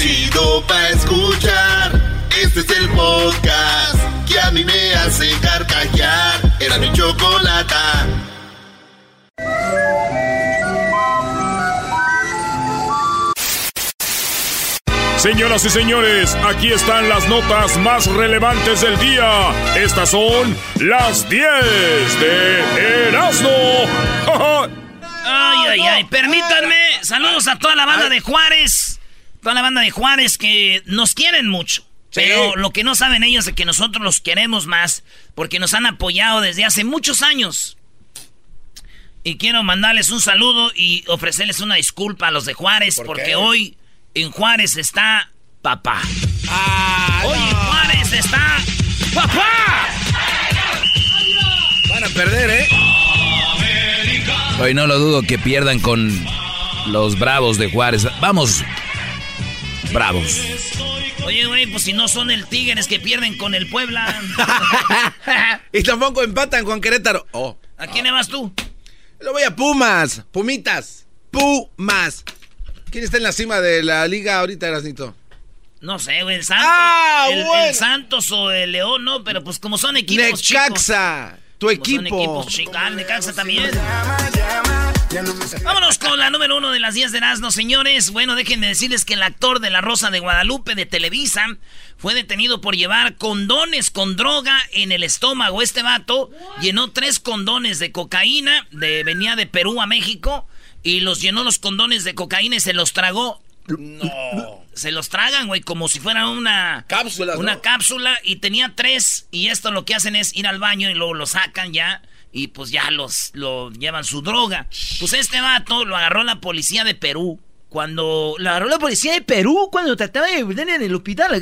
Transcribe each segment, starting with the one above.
Chido pa escuchar, este es el podcast que a mí me hace carcajear. Era mi chocolata. Señoras y señores, aquí están las notas más relevantes del día. Estas son las 10 de Erasmo. Ay, ay, ay, permítanme. Saludos a toda la banda de Juárez. Toda la banda de Juárez que nos quieren mucho. Pero lo que no saben ellos es que nosotros los queremos más porque nos han apoyado desde hace muchos años. Y quiero mandarles un saludo y ofrecerles una disculpa a los de Juárez porque hoy en Juárez está papá. hoy en Juárez está papá. Van a perder, ¿eh? Hoy no lo dudo que pierdan con los Bravos de Juárez. Vamos, Bravos. Oye, güey, pues si no son el Tigres que pierden con el Puebla. y tampoco empatan con Querétaro. Oh. ¿A quién le vas tú? Lo voy a Pumas. Pumitas. Pumas. ¿Quién está en la cima de la liga ahorita, Erasnito? No sé, güey, el Santos. Ah, el, bueno. el Santos o el León, no, pero pues como son equipos Necaxa. Tu equipo. Son equipos chicos. Ah, Necaxa también. Vámonos con la número uno de las 10 de Erasmo, señores. Bueno, déjenme decirles que el actor de La Rosa de Guadalupe de Televisa fue detenido por llevar condones con droga en el estómago. Este vato llenó tres condones de cocaína, de, venía de Perú a México, y los llenó los condones de cocaína y se los tragó. No. Se los tragan, güey, como si fuera una Cápsulas, Una ¿no? cápsula y tenía tres. Y esto lo que hacen es ir al baño y luego lo sacan ya. Y pues ya los lo llevan su droga. Pues este vato lo agarró la policía de Perú. Cuando lo agarró la policía de Perú cuando trataba de meter en el hospital.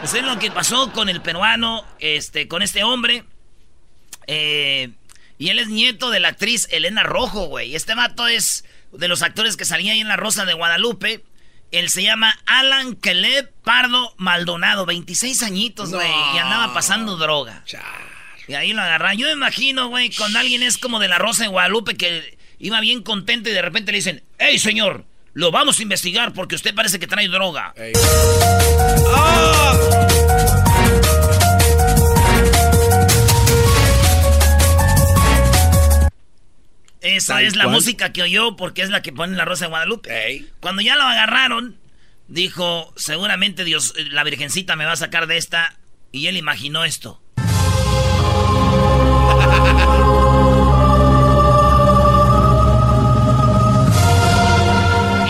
Pues es lo que pasó con el peruano, este, con este hombre. Eh, y él es nieto de la actriz Elena Rojo, güey. Este vato es de los actores que salía ahí en La Rosa de Guadalupe. Él se llama Alan Caleb Pardo Maldonado, 26 añitos, güey. Y andaba pasando droga. Y ahí lo agarran. Yo me imagino, güey, cuando alguien es como de La Rosa de Guadalupe que iba bien contento y de repente le dicen, hey, señor, lo vamos a investigar porque usted parece que trae droga. Esa Tal es la cual. música que oyó porque es la que pone la Rosa de Guadalupe. Cuando ya lo agarraron, dijo, seguramente Dios, la Virgencita me va a sacar de esta. Y él imaginó esto.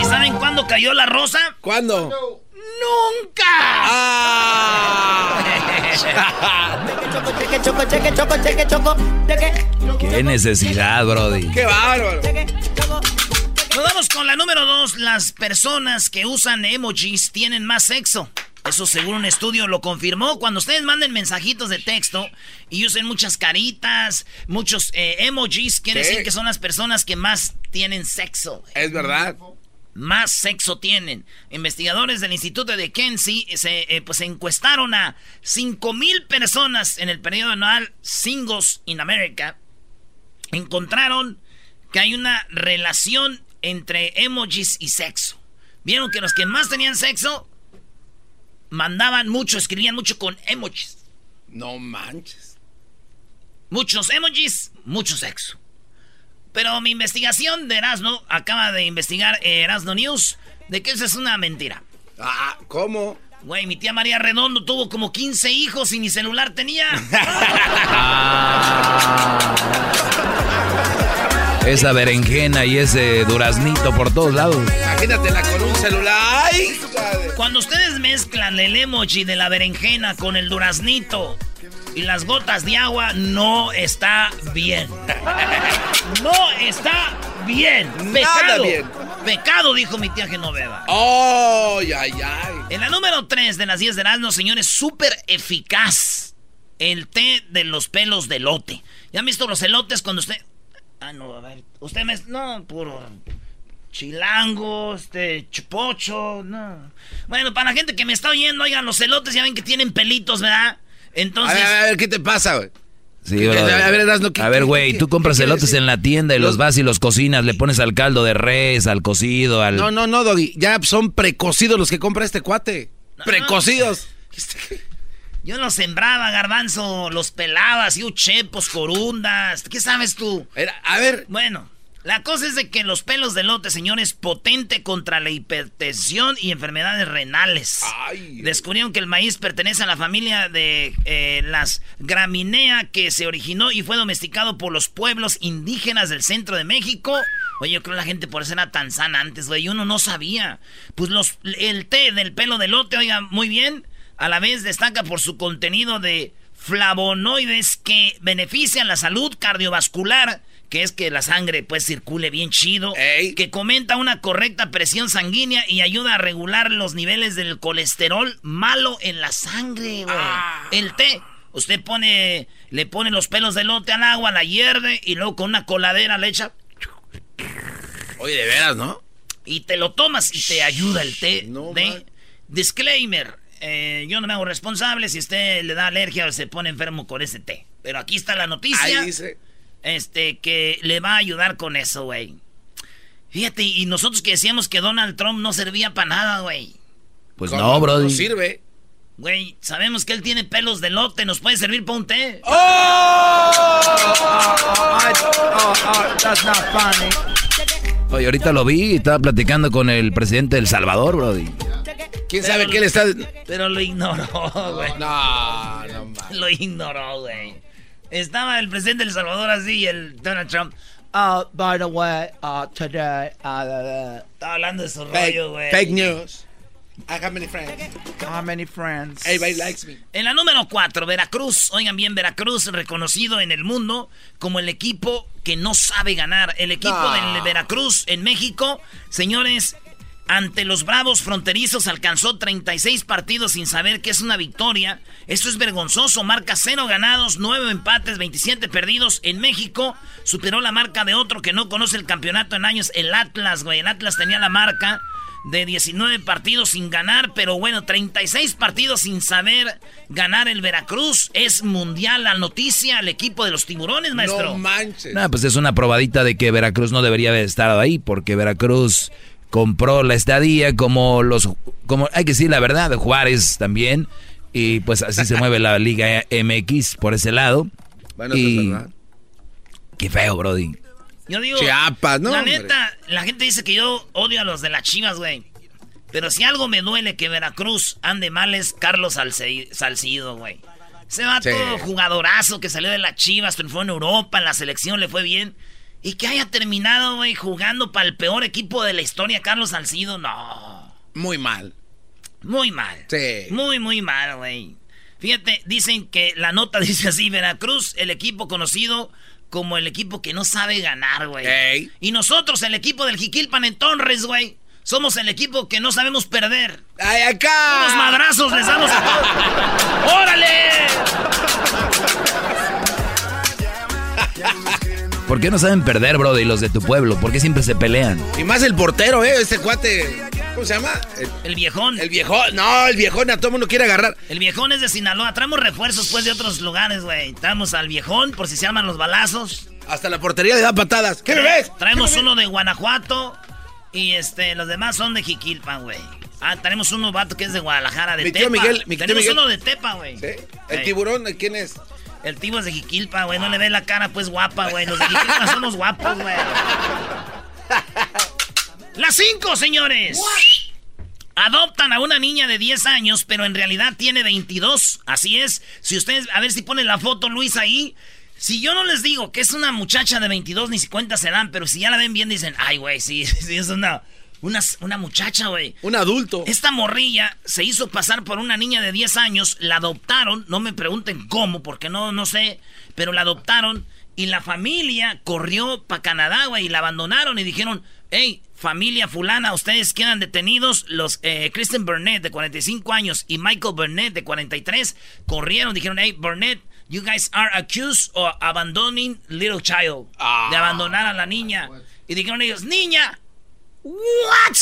¿Y saben cuándo cayó la rosa? ¿Cuándo? ¡Nunca! Ah. Qué necesidad, Brody. ¡Qué bárbaro! Nos vamos con la número dos. Las personas que usan emojis tienen más sexo. Eso según un estudio lo confirmó. Cuando ustedes manden mensajitos de texto y usen muchas caritas, muchos eh, emojis, quiere decir que son las personas que más tienen sexo. Es verdad. Más sexo tienen. Investigadores del Instituto de Kenzie se, eh, pues, encuestaron a 5.000 personas en el periodo anual Singles in America. Encontraron que hay una relación entre emojis y sexo. Vieron que los que más tenían sexo mandaban mucho, escribían mucho con emojis. No manches. Muchos emojis, mucho sexo. Pero mi investigación de Erasmo, acaba de investigar eh, Erasmo News, de que eso es una mentira. Ah, ¿cómo? Güey, mi tía María Redondo tuvo como 15 hijos y ni celular tenía. Esa berenjena y ese duraznito por todos lados. Imagínatela con un celular. Cuando ustedes mezclan el emoji de la berenjena con el duraznito y las gotas de agua, no está bien. No está bien. Pecado. bien. Pecado, dijo mi tía Genoveva. ¡Oh, ay, ay! En la número 3 de las 10 de Erasmo, señores, súper eficaz. El té de los pelos de lote. ¿Ya han visto los elotes cuando usted... Ah, no, a ver. Usted me... No, puro... Chilango, este, chupocho, no. Bueno, para la gente que me está oyendo, oigan, los elotes ya ven que tienen pelitos, ¿verdad? Entonces... A ver, a ver, ¿qué te pasa, güey? Sí, a ver, a ver, güey, tú compras elotes en la tienda y los, vas y los cocinas, le pones al caldo de res, al cocido, al... No, no, no, Doggy, ya son precocidos los que compra este cuate. precocidos. Yo los sembraba, garbanzo, los pelaba, así, uchepos, corundas. ¿Qué sabes tú? a ver. Bueno, la cosa es de que los pelos de lote, señores, potente contra la hipertensión y enfermedades renales. Descubrieron que el maíz pertenece a la familia de eh, las graminea que se originó y fue domesticado por los pueblos indígenas del centro de México. Oye, yo creo que la gente por eso era tan sana antes, güey. Uno no sabía. Pues los, el té del pelo de lote, oiga, muy bien. A la vez destaca por su contenido de flavonoides que benefician la salud cardiovascular que es que la sangre pues circule bien chido, que comenta una correcta presión sanguínea y ayuda a regular los niveles del colesterol malo en la sangre, güey. Ah. El té, usted pone, le pone los pelos de lote al agua, la hierve y luego con una coladera le echa. Oye, de veras, ¿no? Y te lo tomas y te ayuda el té. No, de... Disclaimer, eh, yo no me hago responsable si usted le da alergia o se pone enfermo con ese té. Pero aquí está la noticia. Ahí dice este, que le va a ayudar con eso, güey. Fíjate, y nosotros que decíamos que Donald Trump no servía para nada, güey. Pues no, bro. No sirve. Güey, sabemos que él tiene pelos de lote, nos puede servir para un té. ¡Oh! Oye, ahorita lo vi y estaba platicando con el presidente del Salvador, brody. ¿Quién sabe qué le está...? Pero lo ignoró, güey. No, no, Lo ignoró, güey. Estaba el presidente del Salvador así y el Donald Trump. Uh, by the way, uh, today, uh, estaba hablando de su rollo, güey. Fake news. I have many friends. How many friends? Everybody likes me. En la número 4, Veracruz. Oigan bien, Veracruz reconocido en el mundo como el equipo que no sabe ganar. El equipo del Veracruz en México, señores, ante los Bravos fronterizos alcanzó 36 partidos sin saber que es una victoria. Esto es vergonzoso. Marca 0 ganados, 9 empates, 27 perdidos. En México superó la marca de otro que no conoce el campeonato en años, el Atlas, güey. El Atlas tenía la marca de 19 partidos sin ganar, pero bueno, 36 partidos sin saber ganar el Veracruz. Es mundial la noticia, el equipo de los tiburones, maestro. No manches. No, pues es una probadita de que Veracruz no debería haber estado ahí, porque Veracruz compró la estadía, como los, como hay que decir la verdad, Juárez también, y pues así se mueve la Liga MX por ese lado. Bueno, eso es verdad. Qué feo, Brody. Yo digo, Chiapas, ¿no? La neta, la gente dice que yo odio a los de las chivas, güey. Pero si algo me duele que Veracruz ande mal es Carlos Salcido, güey. Se va todo jugadorazo que salió de las chivas, triunfó en Europa, en la selección le fue bien. Y que haya terminado, güey, jugando para el peor equipo de la historia, Carlos Salcido, no. Muy mal. Muy mal. Sí. Muy, muy mal, güey. Fíjate, dicen que la nota dice así, Veracruz, el equipo conocido como el equipo que no sabe ganar, güey. Y nosotros, el equipo del Jiquilpan en Torres, güey. Somos el equipo que no sabemos perder. ¡Ay, acá! Unos madrazos les damos a ¡Órale! ¿Por qué no saben perder, bro, y los de tu pueblo? ¿Por qué siempre se pelean? Y más el portero, ¿eh? Este cuate. ¿Cómo se llama? El, viejón. El viejón. No, el viejón a todo mundo quiere agarrar. El viejón es de Sinaloa. Traemos refuerzos, pues, de otros lugares, güey. Traemos al viejón por si se llaman los balazos. Hasta la portería le da patadas. ¿Qué me ves? Traemos uno de Guanajuato. Y este, los demás son de Jiquilpan, güey. Ah, tenemos uno vato que es de Guadalajara, de mi Tepa. Miguel, mi tenemos Miguel. uno de Tepa, güey. ¿Sí? ¿El tiburón quién es? El tipo es de Jiquilpa, güey. No le ve la cara, pues guapa, güey. Los de Jiquilpa somos guapos, güey. Las cinco, señores. Adoptan a una niña de 10 años, pero en realidad tiene 22. Así es. Si ustedes, a ver si ponen la foto, Luis, ahí. Si yo no les digo que es una muchacha de 22, ni si cuenta se dan, pero si ya la ven bien, dicen, ay, güey, sí, sí, es una, una, una muchacha, güey. Un adulto. Esta morrilla se hizo pasar por una niña de 10 años, la adoptaron, no me pregunten cómo, porque no, no sé, pero la adoptaron y la familia corrió para Canadá, güey, y la abandonaron y dijeron, hey, familia fulana, ustedes quedan detenidos. Los eh, Kristen Burnett de 45 años y Michael Burnett de 43 corrieron, dijeron, hey, Burnett, you guys are accused of abandoning little child. De Ah. abandonar a la niña. Y dijeron ellos, niña, what?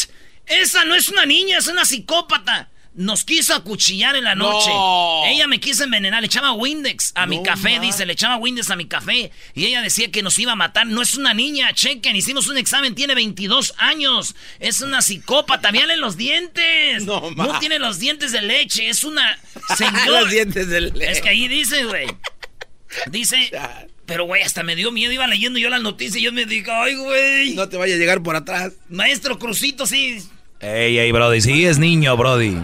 Esa no es una niña, es una psicópata. Nos quiso acuchillar en la noche. No. Ella me quiso envenenar, le echaba Windex a mi No, café, ma. dice, le echaba Windex a mi café. Y ella decía que nos iba a matar. No es una niña, chequen, hicimos un examen, tiene 22 años. Es una psicópata, véanle los dientes. No, no tiene los dientes de leche, es una señora. Los dientes del Es que ahí dice, güey. Dice, pero güey, hasta me dio miedo. Iba leyendo yo las noticias y yo me digo, ay, güey. No te vaya a llegar por atrás. Maestro Crucito, sí. Ey, ey, Brody, sí es niño, Brody.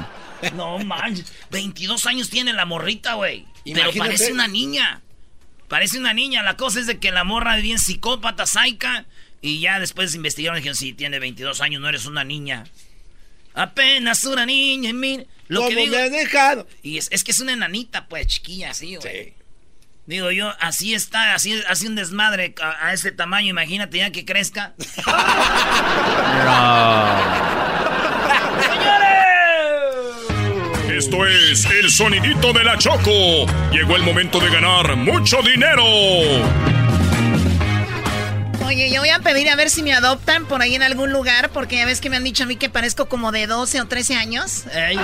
No manches. 22 años tiene la morrita, güey. Pero parece una niña. Parece una niña. La cosa es de que la morra es bien psicópata, saica. Y ya después investigaron y dijeron, sí, tiene 22 años, no eres una niña. Apenas una niña, mira. Lo ¿Cómo que digo, me has dejado? Y es, es que es una enanita, pues, chiquilla, así, güey. Sí. Digo yo, así está, así, así un desmadre a, a ese tamaño, imagínate ya que crezca. Esto es el sonidito de la Choco. Llegó el momento de ganar mucho dinero. Oye, yo voy a pedir a ver si me adoptan por ahí en algún lugar, porque ya ves que me han dicho a mí que parezco como de 12 o 13 años. Ey,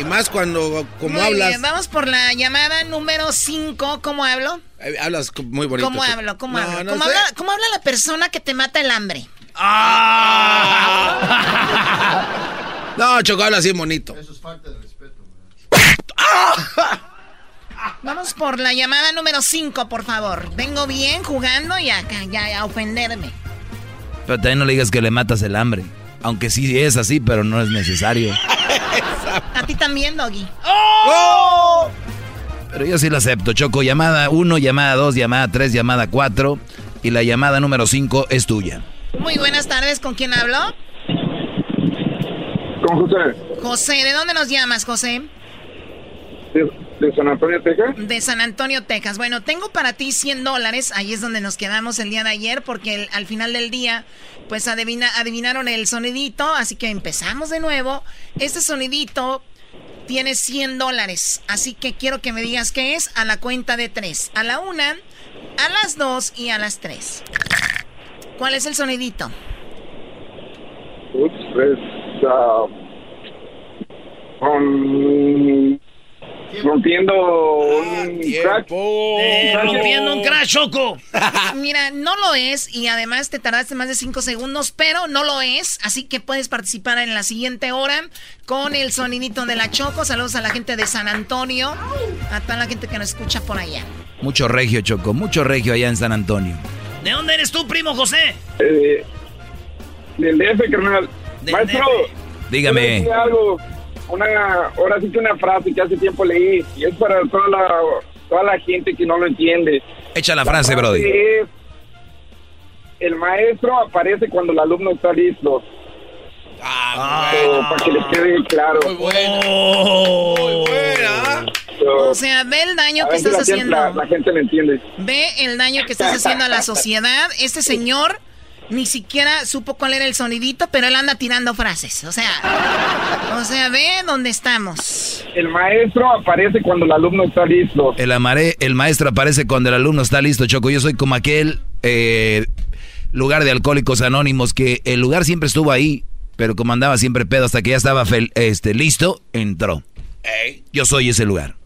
Y más cuando, como Muy hablas. bien, vamos por la llamada número 5. ¿Cómo hablo? eh, Hablas muy bonito. ¿Cómo hablo? ¿Cómo No, hablo? no ¿Cómo, habla, cómo habla la persona que te mata el hambre? No, Choco, habla así bonito. Vamos por la llamada número 5, por favor. Vengo bien jugando y acá, ya a ofenderme. Pero también no le digas que le matas el hambre. Aunque sí es así, pero no es necesario. A ti también, Doggy. Pero yo sí lo acepto, Choco. Llamada 1, llamada 2, llamada 3, llamada 4. Y la llamada número 5 es tuya. Muy buenas tardes, ¿con quién hablo? Con José, José, ¿de dónde nos llamas, José? de, de San Antonio, Texas. De San Antonio, Texas. Bueno, tengo para ti 100 dólares. Ahí es donde nos quedamos el día de ayer, porque el- al final del día, pues adivina, adivinaron el sonidito. Así que empezamos de nuevo. Este sonidito tiene 100 dólares. Así que quiero que me digas qué es a la cuenta de tres. A la una, a las dos y a las tres. ¿Cuál es el sonidito? Ups, es, con, rompiendo un crack. Tiempo. eh, rompiendo un crash, Choco. Mira, no lo es y además te tardaste más de 5 segundos, pero no lo es, así que puedes participar en la siguiente hora con el sonidito de la Choco. Saludos a la gente de San Antonio, a toda la gente que nos escucha por allá. Mucho regio, Choco. Mucho regio allá en San Antonio. ¿De dónde eres tú, primo José? Eh, del DF, carnal. Del Maestro, DF. Dígame. algo. Una, ahora sí que una frase que hace tiempo leí y es para toda la, toda la gente que no lo entiende. Echa la frase, Brody. es, el maestro aparece cuando el alumno está listo. Ah, So, para que les quede claro. muy buena. Oh. Muy buena. So, O sea, ve el daño a que estás la, gente- la- haciendo. la gente me entiende. Ve el daño que estás haciendo a la sociedad. Este señor ni siquiera supo cuál era el sonidito, pero él anda tirando frases. O sea, o sea, ve dónde estamos. El maestro aparece cuando el alumno está listo. El, amaré, el maestro aparece cuando el alumno está listo, Choco. Yo soy como aquel eh, lugar de alcohólicos anónimos que el lugar siempre estuvo ahí, pero como andaba siempre pedo hasta que ya estaba fel- este, listo, entró. Yo soy ese lugar.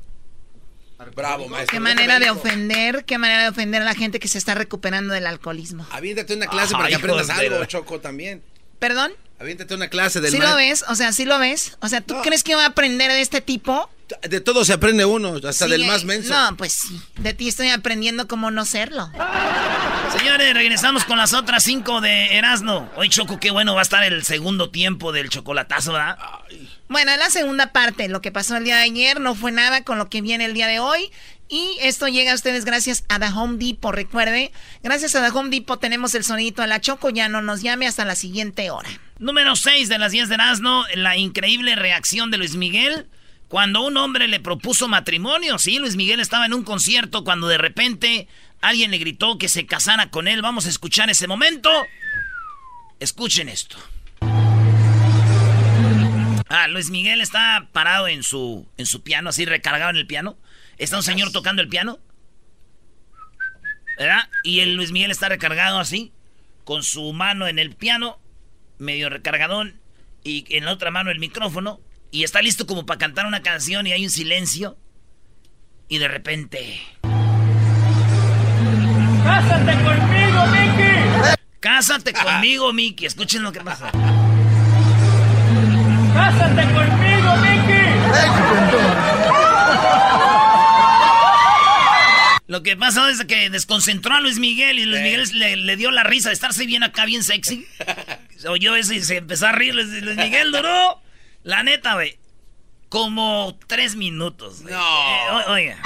Bravo, maestro. Qué manera de ofender, qué manera de ofender a la gente que se está recuperando del alcoholismo. Aviéntate una clase para que aprendas de algo, la- Choco, también. ¿Perdón? Aviéntate una clase del ¿Sí lo ves? O sea, ¿sí lo ves? O sea, ¿tú No. crees que voy a aprender de este tipo? De todo se aprende uno, hasta Sí, del eh, más menso. No, pues sí. De ti estoy aprendiendo cómo no serlo. señores, regresamos con las otras cinco de Erasmo. Hoy, Choco, qué bueno va a estar el segundo tiempo del chocolatazo, ¿verdad? Bueno, la segunda parte, lo que pasó el día de ayer no fue nada con lo que viene el día de hoy. Y esto llega a ustedes gracias a The Home Depot. Recuerde, gracias a The Home Depot tenemos el sonidito de la Choco. Ya no nos llame hasta la siguiente hora. Número 6 de las 10 de Erasmo, la increíble reacción de Luis Miguel cuando un hombre le propuso matrimonio. Sí, Luis Miguel estaba en un concierto cuando de repente alguien le gritó que se casara con él. Vamos a escuchar ese momento. Escuchen esto. Ah, Luis Miguel está parado en su, en su piano, así recargado en el piano. Está un señor tocando el piano. ¿Verdad? Y el Luis Miguel está recargado así, con su mano en el piano, medio recargadón, y en la otra mano el micrófono. Y está listo como para cantar una canción y hay un silencio. Y de repente... ¡Cásate conmigo, Mickey! Cásate conmigo, Mickey. Escuchen lo que pasa. ¡Cásate conmigo, Mickey! Lo que pasó es que desconcentró a Luis Miguel y Luis Miguel le, dio la risa de estarse bien acá, bien sexy. Oyó eso y se empezó a reír. Luis, Miguel duró, la neta, güey, como tres minutos. No. Eh, oiga.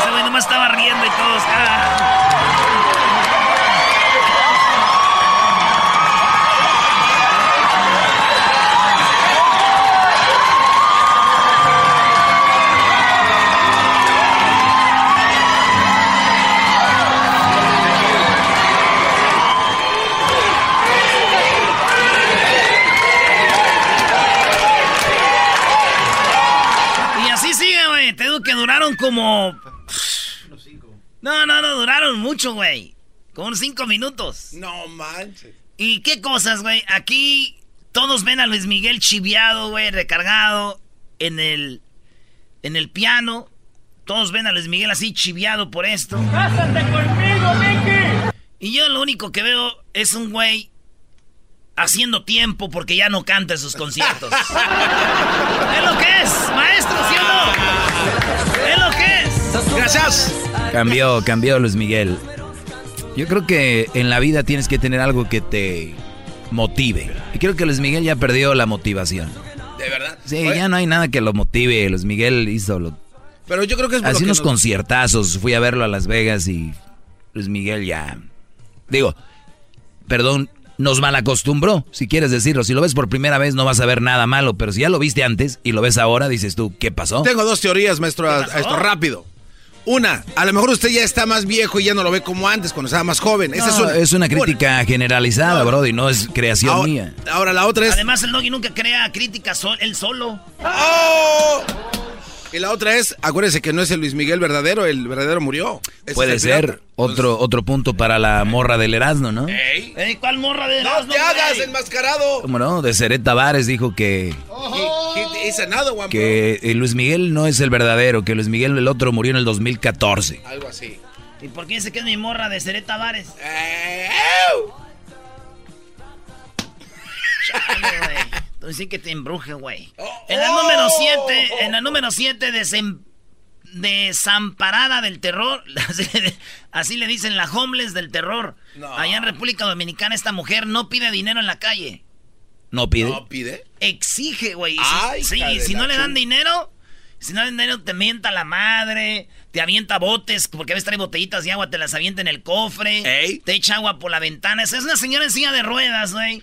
Ese güey nomás estaba riendo y todos. Ah. Como. No, no, no, duraron mucho, güey. Como unos cinco minutos. No manches. ¿Y qué cosas, güey? Aquí todos ven a Luis Miguel chiviado, güey, recargado en el. en el piano. Todos ven a Luis Miguel así chiviado por esto. ¡Cásate conmigo, Mickey! Y yo lo único que veo es un güey haciendo tiempo porque ya no canta en sus conciertos. es lo que es, maestro, ¿sí o no? Gracias. Cambió, cambió Luis Miguel. Yo creo que en la vida tienes que tener algo que te motive. Y creo que Luis Miguel ya perdió la motivación. ¿De verdad? Sí, ya no hay nada que lo motive. Luis Miguel hizo lo... Pero yo creo que es Así unos conciertazos. Fui a verlo a Las Vegas y Luis Miguel ya... Digo, perdón, nos malacostumbró, si quieres decirlo. Si lo ves por primera vez no vas a ver nada malo, pero si ya lo viste antes y lo ves ahora, dices tú, ¿qué pasó? Tengo dos teorías, maestro, a, esto rápido. Una, a lo mejor usted ya está más viejo y ya no lo ve como antes, cuando estaba más joven. Esa es, una, es, una, crítica generalizada, Brody, no es creación mía. Ahora la otra es... Además, el Doggy nunca crea críticas él solo. ¡Oh! Y la otra es, acuérdese que no es el Luis Miguel verdadero, el verdadero murió. Puede ser otro, otro punto para la morra del Erasmo, ¿no? Ey. ¿Cuál morra del Erasmo? ¡No te hagas, enmascarado! ¿Cómo no? De Seret Tavares dijo que... que Luis Miguel no es el verdadero, que Luis Miguel el otro murió en el 2014. Algo así. ¿Y por qué dice que es mi morra de Seret Tavares? Eh, Sí que te embruje, güey. Oh, en la número 7, en la número 7, desamparada del terror. Así, le dicen la homeless del terror. Allá en República Dominicana esta mujer no pide dinero en la calle. ¿No pide? ¿No pide? Exige, güey. Sí, si no le dan dinero, si no le dan dinero te mienta la madre, te avienta botes, porque a veces trae botellitas de agua, te las avienta en el cofre, te echa agua por la ventana. Esa es una señora en silla de ruedas, güey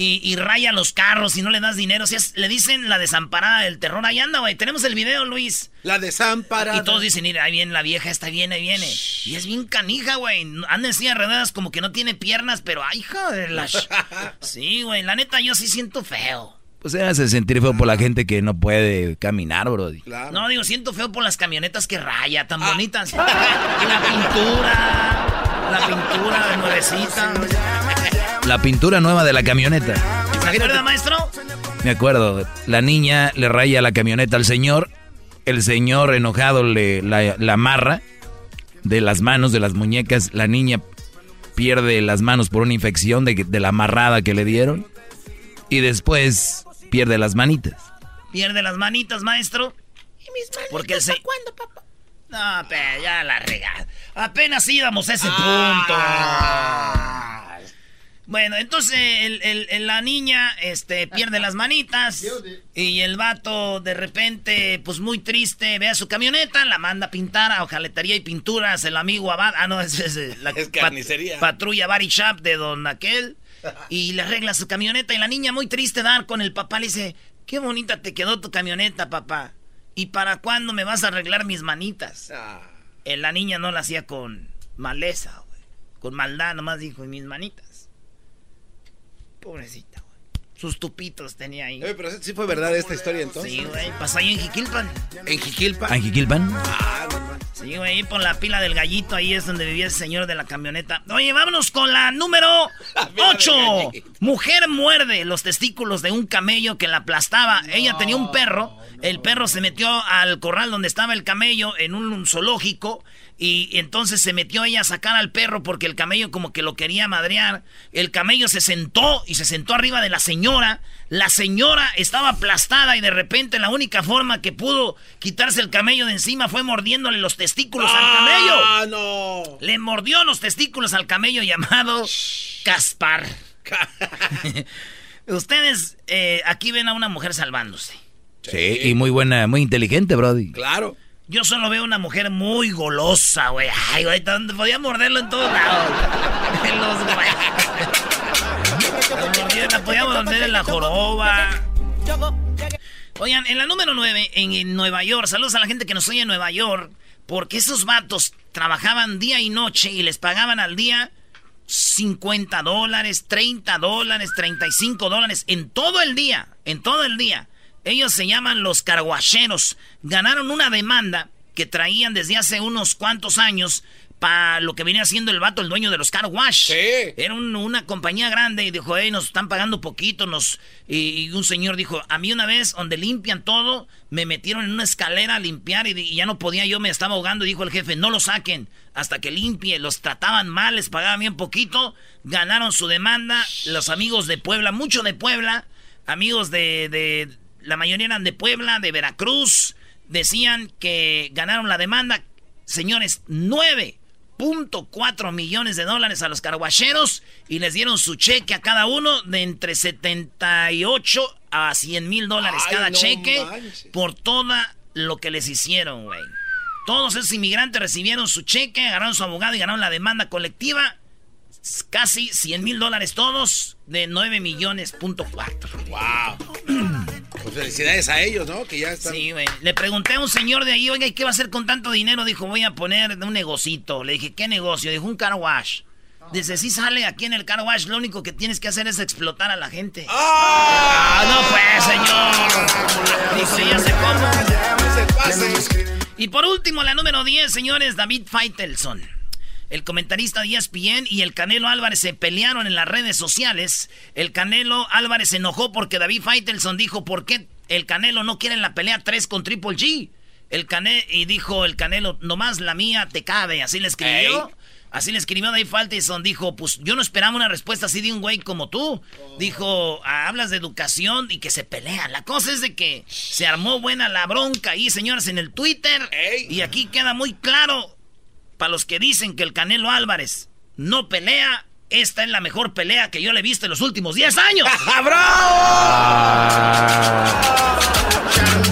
y, raya los carros y no le das dinero. Si le dicen la desamparada del terror. Ahí anda, güey. Tenemos el video, Luis. La desamparada. Y todos dicen, mira, ahí viene la vieja, está bien, ahí viene. Y es bien canija, güey. Anda en silla de como que no tiene piernas, pero ay, joder, la... sí, güey. La neta, yo sí siento feo. Pues se hace sentir feo por la gente que no puede caminar, bro. No, digo, siento feo por las camionetas que raya, tan ah. bonitas. la pintura, la pintura de nuevecita. La pintura nueva de la camioneta. ¿Se acuerda, maestro? Me acuerdo. La niña le raya la camioneta al señor. El señor enojado le la, amarra de las manos, de las muñecas. La niña pierde las manos por una infección de, de la amarrada que le dieron. Y después pierde las manitas. Pierde las manitas, maestro. ¿Y mis manitas Porque se... cuándo, papá? No, pero ya la regada. Apenas íbamos a ese Ah. punto. Bueno, entonces el- la niña este, pierde las manitas y el vato de repente, pues muy triste, ve a su camioneta, la manda a pintar a hojaletería y pinturas, el amigo Abad, ah no, es, es la Es pat- carnicería. patrulla Body Shop de don aquel y le arregla su camioneta y la niña muy triste dar con el papá le dice, qué bonita te quedó tu camioneta papá, ¿y para cuándo me vas a arreglar mis manitas? Ah. Eh, la niña no la hacía con maleza. Con maldad, nomás dijo, "Y mis manitas. Pobrecita, güey. Sus tupitos tenía ahí. Eh, pero sí fue verdad esta historia entonces. Sí, güey. Pasó ahí en Jiquilpan. En Jiquilpa. ¿Anjiquilpan? Ah, no. Sí, güey. Ahí por la pila del gallito. Ahí es donde vivía ese señor de la camioneta. Oye, vámonos con la número pila del 8. gallito. Mujer muerde los testículos de un camello que la aplastaba. Ella tenía un perro. El perro se metió al corral donde estaba el camello en un zoológico. Y entonces se metió ella a sacar al perro porque el camello como que lo quería madrear. El camello se sentó y se sentó arriba de la señora. La señora estaba aplastada y de repente la única forma que pudo quitarse el camello de encima fue mordiéndole los testículos al camello. Ah, no. Le mordió los testículos al camello llamado Caspar. Ustedes eh, aquí ven a una mujer salvándose. Sí, y muy buena, muy inteligente, Brody. Claro. Yo solo veo una mujer muy golosa, güey. Ay, güey, podía morderlo en todos lados. En los mordía- La podía morder en la joroba. Oigan, en la número 9, en, en Nueva York, saludos a la gente que nos oye en Nueva York, porque esos vatos trabajaban día y noche y les pagaban al día 50 dólares, 30 dólares, 35 dólares, en todo el día, en todo el día. Ellos se llaman los carguacheros. Ganaron una demanda que traían desde hace unos cuantos años para lo que venía siendo el vato, el dueño de los car wash. Sí. Era un- una compañía grande y dijo, hey, nos están pagando poquito. Nos... Y, y un señor dijo, a mí una vez donde limpian todo, me metieron en una escalera a limpiar y, y ya no podía, yo me estaba ahogando. Y dijo el jefe, no lo saquen hasta que limpie. Los trataban mal, les pagaban bien poquito. Ganaron su demanda. Los amigos de Puebla, mucho de Puebla, amigos de, de la mayoría eran de Puebla, de Veracruz, decían que ganaron la demanda. Señores, 9.4 millones de dólares a los carguacheros y les dieron su cheque a cada uno de entre 78 a 100 mil dólares Ay, cada no cheque manches. por toda lo que les hicieron, güey. Todos esos inmigrantes recibieron su cheque, agarraron su abogado y ganaron la demanda colectiva. Casi 100 mil dólares todos de 9 millones punto cuatro. Wow. Pues felicidades a ellos, ¿no? Que ya están. Sí, güey. Le pregunté a un señor de ahí, oiga, ¿y qué va a hacer con tanto dinero? Dijo, voy a poner un negocito. Le dije, ¿qué negocio? Dijo, un car wash. Dice, sí sale aquí en el car wash, lo único que tienes que hacer es explotar a la gente. ¡Ah! no pues, señor! Dijo, ya sé cómo. Y por último, la número 10, señores, David Feitelson. El comentarista de ESPN y el Canelo Álvarez se pelearon en las redes sociales. El Canelo Álvarez se enojó porque David Feitelson dijo, ¿por qué el Canelo no quiere la pelea 3 con Triple G? El Cane y dijo el Canelo, nomás la mía te cabe. Así le escribió. Ey. Así le escribió David Faitelson. Dijo, pues yo no esperaba una respuesta así de un güey como tú. Dijo, "Ah, hablas de educación y que se pelean. La cosa es de que se armó buena la bronca ahí, señores, en el Twitter. Ey. Y aquí queda muy claro para los que dicen que el Canelo Álvarez no pelea. Esta es la mejor pelea que yo le he visto en los últimos 10 años.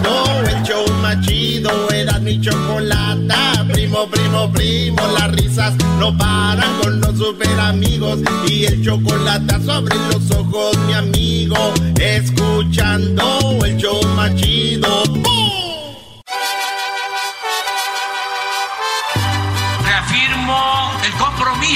No, el show más chido era mi chocolata. Primo, primo, primo, las risas no paran con los super amigos. Y el chocolate sobre los ojos, mi amigo. Escuchando el show más chido. ¡Bum!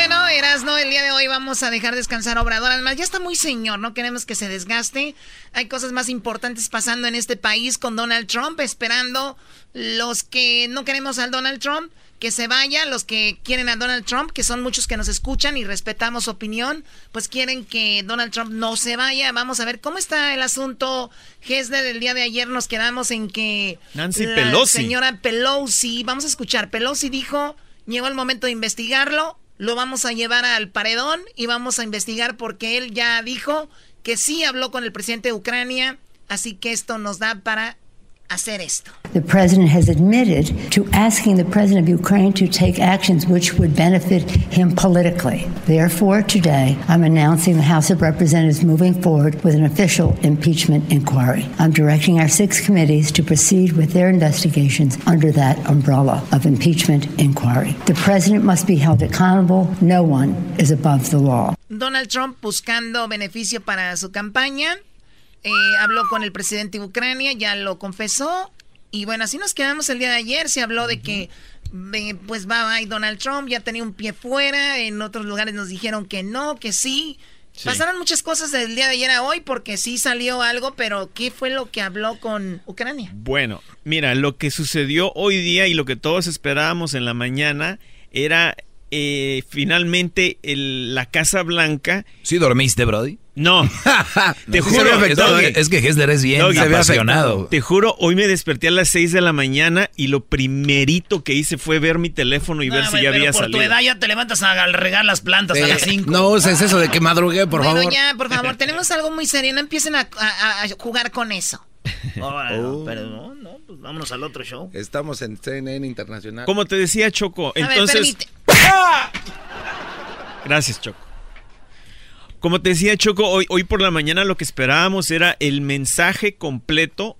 Bueno, Erasno, el día de hoy vamos a dejar descansar a Obrador. Además, ya está muy señor, no queremos que se desgaste. Hay cosas más importantes pasando en este país con Donald Trump, esperando los que no queremos al Donald Trump, que se vaya, los que quieren a Donald Trump, que son muchos que nos escuchan y respetamos su opinión, pues quieren que Donald Trump no se vaya. Vamos a ver cómo está el asunto. Gesde del día de ayer nos quedamos en que Nancy la Pelosi. señora Pelosi, vamos a escuchar, Pelosi dijo, llegó el momento de investigarlo, lo vamos a llevar al paredón y vamos a investigar porque él ya dijo que sí habló con el presidente de Ucrania, así que esto nos da para hacer esto. The president has admitted to asking the president of Ukraine to take actions which would benefit him politically. Therefore, today, I'm announcing the House of Representatives moving forward with an official impeachment inquiry. I'm directing our six committees to proceed with their investigations under that umbrella of impeachment inquiry. The president must be held accountable. No one is above the law. Donald Trump buscando beneficio para su campaña. Eh, habló con el presidente de Ucrania, ya lo confesó. Y bueno, así nos quedamos el día de ayer. Se habló de que, eh, pues va, y Donald Trump ya tenía un pie fuera. En otros lugares nos dijeron que no, que sí. Sí. Pasaron muchas cosas del día de ayer a hoy porque sí salió algo, pero ¿qué fue lo que habló con Ucrania? Bueno, mira, lo que sucedió hoy día y lo que todos esperábamos en la mañana era eh, finalmente el- la Casa Blanca. ¿Sí dormiste, Brody? No, te juro. ve afectado, Doggy. Es que Hessler es bien Doggy, apasionado. Te juro, hoy me desperté a las 6 de la mañana y lo primerito que hice fue ver mi teléfono y ver si ya había por salido. tu edad ya te levantas a regar las plantas a Eh, las 5. No uses eso de que madrugué, por bueno, favor. ya, por favor, tenemos algo muy serio. No empiecen a, a- a jugar con eso. Oh. pero no, no, pues vámonos al otro show. Estamos en CNN Internacional. Como te decía Choco, ver, entonces... permite. Gracias, Choco. Como te decía Choco, hoy, hoy por la mañana lo que esperábamos era el mensaje completo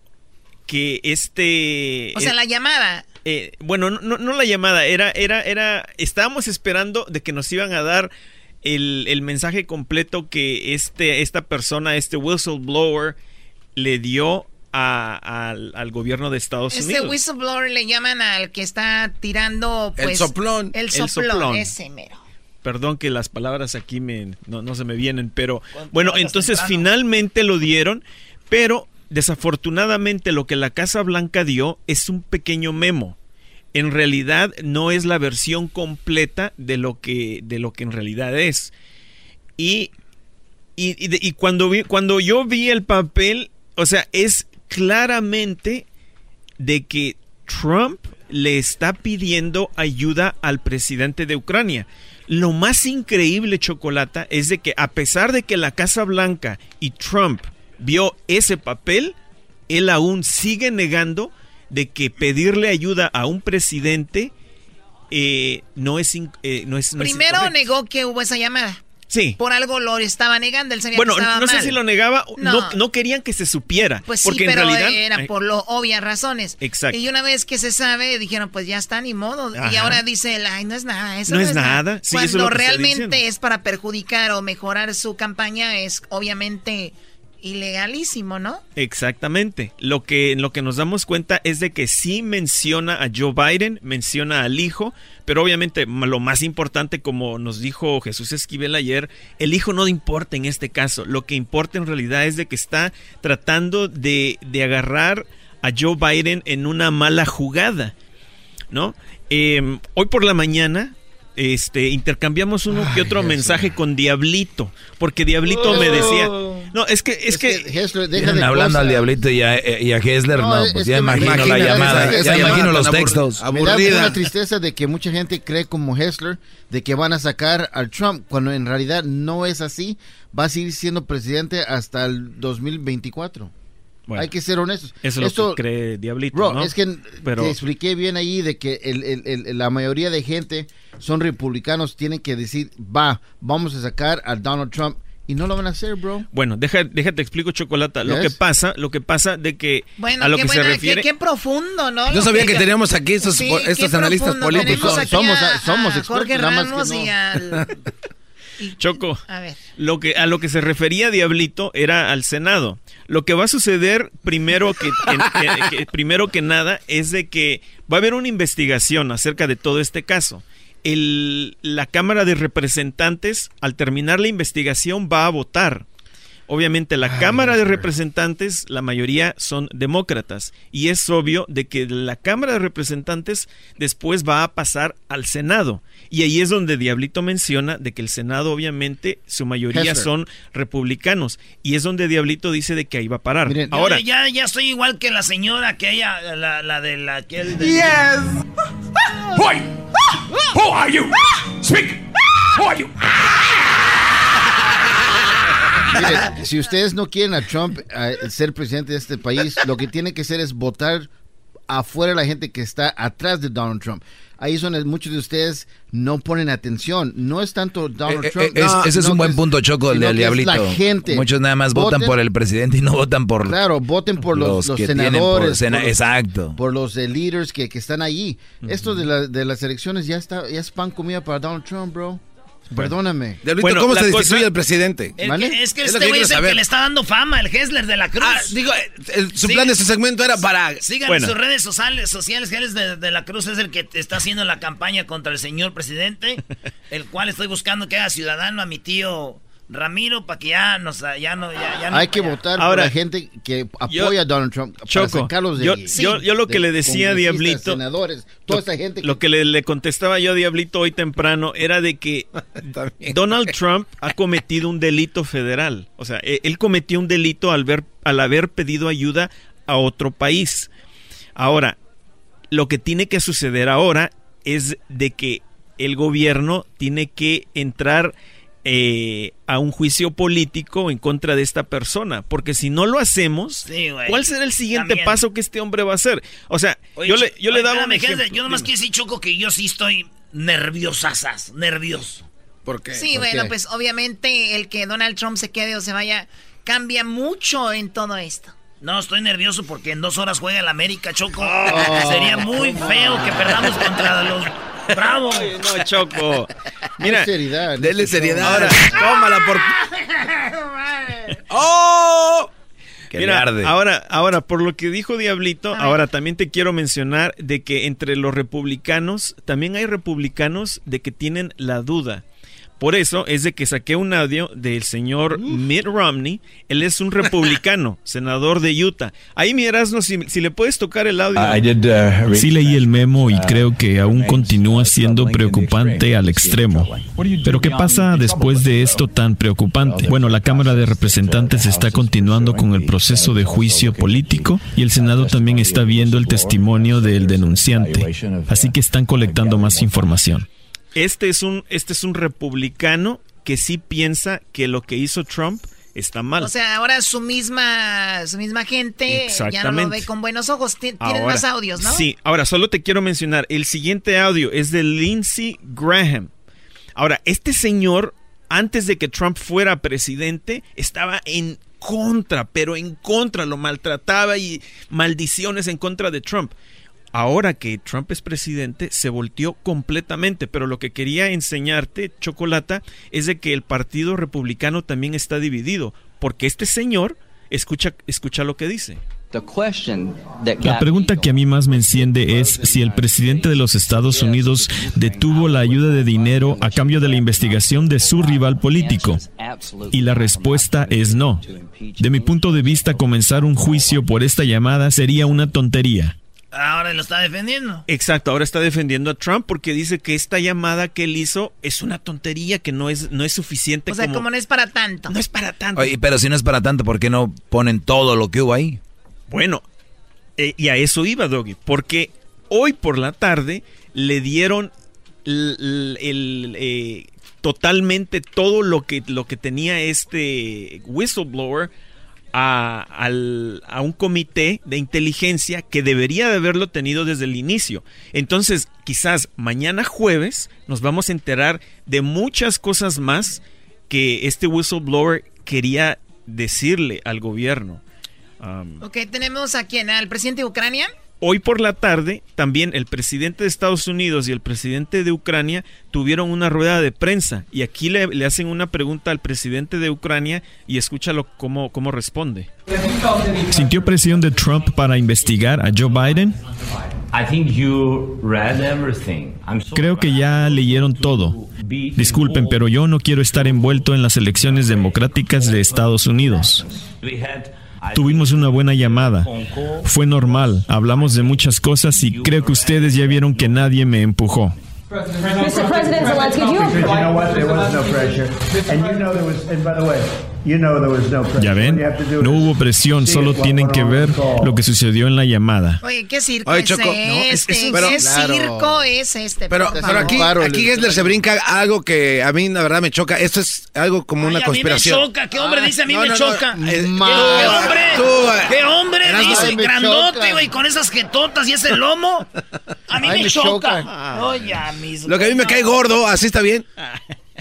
que este... O sea, eh, la llamada. eh, bueno, no, no- la llamada, era, era, era, estábamos esperando de que nos iban a dar el, el mensaje completo que este, esta persona, este whistleblower, le dio a- al, al gobierno de Estados Este Unidos. whistleblower le llaman al que está tirando, El pues... soplón. El El soplón, soplón. ese mero. Perdón que las palabras aquí me, no, no se me vienen, pero bueno, entonces temprano. finalmente lo dieron, pero desafortunadamente lo que la Casa Blanca dio es un pequeño memo. En realidad no es la versión completa de lo que, de lo que en realidad es. Y, y, y cuando, vi, cuando yo vi el papel, o sea, es claramente de que Trump le está pidiendo ayuda al presidente de Ucrania. Lo más increíble, Chocolata, es de que a pesar de que la Casa Blanca y Trump vio ese papel, él aún sigue negando de que pedirle ayuda a un presidente eh, no es, eh, no es no es Primero negó que hubo esa llamada. Sí. Por algo lo estaba negando, él sabía Bueno, que estaba no sé mal. si lo negaba, no. No. no querían que se supiera. Pues porque sí, pero en realidad era eh, por lo obvias razones. Exacto. Y una vez que se sabe, dijeron, pues ya está, ni modo. Y ahora dice, él, ay, no es nada, eso No no, es nada. Sí, Cuando realmente es para perjudicar o mejorar su campaña, es obviamente ilegalísimo, ¿no? Exactamente. Lo que, lo que nos damos cuenta es de que sí menciona a Joe Biden, menciona al hijo, pero obviamente lo más importante, como nos dijo Jesús Esquivel ayer, el hijo no importa en este caso. Lo que importa en realidad es de que está tratando de, de agarrar a Joe Biden en una mala jugada, ¿no? Eh, hoy por la mañana este, intercambiamos uno que otro mensaje con Diablito, porque Diablito me decía, no, es que, es, que, Vienen hablando al diablito y a, y a Hessler, no, es pues que ya imagino la llamada, esa- ya esa imagino llamada los tan abur- textos. Me da una tristeza de que mucha gente cree como Hessler de que van a sacar al Trump cuando en realidad no es así. Va a seguir siendo presidente hasta el 2024. Bueno, Hay que ser honestos. Eso es Esto- lo que cree Diablito, Bro, ¿no? es que Pero- te expliqué bien ahí de que el- el- el- la mayoría de gente son republicanos, tienen que decir, va, vamos a sacar a Donald Trump y no lo van a hacer, bro. Bueno, deja, déjate explico Chocolata. Lo Yes. que pasa, lo que pasa de que Bueno, a lo qué, que buena- se qué- refiere. qué profundo, ¿no? Yo sabía que teníamos aquí estos- Sí, estos analistas políticos. Somos- a- somos a Jorge expertos, nada más que Ramos no. y al... Choco. A ver. Lo que, a lo que se refería Diablito era al Senado. Lo que va a suceder primero que, que- que- que- primero que nada es de que va a haber una investigación acerca de todo este caso. El- la Cámara de Representantes, al terminar la investigación, va a votar. Obviamente la Cámara de Representantes, la mayoría son demócratas y es obvio de que la Cámara de Representantes después va a pasar al Senado. Y ahí es donde Diablito menciona de que el Senado obviamente su mayoría son republicanos y es donde Diablito dice de que ahí va a parar. Yo Ahora, ya, ya estoy igual que la señora que ella, la, la de la que él. Yes. Who are you? Speak. Who are you? Si ustedes no quieren a Trump ser presidente de este país, lo que tiene que hacer es votar afuera la gente que está atrás de Donald Trump. Ahí es donde muchos de ustedes no ponen atención. No es tanto Donald Eh, eh, Trump. es- no, ese es no un buen punto, Choco, el del es diablito. La gente. Muchos nada más votan por el presidente y no votan por... Claro, voten por los, los que tienen senadores. por sena- por los- Exacto. Por los eh, leaders que, que están ahí. Esto de, la- de las elecciones ya está ya es pan comida para Donald Trump, bro. Perdóname. Diablito, ¿cómo se destituye el presidente? El ¿Vale? que- es que Es este güey es el saber. que le está dando fama, el Hessler de la Cruz. Ah, digo, el- su plan de su segmento era para... Sigan Bueno. en sus redes sociales, sociales. Hessler de, de la Cruz es el que está haciendo la campaña contra el señor presidente, el cual estoy buscando que haga ciudadano a mi tío Ramiro para que ya, nos, ya no... Ya, ya no Hay que votar por Ahora, la gente que yo- apoya a Donald Trump para Choco, sacarlos de yo, yo, yo lo que De le decía a Diablito, senadores, toda esa gente que- lo que le, le contestaba yo a Diablito hoy temprano era de que Donald Trump ha cometido un delito federal. O sea, e- él cometió un delito al, ver, al haber pedido ayuda a otro país. Ahora, lo que tiene que suceder ahora es de que el gobierno tiene que entrar eh, a un juicio político en contra de esta persona, porque si no lo hacemos, Sí. ¿cuál será el siguiente También. paso que este hombre va a hacer? O sea, Oye, yo le, yo le oye, daba un ejemplo. Yo nomás quiero decir, Choco, que yo sí estoy nerviosasas, nervioso. ¿Por qué? Sí, ¿Por bueno, qué? pues obviamente el que Donald Trump se quede o se vaya cambia mucho en todo esto. No, estoy nervioso porque en dos horas juega el América, Choco. Oh. Sería muy feo que perdamos contra los Bravos. No, Choco. Mira, seriedad. Denle seriedad. Ahora- tómala por... ¡Oh! Que Mira, arde. ahora, ahora, por lo que dijo Diablito, ahora también te quiero mencionar de que entre los republicanos, también hay republicanos de que tienen la duda. Por eso es de que saqué un audio del señor Mitt Romney. Él es un republicano, senador de Utah. Ahí miras, no, si, si le puedes tocar el audio. Sí leí el memo y creo que aún continúa siendo preocupante al extremo. Pero ¿qué pasa después de esto tan preocupante? Bueno, la Cámara de Representantes está continuando con el proceso de juicio político y el Senado también está viendo el testimonio del denunciante. Así que están colectando más información. Este es un, este es un republicano que sí piensa que lo que hizo Trump está mal. O sea, ahora su misma, su misma gente ya no lo ve con buenos ojos. Ti- Tienen Ahora, más audios, ¿no? Sí, ahora solo te quiero mencionar, el siguiente audio es de Lindsey Graham. Ahora, este señor, antes de que Trump fuera presidente, estaba en contra, pero en contra, lo maltrataba y maldiciones en contra de Trump. Ahora que Trump es presidente, se volteó completamente, pero lo que quería enseñarte, Chocolata, es de que el Partido Republicano también está dividido, porque este señor, escucha, escucha lo que dice. La pregunta que a mí más me enciende es si el presidente de los Estados Unidos detuvo la ayuda de dinero a cambio de la investigación de su rival político. Y la respuesta es no. De mi punto de vista, comenzar un juicio por esta llamada sería una tontería. Ahora lo está defendiendo. Exacto, ahora está defendiendo a Trump porque dice que esta llamada que él hizo es una tontería, que no es, no es suficiente O sea, como, no es para tanto. No es para tanto. Oye, pero si no es para tanto, ¿por qué no ponen todo lo que hubo ahí? Bueno, eh, y a eso iba, Doggy, porque hoy por la tarde le dieron el, eh, totalmente todo lo que, lo que tenía este whistleblower a, un comité de inteligencia que debería de haberlo tenido desde el inicio. Entonces, quizás mañana jueves nos vamos a enterar de muchas cosas más que este whistleblower quería decirle al gobierno. Um, Ok, tenemos a quién, al presidente de. Hoy por la tarde, también el presidente de Estados Unidos y el presidente de Ucrania tuvieron una rueda de prensa y aquí le, le hacen una pregunta al presidente de Ucrania y escúchalo cómo, cómo responde. ¿Sintió presión de Trump para investigar a Joe Biden? Creo que ya leyeron todo. Disculpen, pero yo no quiero estar envuelto en las elecciones democráticas de Estados Unidos. Tuvimos una buena llamada. Fue normal. Hablamos de muchas cosas y creo que ustedes ya vieron que nadie me empujó. Mr. President Zelensky, no no. Ya ven, no hubo presión, solo tienen que ver lo que sucedió en la llamada. Oye, ¿qué circo Oye, es no, este? es- es- pero- ¿Qué Claro. circo es este? Pero, aquí, aquí Gessler se brinca algo que a mí la verdad me choca. Esto es algo como una Ay, a mí me conspiración. choca, ¿qué hombre dice a mí no, me no, no, choca? ¿Qué, hombre? Tú, ¿Qué hombre dice grandote, güey, con esas jetotas y ese lomo? A mí Ay, me, me choca. choca. Oye, a mis... Lo que a mí me cae gordo, así está bien.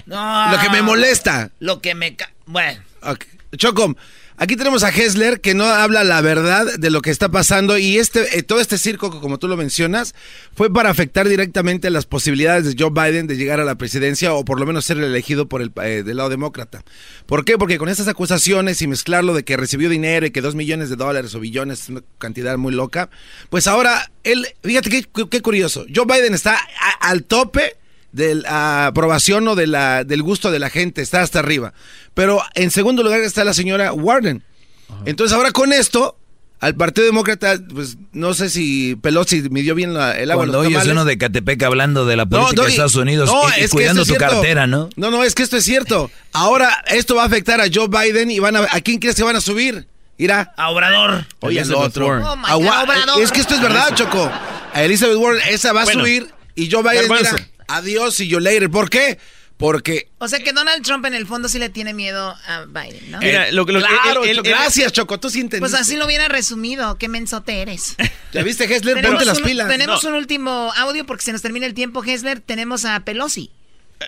No. Lo que me molesta. Lo que me... ca- Bueno. Ok. Choco, aquí tenemos a Hessler que no habla la verdad de lo que está pasando y este eh, todo este circo, como tú lo mencionas, fue para afectar directamente las posibilidades de Joe Biden de llegar a la presidencia o por lo menos ser elegido por el eh, del lado demócrata. ¿Por qué? Porque con estas acusaciones y mezclarlo de que recibió dinero y que dos millones de dólares o billones, una cantidad muy loca, pues ahora él, fíjate qué, qué curioso, Joe Biden está al tope de la aprobación o de la, del gusto de la gente, está hasta arriba. Pero en segundo lugar está la señora Warden. Entonces ahora con esto, al Partido Demócrata, pues no sé si Pelosi midió bien la- el agua. en Cuando los oyes uno de Catepec hablando de la política Doggy, de Estados Unidos no, y- y, es que cuidando tu cierto. cartera, ¿no? No, no, es que esto es cierto. Ahora esto va a afectar a Joe Biden y van a... ¿A quién crees que van a subir? Irá. A Obrador. Oye, Elizabeth otro. Oh, God, Obrador. Es que esto es verdad, Choco. A Elizabeth Warren, esa va a Bueno. subir y Joe Biden Garbanzo. Adiós y yo later. ¿Por qué? Porque O sea que Donald Trump en el fondo sí le tiene miedo a Biden, ¿no? Mira, lo que- lo Claro, él- él- Choco, él- gracias, Choco. Tú sí entendiste. Pues así lo hubiera resumido. Qué mensote eres. ¿Ya viste, Hessler? Ponte las un, pilas. Tenemos No. un último audio porque se nos termina el tiempo, Hessler. Tenemos a Pelosi.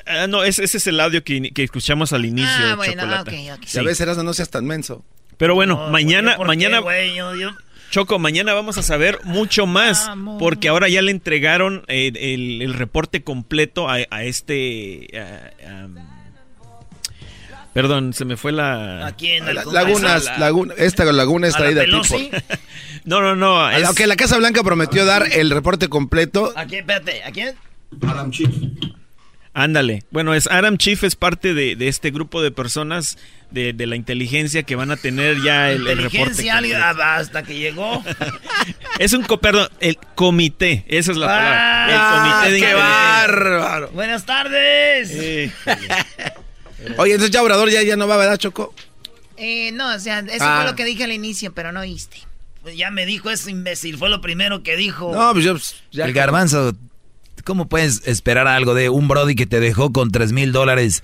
Ah, no, ese, ese es el audio que, que escuchamos al inicio. Ah, bueno, ok, ok. Sí. Ya ves, Erasmo, no seas tan menso. Pero bueno, No, mañana, ¿por qué? mañana, güey? Yo- yo- Choco, mañana vamos a saber mucho más, porque ahora ya le entregaron eh, el, el reporte completo a, a este... a- am, perdón, se me fue la... Aquí en el La- lagunas, La- laguna, esta laguna es a la traída a por- No, no, no. es- Aunque la Casa Blanca prometió dar el reporte completo. ¿A quién? Espérate, ¿a quién? Ándale. Bueno, es Adam Chief es parte de, de este grupo de personas de, de la inteligencia que van a tener ya el, el reporte. Ah, hasta que llegó. Es un, co- perdón, el comité, esa es la palabra. Ah, el comité de ¡Qué inteligencia. bárbaro! Buenas tardes. Eh, Oye, entonces ya Obrador ya, ya no va, ¿verdad, Choco? Eh, no, o sea, eso Ah. fue lo que dije al inicio, pero no oíste. Pues ya me dijo eso, imbécil. Fue lo primero que dijo. No, pues yo... pues, ya- El garbanzo, ¿cómo puedes esperar algo de un Brody que te dejó con tres mil dólares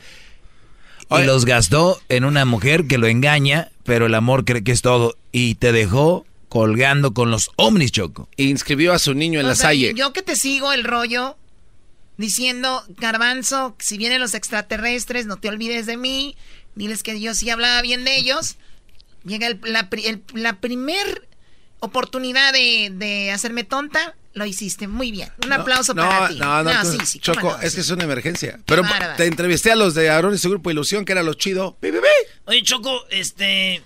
y Oye. los gastó en una mujer que lo engaña, pero el amor cree que es todo y te dejó colgando con los ovnis, Choco? Inscribió a su niño en O la sea, salle. Yo que te sigo el rollo diciendo, Garbanzo, si vienen los extraterrestres, no te olvides de mí. Diles que yo sí hablaba bien de ellos. Llega el- la, el- la primer oportunidad de, de hacerme tonta, lo hiciste muy bien. Un aplauso no, para ti. No, no, tú- sí, sí, Choco, no, es sí. que es una emergencia. Pero te entrevisté a los de Aaron y su grupo Ilusión, que era lo chido. Pi, pi, pi. Oye, Choco, este.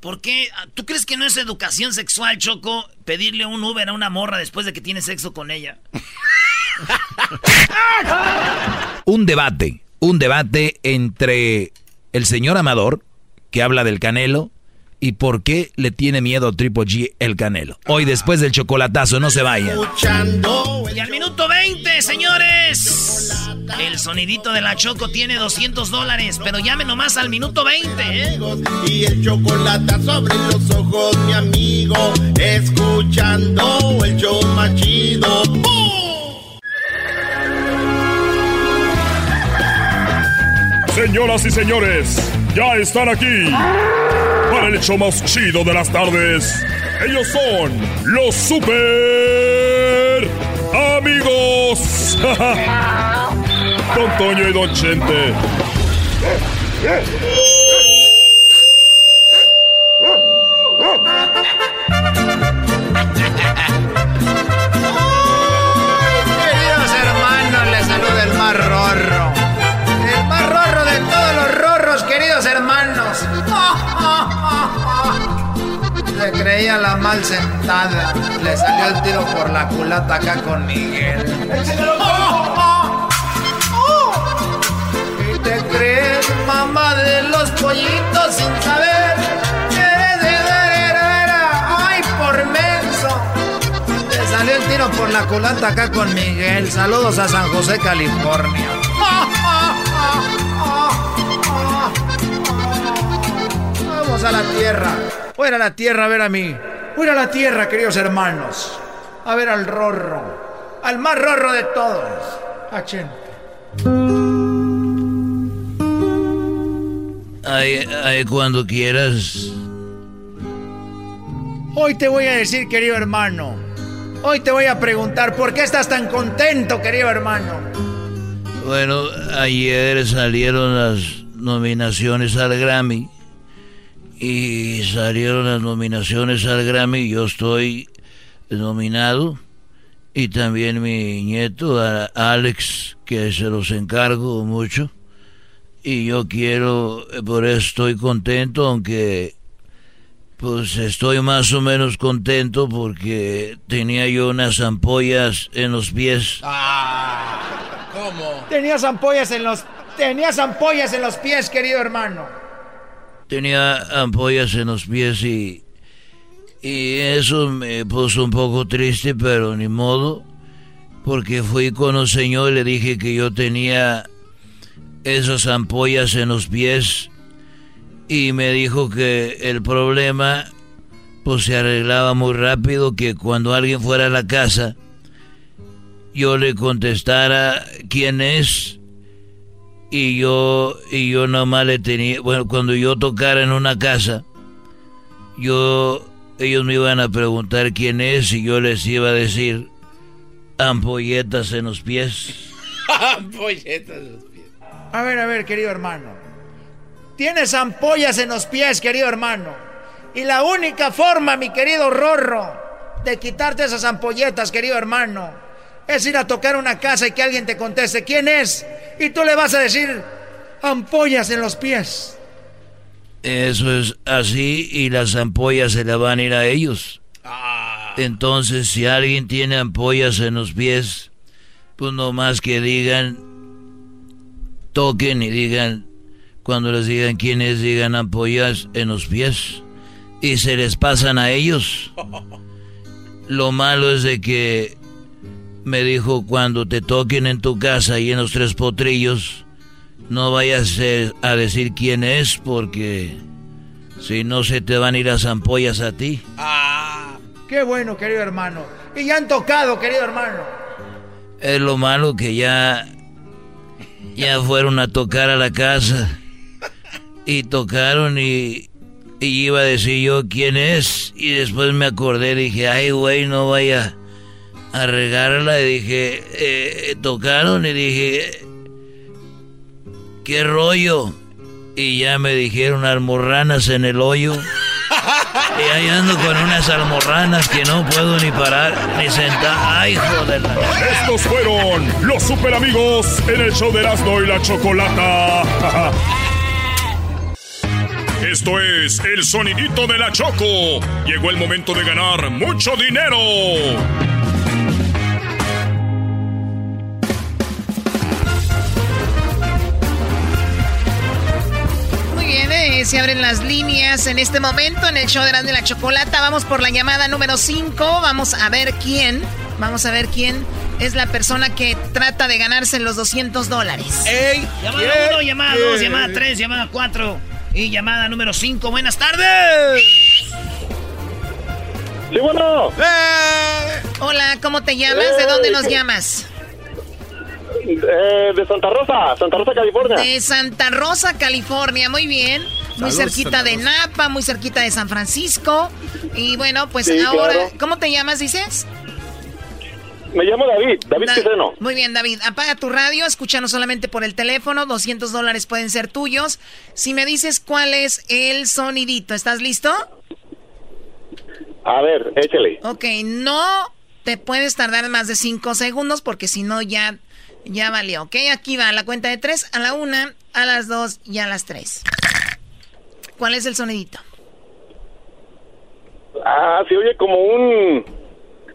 ¿Por qué? ¿Tú crees que no es educación sexual, Choco, pedirle un Uber a una morra después de que tiene sexo con ella? Un debate, un debate entre el señor Amador, que habla del Canelo, y por qué le tiene miedo a Triple G el Canelo. Hoy después del chocolatazo, no se vayan. Escuchando Y al minuto 20, señores. El sonidito de la Choco tiene 200 dólares, pero llame nomás al minuto 20, ¿eh? y el chocolate sobre los ojos, mi amigo. Escuchando el show más chido. ¡Bum! Señoras y señores, ya están aquí el hecho más chido de las tardes. Ellos son los super amigos. Don Toño y Don Chente. Queridos Se creía la mal sentada. Le salió el tiro por la culata acá con Miguel. ¿Y te crees mamá de los pollitos sin saber? Eres de Ay, por menso. Le salió el tiro por la culata acá con Miguel. Saludos a San José, California. Vamos a la tierra. Fuera a la tierra a ver a mí. Fuera a la tierra, queridos hermanos. A ver al rorro. Al más rorro de todos. Achen. Ay, ay, cuando quieras. Hoy te voy a decir, querido hermano. Hoy te voy a preguntar, ¿por qué estás tan contento, querido hermano? Bueno, ayer salieron las nominaciones al Grammy y salieron las nominaciones al Grammy. Yo estoy nominado y también mi nieto Alex, que se los encargo mucho. Y yo quiero, por eso estoy contento, aunque pues estoy más o menos contento porque tenía yo unas ampollas en los pies. Ah, ¿Cómo? Tenías ampollas en los tenías ampollas en los pies, querido hermano tenía ampollas en los pies y, y eso me puso un poco triste, pero ni modo, porque fui con un señor y le dije que yo tenía esas ampollas en los pies y me dijo que el problema pues se arreglaba muy rápido, que cuando alguien fuera a la casa yo le contestara quién es y yo y yo nomás le tenía bueno cuando yo tocara en una casa yo ellos me iban a preguntar quién es y yo les iba a decir ampolletas en los pies. Ampolletas en los pies. A ver a ver querido hermano. Tienes ampollas en los pies querido hermano. Y la única forma mi querido Rorro de quitarte esas ampolletas querido hermano es ir a tocar una casa y que alguien te conteste quién es y tú le vas a decir ampollas en los pies. Eso es así y las ampollas se le van a ir a ellos. Ah. Entonces, si alguien tiene ampollas en los pies, pues no más que digan, toquen y digan, cuando les digan quiénes digan ampollas en los pies y se les pasan a ellos. Lo malo es de que me dijo, cuando te toquen en tu casa y en los tres potrillos, no vayas a decir quién es porque si no se te van a ir las ampollas a ti. Ah, qué bueno, querido hermano. Y ya han tocado, querido hermano. Es lo malo que ya ya fueron a tocar a la casa y tocaron y, y iba a decir yo quién es y después me acordé dije, ay güey, no vaya a regarla y dije, eh, tocaron y dije, ¿qué rollo? Y ya me dijeron almorranas en el hoyo. Y ahí ando con unas almorranas que no puedo ni parar ni sentar. ¡Ay, joder! Estos fueron los super amigos en el show de Erasmo y la Chocolata. Esto es el sonidito de la Choco. Llegó el momento de ganar mucho dinero. Se abren las líneas en este momento en el show de la Chocolata. Vamos por la llamada número 5. Vamos a ver quién. Vamos a ver quién es la persona que trata de ganarse los 200 dólares. ¡Ey! Llamada 1, llamada 2, llamada 3, llamada 4 y llamada número 5. Buenas tardes. Sí, bueno. ¡Eh! Hola, ¿cómo te llamas? ¿De dónde nos llamas? Eh, de Santa Rosa, Santa Rosa, California. De Santa Rosa, California, muy bien. Muy cerquita de Napa, muy cerquita de San Francisco. Y bueno, pues ahora, ¿cómo te llamas, dices? Me llamo David, David da Muy bien, David. Apaga tu radio, escúchanos solamente por el teléfono. 200 dólares pueden ser tuyos. Si me dices cuál es el sonidito, ¿estás listo? A ver, échale. Ok, no te puedes tardar más de 5 segundos porque si no ya ya valió, ¿ok? Aquí va la cuenta de tres, a la una, a las dos y a las tres. ¿Cuál es el sonidito? Ah, se oye como un...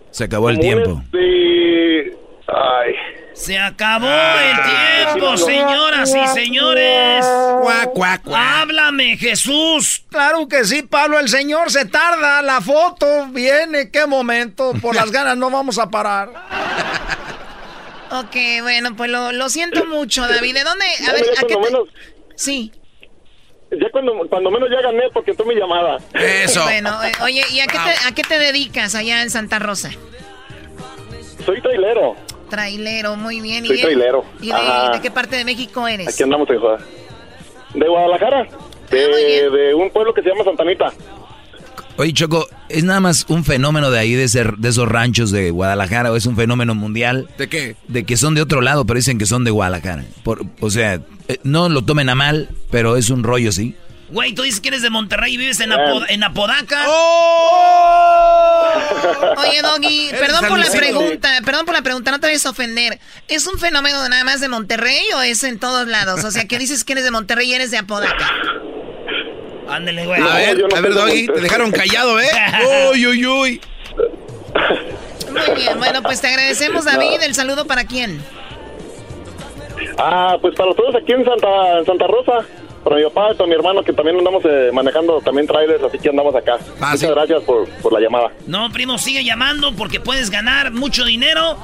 Se acabó el tiempo. este, Ay. Se acabó el tiempo, señoras y señores. Cuac, cuac, cuac. Háblame, Jesús. Claro que sí, Pablo, el señor se tarda, la foto viene, qué momento, por las ganas no vamos a parar. Ok, bueno, pues lo, lo siento mucho, David. ¿De dónde? A ver, ¿a qué te- menos- Sí. Ya cuando, cuando menos ya gané porque tú mi llamada. Bueno, eh, oye, ¿y a qué, te, a qué te dedicas allá en Santa Rosa? Soy trailero. Trailero, muy bien. Soy ¿Y, trailero. ¿y de, qué parte de México eres? Aquí andamos. De Guadalajara. De, de un pueblo que se llama Santanita. Oye, Choco, ¿es nada más un fenómeno de ahí, de, ser, de esos ranchos de Guadalajara, o es un fenómeno mundial? ¿De qué? De que son de otro lado, pero dicen que son de Guadalajara. Por, o sea, eh, no lo tomen a mal, pero es un rollo, ¿sí? Güey, tú dices que eres de Monterrey y vives en, Apo- en Apodaca. Oye, Doggy, perdón por la pregunta, perdón por la pregunta, no te vayas a ofender. ¿Es un fenómeno nada más de Monterrey o es en todos lados? O sea, que dices que eres de Monterrey y eres de Apodaca. Ándele, güey. A ver, a ver, Doggy, te dejaron callado, ¿eh? Uy, uy, uy. Muy bien, bueno, pues te agradecemos, David. ¿El saludo para quién? Ah, pues para todos aquí en Santa, en Santa Rosa. Para mi papá y para mi hermano que también andamos eh, manejando también trailers, así que andamos acá. Muchas gracias por, por la llamada. No, primo, sigue llamando porque puedes ganar mucho dinero.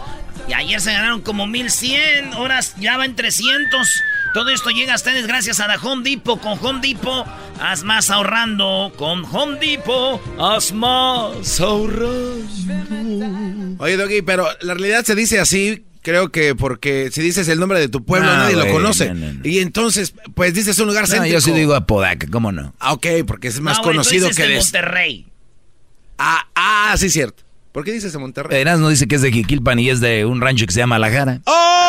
Y ayer se ganaron como 1100, horas ya va en 300. Todo esto llega a ustedes gracias a la Home Depot. Con Home Depot, haz más ahorrando. Con Home Depot, haz más ahorrando. Oye, Doggy, pero la realidad se dice así, creo que porque si dices el nombre de tu pueblo No, nadie lo conoce. no, no, Y entonces, pues dices un lugar céntrico. yo sí digo Apodaca, ¿cómo no? Ah, ok, porque es más No, güey, tú conocido dices que de. Monterrey. Ah, ah, sí, cierto. ¿Por qué dices de Monterrey? Eras no dice que es de Jiquilpan y es de un rancho que se llama La Jara. ¡Oh!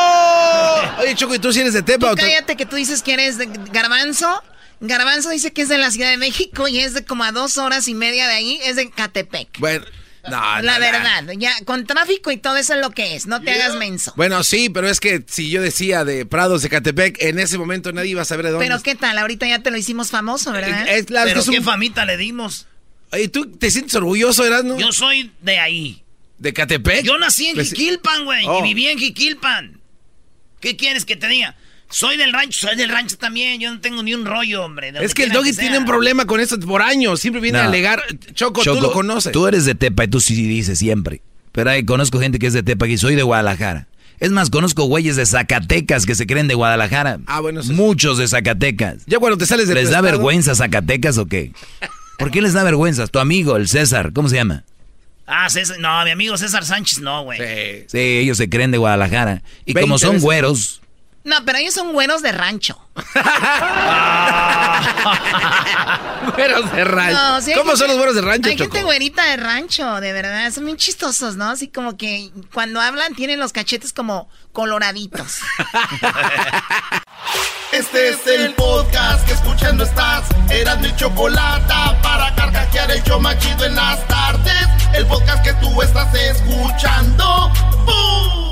Oye, Choco, ¿y tú si eres de Tepa Tú o cállate que tú dices que eres de Garbanzo. Garbanzo dice que es de la Ciudad de México y es de como a dos horas y media de ahí, es de Catepec. Bueno, no, la no, no. verdad, ya con tráfico y todo eso es lo que es, no te hagas menso. Bueno, sí, pero es que si yo decía de Prados de Catepec, en ese momento nadie iba a saber de dónde. Pero qué tal, ahorita ya te lo hicimos famoso, ¿verdad? Es la- Pero es un- qué famita le dimos. Oye, ¿tú te sientes orgulloso, Erasmo? Yo soy de ahí. ¿De Catepec? Yo nací en Pues- Jiquilpan, güey, Oh. y viví en Jiquilpan. ¿Qué quieres que te diga? Soy del rancho, soy del rancho también. Yo no tengo ni un rollo, hombre. Es que el Doggy tiene un problema con esto por años. Siempre viene No. a alegar. Choco, tú lo conoces. Tú eres de Tepa y tú sí dices siempre. Pero ahí conozco gente que es de Tepa y soy de Guadalajara. Es más, conozco güeyes de Zacatecas que se creen de Guadalajara. Ah, bueno, eso sí. Muchos de Zacatecas. Ya cuando te sales de ¿Les da estado- vergüenza Zacatecas o qué? ¿Por qué les da vergüenza? Tu amigo, el César, ¿cómo se llama? Ah, César, no, mi amigo César Sánchez, no, güey. Sí, ellos se creen de Guadalajara. Y como 20 son güeros, No, pero ellos son güeros de rancho. Güeros de rancho. No, sí ¿Cómo gente- son los güeros de rancho, Hay Choco? gente güerita de rancho, de verdad. Son bien chistosos, ¿no? Así como que cuando hablan tienen los cachetes como coloraditos. Este es el podcast que escuchando estás. Eran mi chocolate para carcajear el yo machido en las tardes. El podcast que tú estás escuchando. ¡Bum!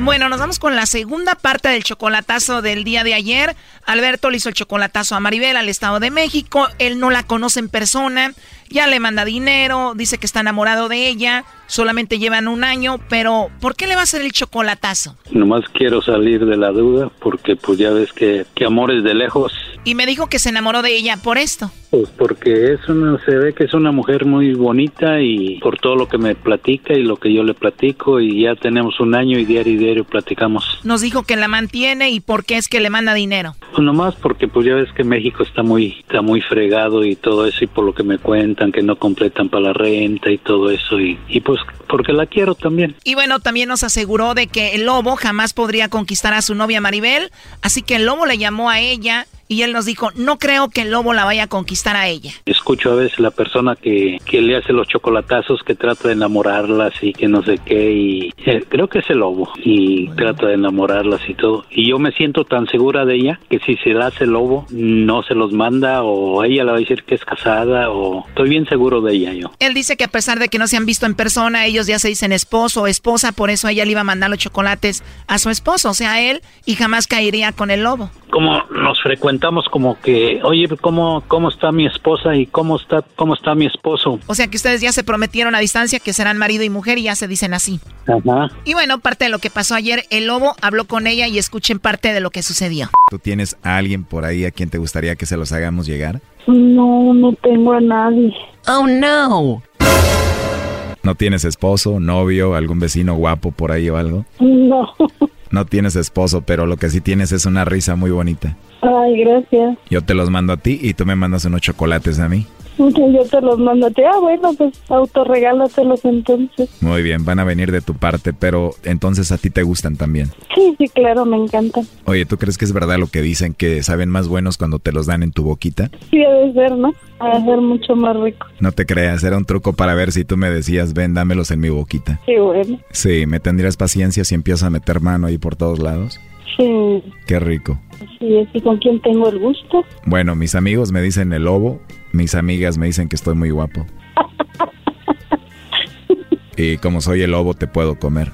Bueno, nos vamos con la segunda parte del chocolatazo del día de ayer. Alberto le hizo el chocolatazo a Maribel al Estado de México. Él no la conoce en persona. Ya le manda dinero. Dice que está enamorado de ella. Solamente llevan un año. Pero, ¿por qué le va a hacer el chocolatazo? Nomás quiero salir de la duda porque pues ya ves que, que amores de lejos, Y me dijo que se enamoró de ella por esto. pues porque es una, se ve que es una mujer muy bonita y por todo lo que me platica y lo que yo le platico y ya tenemos un año y diario y diario platicamos. Nos dijo que la mantiene y por qué es que le manda dinero. Pues nomás porque pues ya ves que México está muy, está muy fregado y todo eso y por lo que me que no completan para la renta y todo eso y pues porque la quiero también. Y bueno, también nos aseguró de que el lobo jamás podría conquistar a su novia Maribel, así que el lobo le llamó a ella Y él nos dijo, no creo que el lobo la vaya a conquistar a ella. Escucho a veces la persona que, que le hace los chocolatazos, que trata de enamorarlas y que no sé qué, y eh, creo que es el lobo, y trata de enamorarlas y todo. Y yo me siento tan segura de ella que si se la hace el lobo, no se los manda, o ella le va a decir que es casada, o estoy bien seguro de ella yo. Él dice que a pesar de que no se han visto en persona, ellos ya se dicen esposo o esposa, por eso ella le iba a mandar los chocolates a su esposo, o sea, a él, y jamás caería con el lobo. Como nos frecuentamos como que, oye, ¿cómo, cómo está mi esposa y cómo está, cómo está mi esposo? O sea que ustedes ya se prometieron a distancia que serán marido y mujer y ya se dicen así. Ajá. Y bueno, parte de lo que pasó ayer, el lobo habló con ella y escuchen parte de lo que sucedió. ¿Tú tienes a alguien por ahí a quien te gustaría que se los hagamos llegar? No, no tengo a nadie. Oh, no. ¿No tienes esposo, novio, algún vecino guapo por ahí o algo? No. No tienes esposo, pero lo que sí tienes es una risa muy bonita. Ay, gracias. Yo te los mando a ti y tú me mandas unos chocolates a mí. Yo te los mando. Ah, bueno, pues autorregálatelos entonces. Muy bien, van a venir de tu parte, pero entonces a ti te gustan también. Sí, sí, claro, me encantan. Oye, ¿tú crees que es verdad lo que dicen que saben más buenos cuando te los dan en tu boquita? Sí, debe ser, ¿no? Va ser mucho más rico. No te creas, era un truco para ver si tú me decías, ven, dámelos en mi boquita. Sí, bueno. Sí, ¿me tendrías paciencia si empiezo a meter mano ahí por todos lados? Sí. Qué rico. Sí, ¿y con quién tengo el gusto? Bueno, mis amigos me dicen el lobo, mis amigas me dicen que estoy muy guapo. y como soy el lobo, te puedo comer.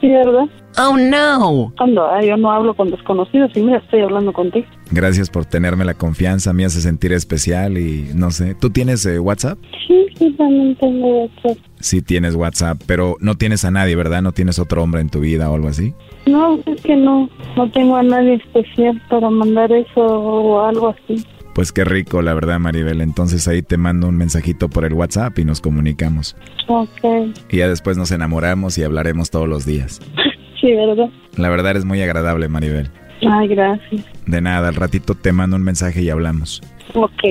Sí, ¿verdad? Oh, no. Cuando ah, yo no hablo con desconocidos y mira, estoy hablando contigo. Gracias por tenerme la confianza, me hace sentir especial y no sé. ¿Tú tienes eh, WhatsApp? Sí, sí, también tengo WhatsApp. Sí tienes WhatsApp, pero no tienes a nadie, ¿verdad? ¿No tienes otro hombre en tu vida o algo así? No, es que no, no tengo a nadie especial para mandar eso o algo así. Pues qué rico, la verdad, Maribel. Entonces ahí te mando un mensajito por el WhatsApp y nos comunicamos. Ok. Y ya después nos enamoramos y hablaremos todos los días. Sí, ¿verdad? La verdad eres muy agradable, Maribel. Ay, gracias. De nada, al ratito te mando un mensaje y hablamos. Ok.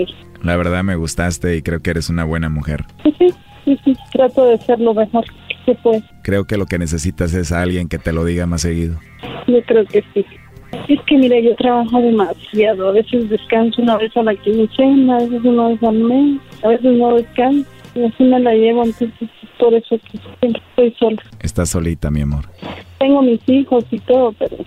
La verdad me gustaste y creo que eres una buena mujer. Sí, sí, sí, sí. Trato de ser lo mejor que se puede. Creo que lo que necesitas es a alguien que te lo diga más seguido. Yo creo que sí. Es que mira, yo trabajo demasiado. A veces descanso una vez a la quincena, a veces una vez al mes, a veces no descanso. Y así me la llevo, entonces es por eso que siempre estoy sola. Estás solita, mi amor. Tengo mis hijos y todo, pero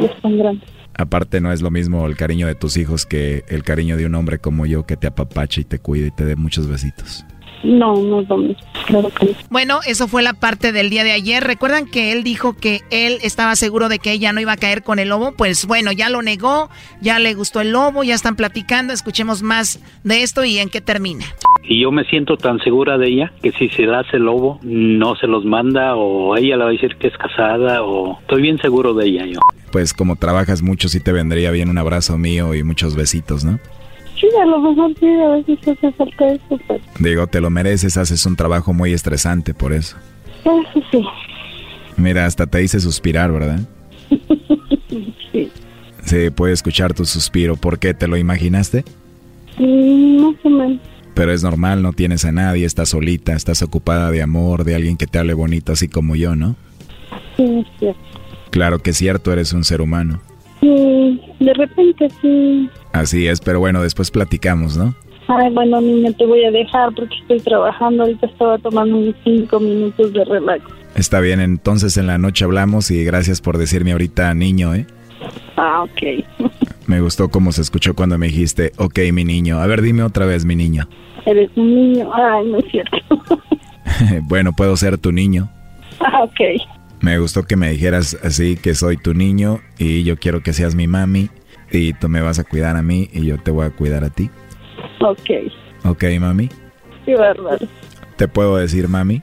están grandes. Aparte no es lo mismo el cariño de tus hijos que el cariño de un hombre como yo que te apapache y te cuide y te dé muchos besitos. No, no mismo. Claro que no. Bueno, eso fue la parte del día de ayer. ¿Recuerdan que él dijo que él estaba seguro de que ella no iba a caer con el lobo? Pues bueno, ya lo negó, ya le gustó el lobo, ya están platicando. Escuchemos más de esto y en qué termina. Y yo me siento tan segura de ella que si se la hace el lobo, no se los manda o ella le va a decir que es casada o estoy bien seguro de ella yo. Pues como trabajas mucho, sí te vendría bien un abrazo mío y muchos besitos, ¿no? Sí, a lo mejor sí, a veces hace falta eso, pero Digo, te lo mereces, haces un trabajo muy estresante por eso. eso sí. Mira, hasta te hice suspirar, ¿verdad? sí. Sí, puedo escuchar tu suspiro. ¿Por qué? ¿Te lo imaginaste? Mm, Más o menos. Pero es normal, no tienes a nadie, estás solita, estás ocupada de amor, de alguien que te hable bonito así como yo, ¿no? Sí, es cierto. Claro que es cierto, eres un ser humano. Sí, de repente sí. Así es, pero bueno, después platicamos, ¿no? Ay, bueno, niña, te voy a dejar porque estoy trabajando. Ahorita estaba tomando unos cinco minutos de relax. Está bien, entonces en la noche hablamos y gracias por decirme ahorita niño, ¿eh? Ah, ok. Me gustó cómo se escuchó cuando me dijiste, ok, mi niño. A ver, dime otra vez, mi niño. Eres un niño. Ay, no es cierto. bueno, puedo ser tu niño. ah, ok. Me gustó que me dijeras así que soy tu niño y yo quiero que seas mi mami y tú me vas a cuidar a mí y yo te voy a cuidar a ti. Ok. Ok, mami. Sí, verdad. ¿Te puedo decir mami?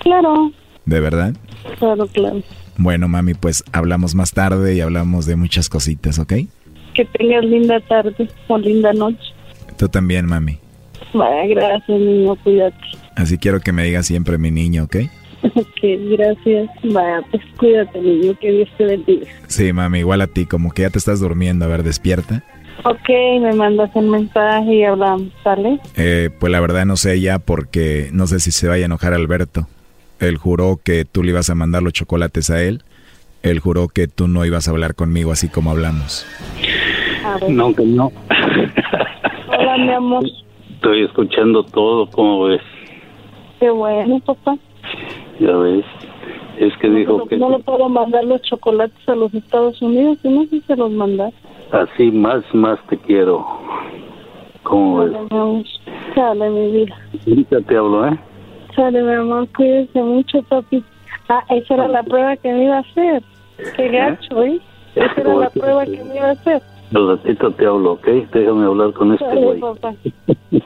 Claro, ¿De verdad? claro, claro. Bueno, mami, pues hablamos más tarde y hablamos de muchas cositas, ¿ok? Que tengas linda tarde o linda noche. Tú también, mami. Vaya, gracias, niño. Cuídate. Así quiero que me digas siempre mi niño, ¿ok? Ok, gracias. Vaya, pues cuídate, niño. Que Dios te bendiga. Sí, mami, igual a ti, como que ya te estás durmiendo, a ver, despierta. Ok, me mandas el mensaje y hablamos, ¿sale? Eh, pues la verdad no sé ya porque no sé si se vaya a enojar Alberto. Él juró que tú le ibas a mandar los chocolates a él. Él juró que tú no ibas a hablar conmigo así como hablamos. No, que no. Hola, mi amor. Estoy escuchando todo, ¿cómo ves? Qué bueno, papá. Ya ves. Es que dijo que no le puedo mandar los chocolates a los Estados Unidos, y no sé si se los mandar. así más, más te quiero. ¿Cómo ves? Sale, mi amor. Mi vida. Ahorita te hablo, ¿eh? Sale, mi amor. Cuídese mucho, papi. Ah, esa era la prueba que me iba a hacer. Qué gacho, ¿eh? Esa era la prueba que me iba a hacer. Al ratito te hablo, ¿ok? Déjame hablar con este güey. papá.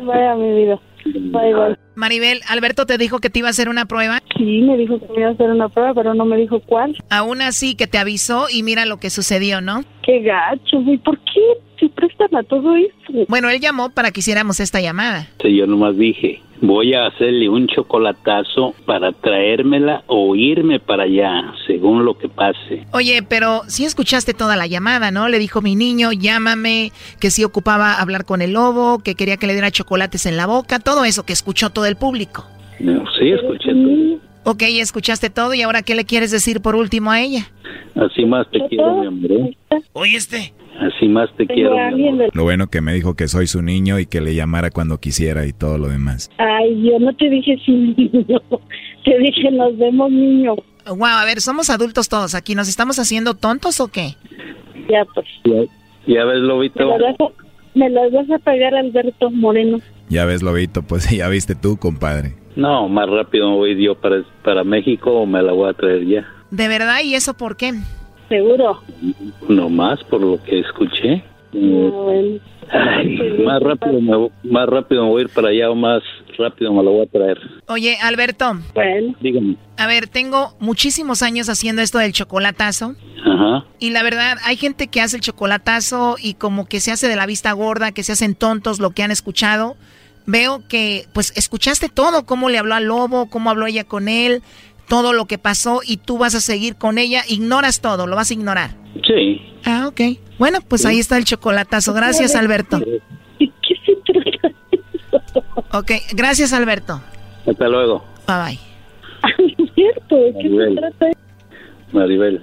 Vaya, mi vida. Bye, bye. Maribel, Alberto te dijo que te iba a hacer una prueba. Sí, me dijo que me iba a hacer una prueba, pero no me dijo cuál. Aún así que te avisó y mira lo que sucedió, ¿no? Qué gacho, ¿y por qué se prestan a todo esto? Bueno, él llamó para que hiciéramos esta llamada. Sí, yo nomás dije, voy a hacerle un chocolatazo para traérmela o irme para allá, según lo que pase. Oye, pero sí escuchaste toda la llamada, ¿no? Le dijo mi niño, llámame, que sí ocupaba hablar con el lobo, que quería que le diera chocolates en la boca, todo eso que escuchó todo el público. No, sí, escuché todo. Ok, escuchaste todo y ahora ¿qué le quieres decir por último a ella? Así más te quiero, mi amor. ¿eh? Oye, este. Así más te quiero, mi amor. Lo bueno que me dijo que soy su niño y que le llamara cuando quisiera y todo lo demás. Ay, yo no te dije sí, niño. Te dije nos vemos, niño. Wow, a ver, somos adultos todos aquí, ¿nos estamos haciendo tontos o qué? Ya, pues. Ya, ya ves, Me Lobito. las vas a, me las vas a pagar, Alberto Moreno. Ya ves, Lobito, pues ya viste tú, compadre. No, más rápido me voy yo para, para México o me la voy a traer ya. ¿De verdad? ¿Y eso por qué? Seguro. No más por lo que escuché. Eh, bueno. ay, más rápido me, más rápido me voy a ir para allá o más rápido me la voy a traer. Oye, Alberto, Bueno. Dígame. a ver, tengo muchísimos años haciendo esto del chocolatazo. Ajá. Y la verdad, hay gente que hace el chocolatazo y como que se hace de la vista gorda, que se hacen tontos lo que han escuchado. Veo que, pues, escuchaste todo, cómo le habló al lobo, cómo habló ella con él, todo lo que pasó y tú vas a seguir con ella. Ignoras todo, lo vas a ignorar. Sí. Ah, ok. Bueno, pues ahí está el chocolatazo. Gracias, Alberto. ¿Y qué se trata? Ok, gracias, Alberto. Hasta luego, Bye bye. ¿de ¿Qué se trata? Maribel.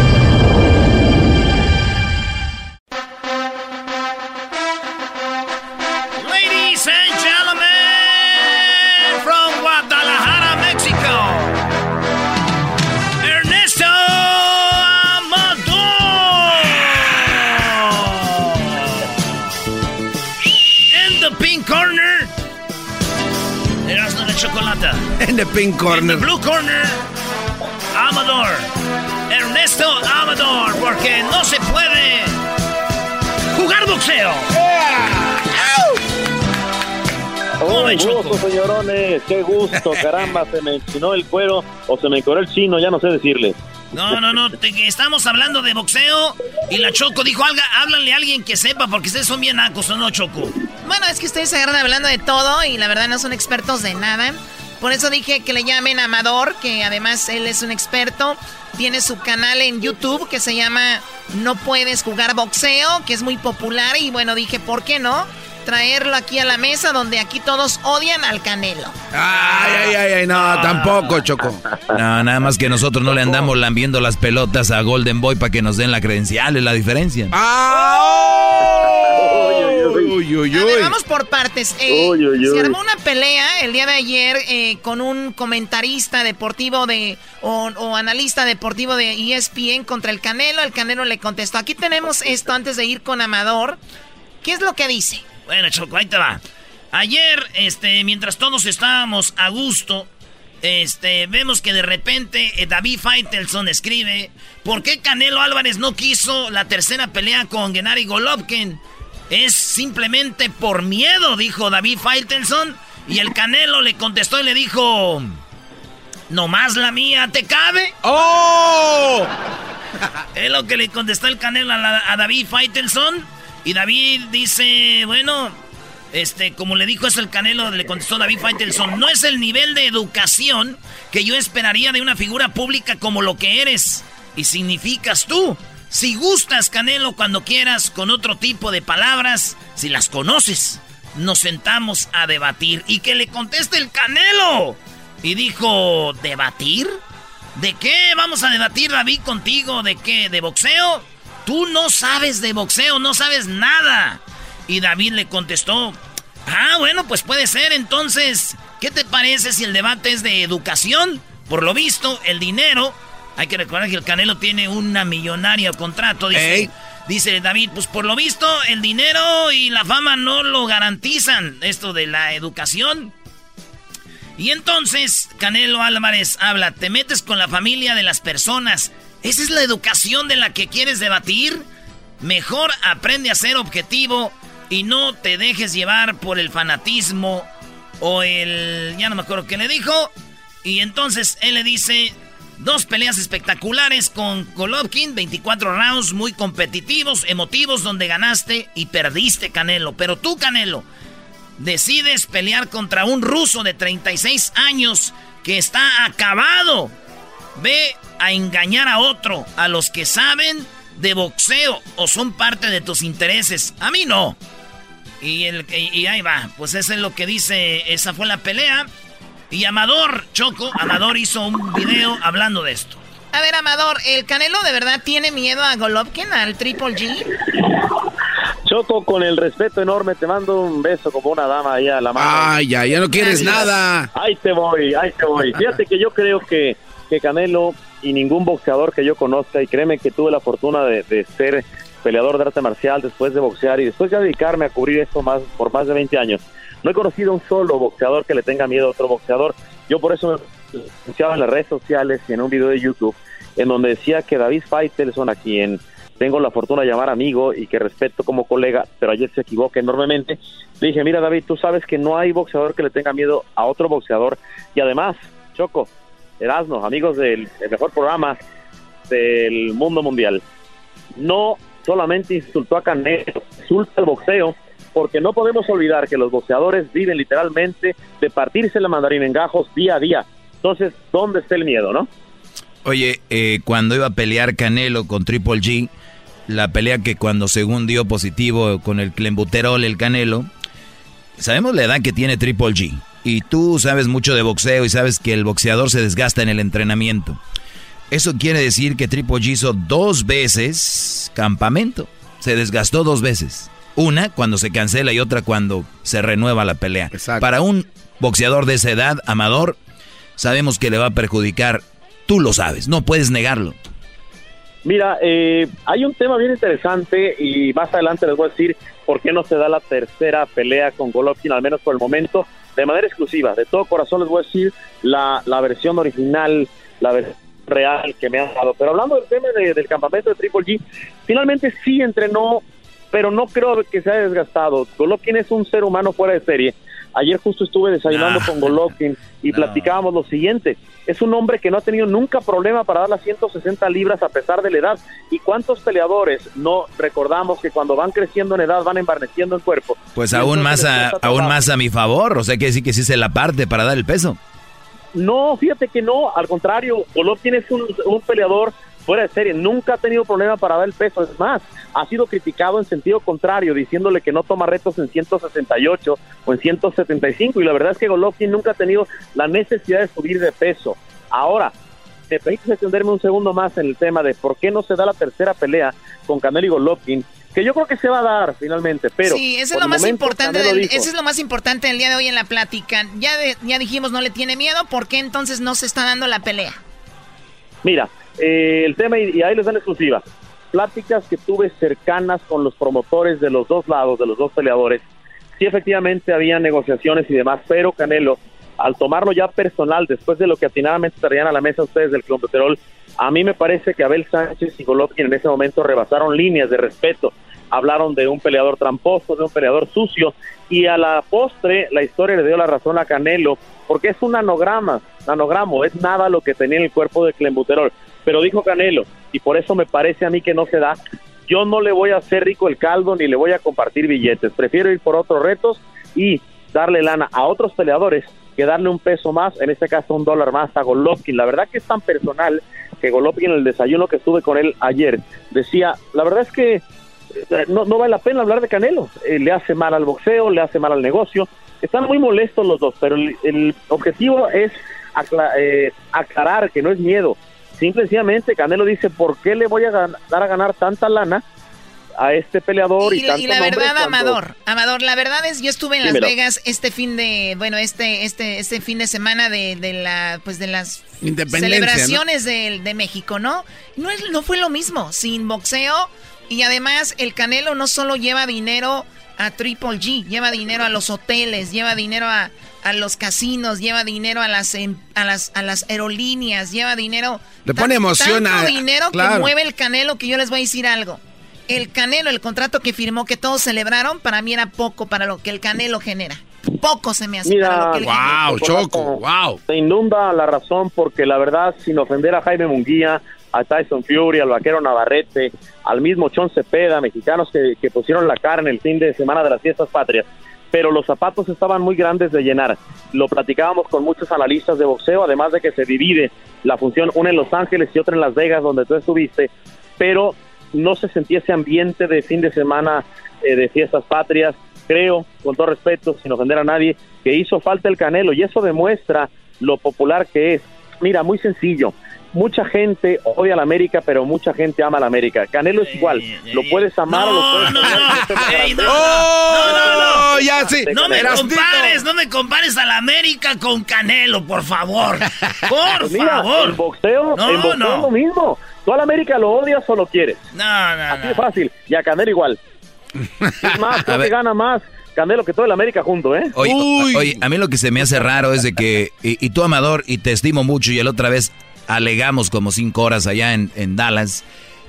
En the pink In corner. the blue corner, Amador. Ernesto Amador, porque no se puede jugar boxeo. Oh, Joven gusto, señorones, qué gusto, caramba, se me enchinó el cuero o se me encoró el chino, ya no sé decirle. No, no, no, te- estamos hablando de boxeo y la Choco dijo, "Alga- háblanle a alguien que sepa porque ustedes son bien nacos, ¿o no, Choco? Bueno, es que ustedes se agarran hablando de todo y la verdad no son expertos de nada. Por eso dije que le llamen a Amador, que además él es un experto. Tiene su canal en YouTube que se llama No Puedes Jugar Boxeo, que es muy popular. Y bueno, dije, ¿por qué no? Traerlo aquí a la mesa donde aquí todos odian al Canelo. Ay, ay, ay, ay, no, tampoco, Choco. No, nada más que nosotros no le andamos lambiendo las pelotas a Golden Boy para que nos den la credencial, es la diferencia. Uy, uy, A ver, uy. vamos por partes. Eh, Uy, uy, Se armó una pelea el día de ayer eh, con un comentarista deportivo de o, o analista deportivo de ESPN contra el Canelo. El Canelo le contestó. Aquí tenemos esto antes de ir con Amador. ¿Qué es lo que dice? Bueno, Choco, ahí te va. Ayer, este, mientras todos estábamos a gusto, este, vemos que de repente eh, David Faitelson escribe, ¿por qué Canelo Álvarez no quiso la tercera pelea con Gennady Golovkin? Es simplemente por miedo, dijo David Faitelson. Y el Canelo le contestó y le dijo, ¿nomás la mía te cabe? ¡Oh! Es lo que le contestó el Canelo a, la- a David Faitelson. Y David dice, bueno, Este, como le dijo eso el Canelo, le contestó David Faitelson, no es el nivel de educación que yo esperaría de una figura pública como lo que eres y significas tú. Si gustas, Canelo, cuando quieras, con otro tipo de palabras, si las conoces, nos sentamos a debatir. Y que le conteste el Canelo. Y dijo, ¿debatir? ¿De qué vamos a debatir, David, contigo? ¿De qué? ¿De boxeo? Tú no sabes de boxeo, no sabes nada. Y David le contestó, ah, bueno, pues puede ser. Entonces, ¿qué te parece si el debate es de educación? Por lo visto, el dinero hay que recordar que el Canelo tiene una millonaria contrato. Dice, dice David, pues por lo visto el dinero y la fama no lo garantizan esto de la educación. Y entonces Canelo Álvarez habla, te metes con la familia de las personas. ¿Esa es la educación de la que quieres debatir? Mejor aprende a ser objetivo y no te dejes llevar por el fanatismo o el... ya no me acuerdo qué le dijo. Y entonces él le dice, Dos peleas espectaculares con Golovkin, 24 rounds muy competitivos, emotivos, donde ganaste y perdiste, Canelo. Pero tú, Canelo, decides pelear contra un ruso de 36 años que está acabado. Ve a engañar a otro, a los que saben de boxeo o son parte de tus intereses. A mí no. Y, el, y ahí va, pues eso es lo que dice, esa fue la pelea. Y Amador, Choco, Amador hizo un video hablando de esto. A ver, Amador, ¿el Canelo de verdad tiene miedo a Golovkin, al Triple G? Choco, con el respeto enorme, te mando un beso como una dama ahí a la mano. Ay, ya, ya no quieres nada. Ahí te voy, ahí te voy. Fíjate que yo creo que, que Canelo y ningún boxeador que yo conozca, y créeme que tuve la fortuna de, de ser peleador de arte marcial después de boxear y después de dedicarme a cubrir esto más por más de 20 años no he conocido un solo boxeador que le tenga miedo a otro boxeador. Yo por eso me anunciaba en las redes sociales y en un video de YouTube en donde decía que David Faitelson, a quien tengo la fortuna de llamar amigo y que respeto como colega, pero ayer se equivoca enormemente, le dije, mira David, tú sabes que no hay boxeador que le tenga miedo a otro boxeador y además, Choco, Erasmo, amigos del mejor programa del mundo mundial, no solamente insultó a Canelo, insulta al boxeo, porque no podemos olvidar que los boxeadores viven literalmente de partirse la mandarina en gajos día a día. Entonces, ¿dónde está el miedo, no? Oye, eh, cuando iba a pelear Canelo con Triple G, la pelea que cuando según dio positivo con el clembuterol el Canelo, sabemos la edad que tiene Triple G. Y tú sabes mucho de boxeo y sabes que el boxeador se desgasta en el entrenamiento. Eso quiere decir que Triple G hizo dos veces campamento. Se desgastó dos veces. Una cuando se cancela y otra cuando se renueva la pelea. Para un boxeador de esa edad, amador, sabemos que le va a perjudicar. Tú lo sabes, no puedes negarlo. Mira, eh, hay un tema bien interesante y más adelante les voy a decir por qué no se da la tercera pelea con Golovkin, al menos por el momento, de manera exclusiva. De todo corazón les voy a decir la, la versión original, la versión real que me han dado. Pero hablando del tema del campamento de Triple G, finalmente sí entrenó pero no creo que se haya desgastado. Golovkin es un ser humano fuera de serie. Ayer justo estuve desayunando con Golovkin y platicábamos lo siguiente. Es un hombre que no ha tenido nunca problema para dar las 160 libras a pesar de la edad. ¿Y cuántos peleadores no recordamos que cuando van creciendo en edad van embarneciendo el cuerpo? Pues aún más, a, aún más a mi favor. O sea que sí que sí se la parte para dar el peso. No, fíjate que no. Al contrario, Golovkin es un, un peleador fuera de serie, nunca ha tenido problema para dar el peso, es más, ha sido criticado en sentido contrario, diciéndole que no toma retos en 168 o en 175, y la verdad es que Golovkin nunca ha tenido la necesidad de subir de peso. Ahora, te permites extenderme un segundo más en el tema de por qué no se da la tercera pelea con Canelo y Golovkin, que yo creo que se va a dar finalmente, pero sí, eso es lo más importante del, eso es lo más importante del día de hoy en la plática. Ya ya dijimos no le tiene miedo, ¿por qué entonces no se está dando la pelea? Mira, eh, el tema, y, ahí les dan exclusiva, pláticas que tuve cercanas con los promotores de los dos lados, de los dos peleadores, sí efectivamente había negociaciones y demás, pero Canelo, al tomarlo ya personal, después de lo que atinadamente traían a la mesa ustedes del Club a mí me parece que Abel Sánchez y Golovkin en ese momento rebasaron líneas de respeto. Hablaron de un peleador tramposo, de un peleador sucio, y a la postre la historia le dio la razón a Canelo, porque es un nanograma, nanogramo, es nada lo que tenía en el cuerpo de Clembuterol. Pero dijo Canelo, y por eso me parece a mí que no se da, yo no le voy a hacer rico el caldo ni le voy a compartir billetes, prefiero ir por otros retos y darle lana a otros peleadores que darle un peso más, en este caso un dólar más a Golovkin. La verdad que es tan personal que Golovkin en el desayuno que estuve con él ayer decía, la verdad es que eh, no, vale la pena hablar de Canelo, Eh, le hace mal al boxeo, le hace mal al negocio, están muy molestos los dos, pero el, el objetivo es acla- eh, aclarar que no es miedo, simple y sencillamente Canelo dice, ¿por qué le voy a dar a ganar tanta lana a este peleador y, Y, la- tanto y la verdad, cuando- Amador, Amador, la verdad es, yo estuve en Las Dímelo. Vegas este fin de, bueno, este, este, este fin de semana de, de la, pues de las celebraciones de, de México, ¿no? No es, no fue lo mismo, sin boxeo y además el Canelo no solo lleva dinero a Triple G, lleva dinero a los hoteles, lleva dinero a, a los casinos, lleva dinero a las, em- a las, a las aerolíneas, lleva dinero. Le pone emoción tanto a- dinero que mueve el Canelo que yo les voy a decir algo. El Canelo, el contrato que firmó que todos celebraron, para mí era poco para lo que el Canelo genera. Poco se me hace para lo que él genera. wow. Se inunda la razón porque la verdad, sin ofender a Jaime Munguía, a Tyson Fury, al vaquero Navarrete, al mismo Chon Cepeda, mexicanos que, que pusieron la cara en el fin de semana de las fiestas patrias, pero los zapatos estaban muy grandes de llenar. Lo platicábamos con muchos analistas de boxeo, además de que se divide la función, una en Los Ángeles y otra en Las Vegas, donde tú estuviste, pero no se sentía ese ambiente de fin de semana eh, de fiestas patrias. Creo, con todo respeto, sin ofender a nadie, que hizo falta el Canelo y eso demuestra lo popular que es. Mira, muy sencillo. Mucha gente odia a la América, pero mucha gente ama a la América. Canelo es igual. Lo puedes amar o lo puedes odiar. no, no, ya sí. No me compares, no me compares a la América con Canelo, por favor. Por Pues Mira, favor. en boxeo, No, en boxeo no. es lo mismo. Tú a la América lo odias o lo quieres. No, no, Así de fácil. Y a Canelo igual. Es más, que gana más Canelo que todo el América junto, ¿eh? Oye, oye, a mí lo que se me hace raro es de que, y, y tú Amador, y te estimo mucho, y la otra vez alegamos como cinco horas allá en, en Dallas,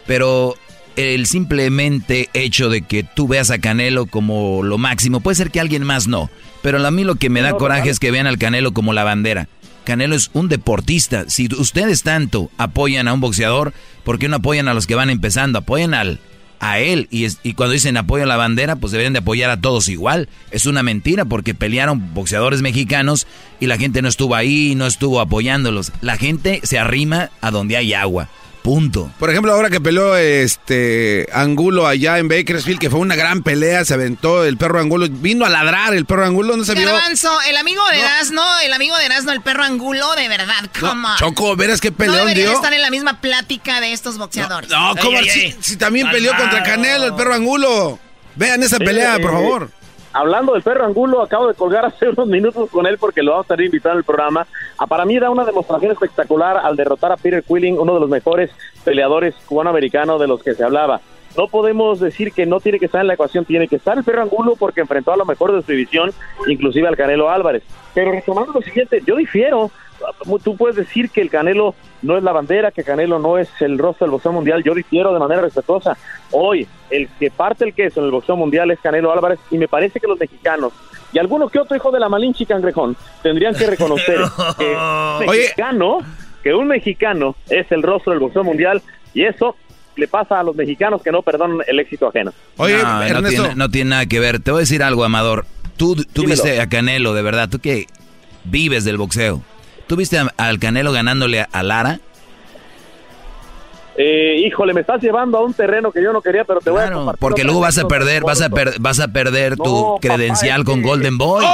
pero el simplemente hecho de que tú veas a Canelo como lo máximo, puede ser que alguien más no, pero a mí lo que me da No, coraje es que vean al Canelo como la bandera. Canelo es un deportista. Si ustedes tanto apoyan a un boxeador, ¿por qué no apoyan a los que van empezando? Apoyan al, a él. Y, es- y cuando dicen apoyo a la bandera, pues deberían de apoyar a todos igual. Es una mentira porque pelearon boxeadores mexicanos y la gente no estuvo ahí, no estuvo apoyándolos. La gente se arrima a donde hay agua. Punto. Por ejemplo, ahora que peleó este Angulo allá en Bakersfield, que fue una gran pelea, se aventó el perro Angulo, vino a ladrar el perro Angulo, no se vio. Garbanzo, el amigo de Erasno, el amigo de Erasno, el perro angulo, de verdad, come on. Choco, verás qué no peleón debería dio. estar en la misma plática de estos boxeadores. No, ¿cómo? Ey, ey, si, también peleó Calmado. contra Canelo, el perro Angulo. Vean esa Sí, pelea, por favor. Hablando del perro Angulo, acabo de colgar hace unos minutos con él porque lo vamos a tener invitado en el programa. Ah, para mí da una demostración espectacular al derrotar a Peter Quilling, uno de los mejores peleadores cubano-americanos de los que se hablaba. No podemos decir que no tiene que estar en la ecuación, tiene que estar el perro Angulo porque enfrentó a lo mejor de su división, inclusive al Canelo Álvarez. Pero retomando lo siguiente, yo difiero. Tú puedes decir que el Canelo no es la bandera, que Canelo no es el rostro del boxeo mundial. Yo difiero de manera respetuosa. Hoy, el que parte el queso en el boxeo mundial es Canelo Álvarez y me parece que los mexicanos y algunos que otro hijo de la Malinche Cangrejón tendrían que reconocer que un mexicano, que un mexicano es el rostro del boxeo mundial y eso le pasa a los mexicanos que no perdonan el éxito ajeno. no, no tiene, no tiene nada que ver. Te voy a decir algo, Amador. Tú, tú Dímelo. viste a Canelo, de verdad. Tú que vives del boxeo. ¿Tú viste a- al Canelo ganándole a, Lara? Eh, híjole, me estás llevando a un terreno que yo no quería, pero te voy a Porque luego vas a perder, vas a, per- vas a perder tu No, credencial con que- Golden Boy. No,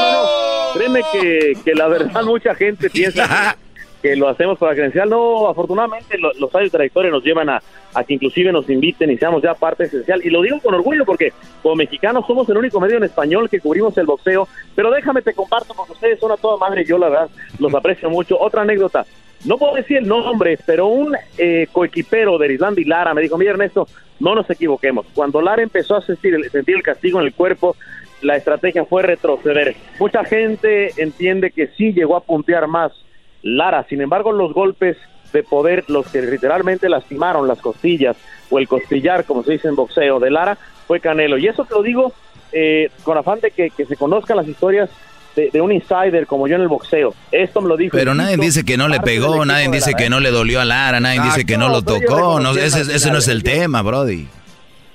no, no. Créeme que, que la verdad mucha gente piensa que, que lo hacemos por la credencial. No, afortunadamente lo- los años de trayectoria nos llevan a, a que inclusive nos inviten y seamos ya parte esencial. Y lo digo con orgullo porque como mexicanos somos el único medio en español que cubrimos el boxeo. Pero déjame te comparto porque ustedes son a toda madre y yo la verdad los aprecio mucho. Otra anécdota. No puedo decir el nombre, pero un eh, coequipero de Islandi Lara me dijo, mira Ernesto, no nos equivoquemos. Cuando Lara empezó a sentir el, sentir el castigo en el cuerpo, la estrategia fue retroceder. Mucha gente entiende que sí llegó a puntear más Lara, sin embargo los golpes de poder, los que literalmente lastimaron las costillas o el costillar, como se dice en boxeo, de Lara, fue Canelo. Y eso te lo digo eh, con afán de que, que se conozcan las historias de, de un insider como yo en el boxeo. Esto me lo dijo. Pero nadie dice que no le pegó, nadie dice que ¿eh? no le dolió a Lara, nadie Ah, dice que no, no, lo tocó. No, ese, ese no es el tema, Brody.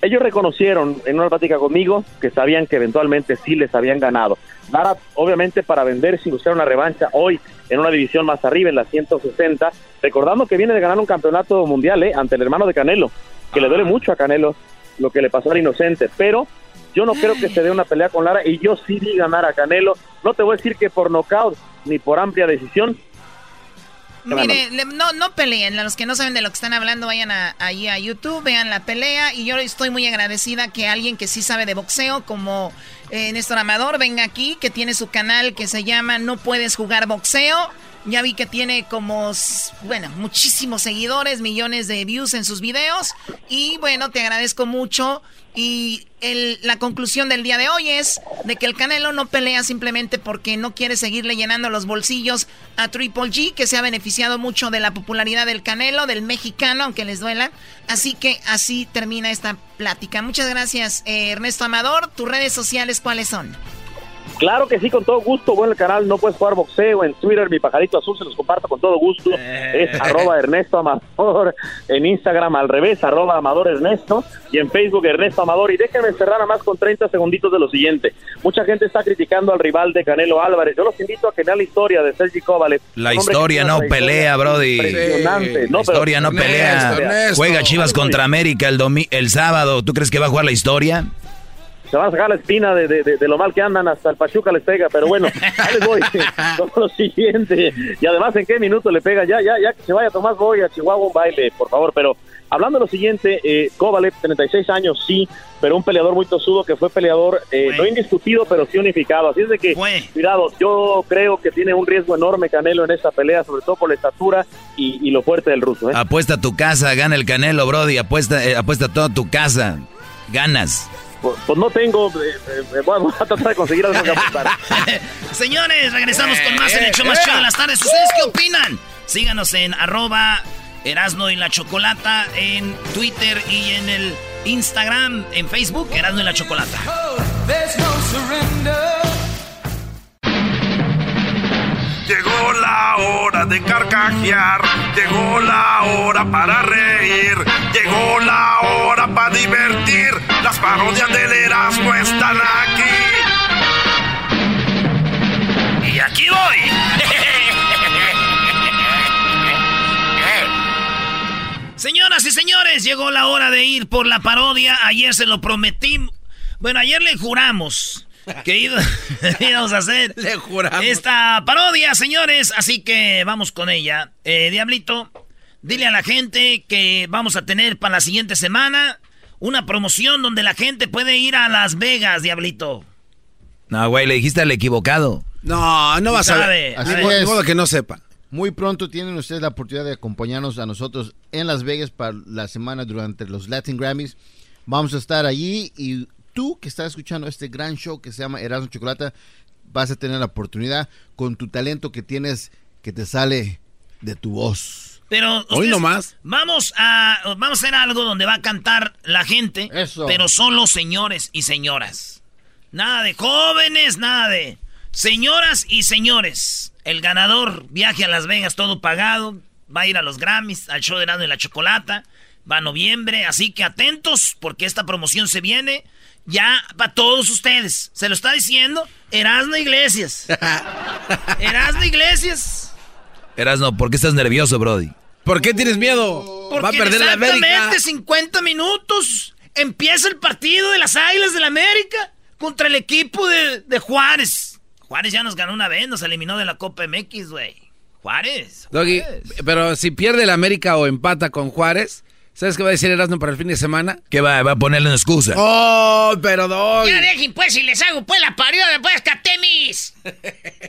Ellos reconocieron en una plática conmigo que sabían que eventualmente sí les habían ganado. Lara, obviamente, para vender si buscar una revancha hoy en una división más arriba, en la 160, recordando que viene de ganar un campeonato mundial ¿eh? ante el hermano de Canelo, que le duele mucho a Canelo lo que le pasó al inocente, pero yo no creo que se dé una pelea con Lara y yo sí vi ganar a Canelo. No te voy a decir que por nocaut ni por amplia decisión, Mire, no, no peleen. Los que no saben de lo que están hablando, vayan a, ahí a YouTube, vean la pelea. Y yo estoy muy agradecida que alguien que sí sabe de boxeo, como eh, Néstor Amador, venga aquí, que tiene su canal que se llama No Puedes Jugar Boxeo. Ya vi que tiene como, bueno, muchísimos seguidores, millones de views en sus videos. Y bueno, te agradezco mucho. Y la conclusión del día de hoy es de que el Canelo no pelea simplemente porque no quiere seguirle llenando los bolsillos a Triple G, que se ha beneficiado mucho de la popularidad del Canelo, del mexicano, aunque les duela. Así que así termina esta plática. Muchas gracias, eh, Ernesto Amador. ¿Tus redes sociales cuáles son? Claro que sí, con todo gusto. Bueno, el canal No Puedes Jugar Boxeo en Twitter, mi pajarito azul, se los comparto con todo gusto. Es Eh. arroba Ernesto Amador. En Instagram al revés, arroba Amador Ernesto. Y en Facebook Ernesto Amador. Y déjenme cerrar nada más con 30 segunditos de lo siguiente. Mucha gente está criticando al rival de Canelo Álvarez. Yo los invito a que vean la historia de Sergi Kovalev. La historia no pelea, Brody. Impresionante. La No, historia no pelea. Ernesto, Ernesto. Juega Chivas contra América el, domi el sábado. ¿Tú crees que va a jugar la historia? Se van a sacar la espina de, de- de- de lo mal que andan, hasta el Pachuca les pega, pero bueno, ahí les voy con lo siguiente. Y además, ¿en qué minuto le pega? Ya, ya, ya que se vaya Tomás Boy a Chihuahua un baile, por favor. Pero hablando de lo siguiente, eh, Kovalev, 36 años, sí, pero un peleador muy tosudo que fue peleador, eh, no indiscutido, pero sí unificado. Así es de que, cuidado, yo creo que tiene un riesgo enorme Canelo en esta pelea, sobre todo por la estatura y, y lo fuerte del ruso. ¿eh? Apuesta tu casa, gana el Canelo, Brody. Apuesta, eh, apuesta toda tu casa. Ganas. Pues, pues no tengo, eh, eh, voy a- voy a tratar de conseguir algo que apostar. Señores, regresamos con más en el show más chido de las tardes. ¿Ustedes qué opinan? Síganos en arroba Erasno y la Chocolata en Twitter y en el Instagram, en Facebook, Erasno y la Chocolata. Llegó la hora de carcajear, llegó la hora para reír, llegó la hora para divertir. Las parodias del Erasmo están aquí. Y aquí voy. Señoras y señores, llegó la hora de ir por la parodia. Ayer se lo prometí. Bueno, ayer le juramos que iba- íbamos a hacer esta parodia, señores. Así que vamos con ella. Eh, Diablito, dile a la gente que vamos a tener para la siguiente semana una promoción donde la gente puede ir a Las Vegas, Diablito. No, güey, le dijiste al equivocado. No, no vas a Sabe, ver. Así es. ni modo que no sepa. Muy pronto tienen ustedes la oportunidad de acompañarnos a nosotros en Las Vegas para la semana durante los Latin Grammys. Vamos a estar allí y tú que estás escuchando este gran show que se llama Erasmo Chocolata, vas a tener la oportunidad con tu talento que tienes que te sale de tu voz. Pero Hoy nomás. Vamos a vamos a hacer algo donde va a cantar la gente, pero solo señores y señoras. Nada de jóvenes, nada de señoras y señores. El ganador viaje a Las Vegas todo pagado, va a ir a los Grammys, al show de Erasmo y la Chocolata, va a noviembre, así que atentos porque esta promoción se viene ya para todos ustedes. Se lo está diciendo Erasmo Iglesias. Erasmo Iglesias. Erasno, ¿por qué estás nervioso, Brody? ¿Por qué tienes miedo? Porque Va a perder la exactamente América. 50 minutos empieza el partido de las Águilas del la América contra el equipo de, de Juárez. Juárez ya nos ganó una vez, nos eliminó de la Copa MX, güey. Juárez. Doggy, pero si pierde el América o empata con Juárez, ¿sabes qué va a decir Erasmo para el fin de semana? ¿Qué va, va a ponerle una excusa? Oh, pero Doggy. Ya dejen pues si les hago pues la parida después Catemis.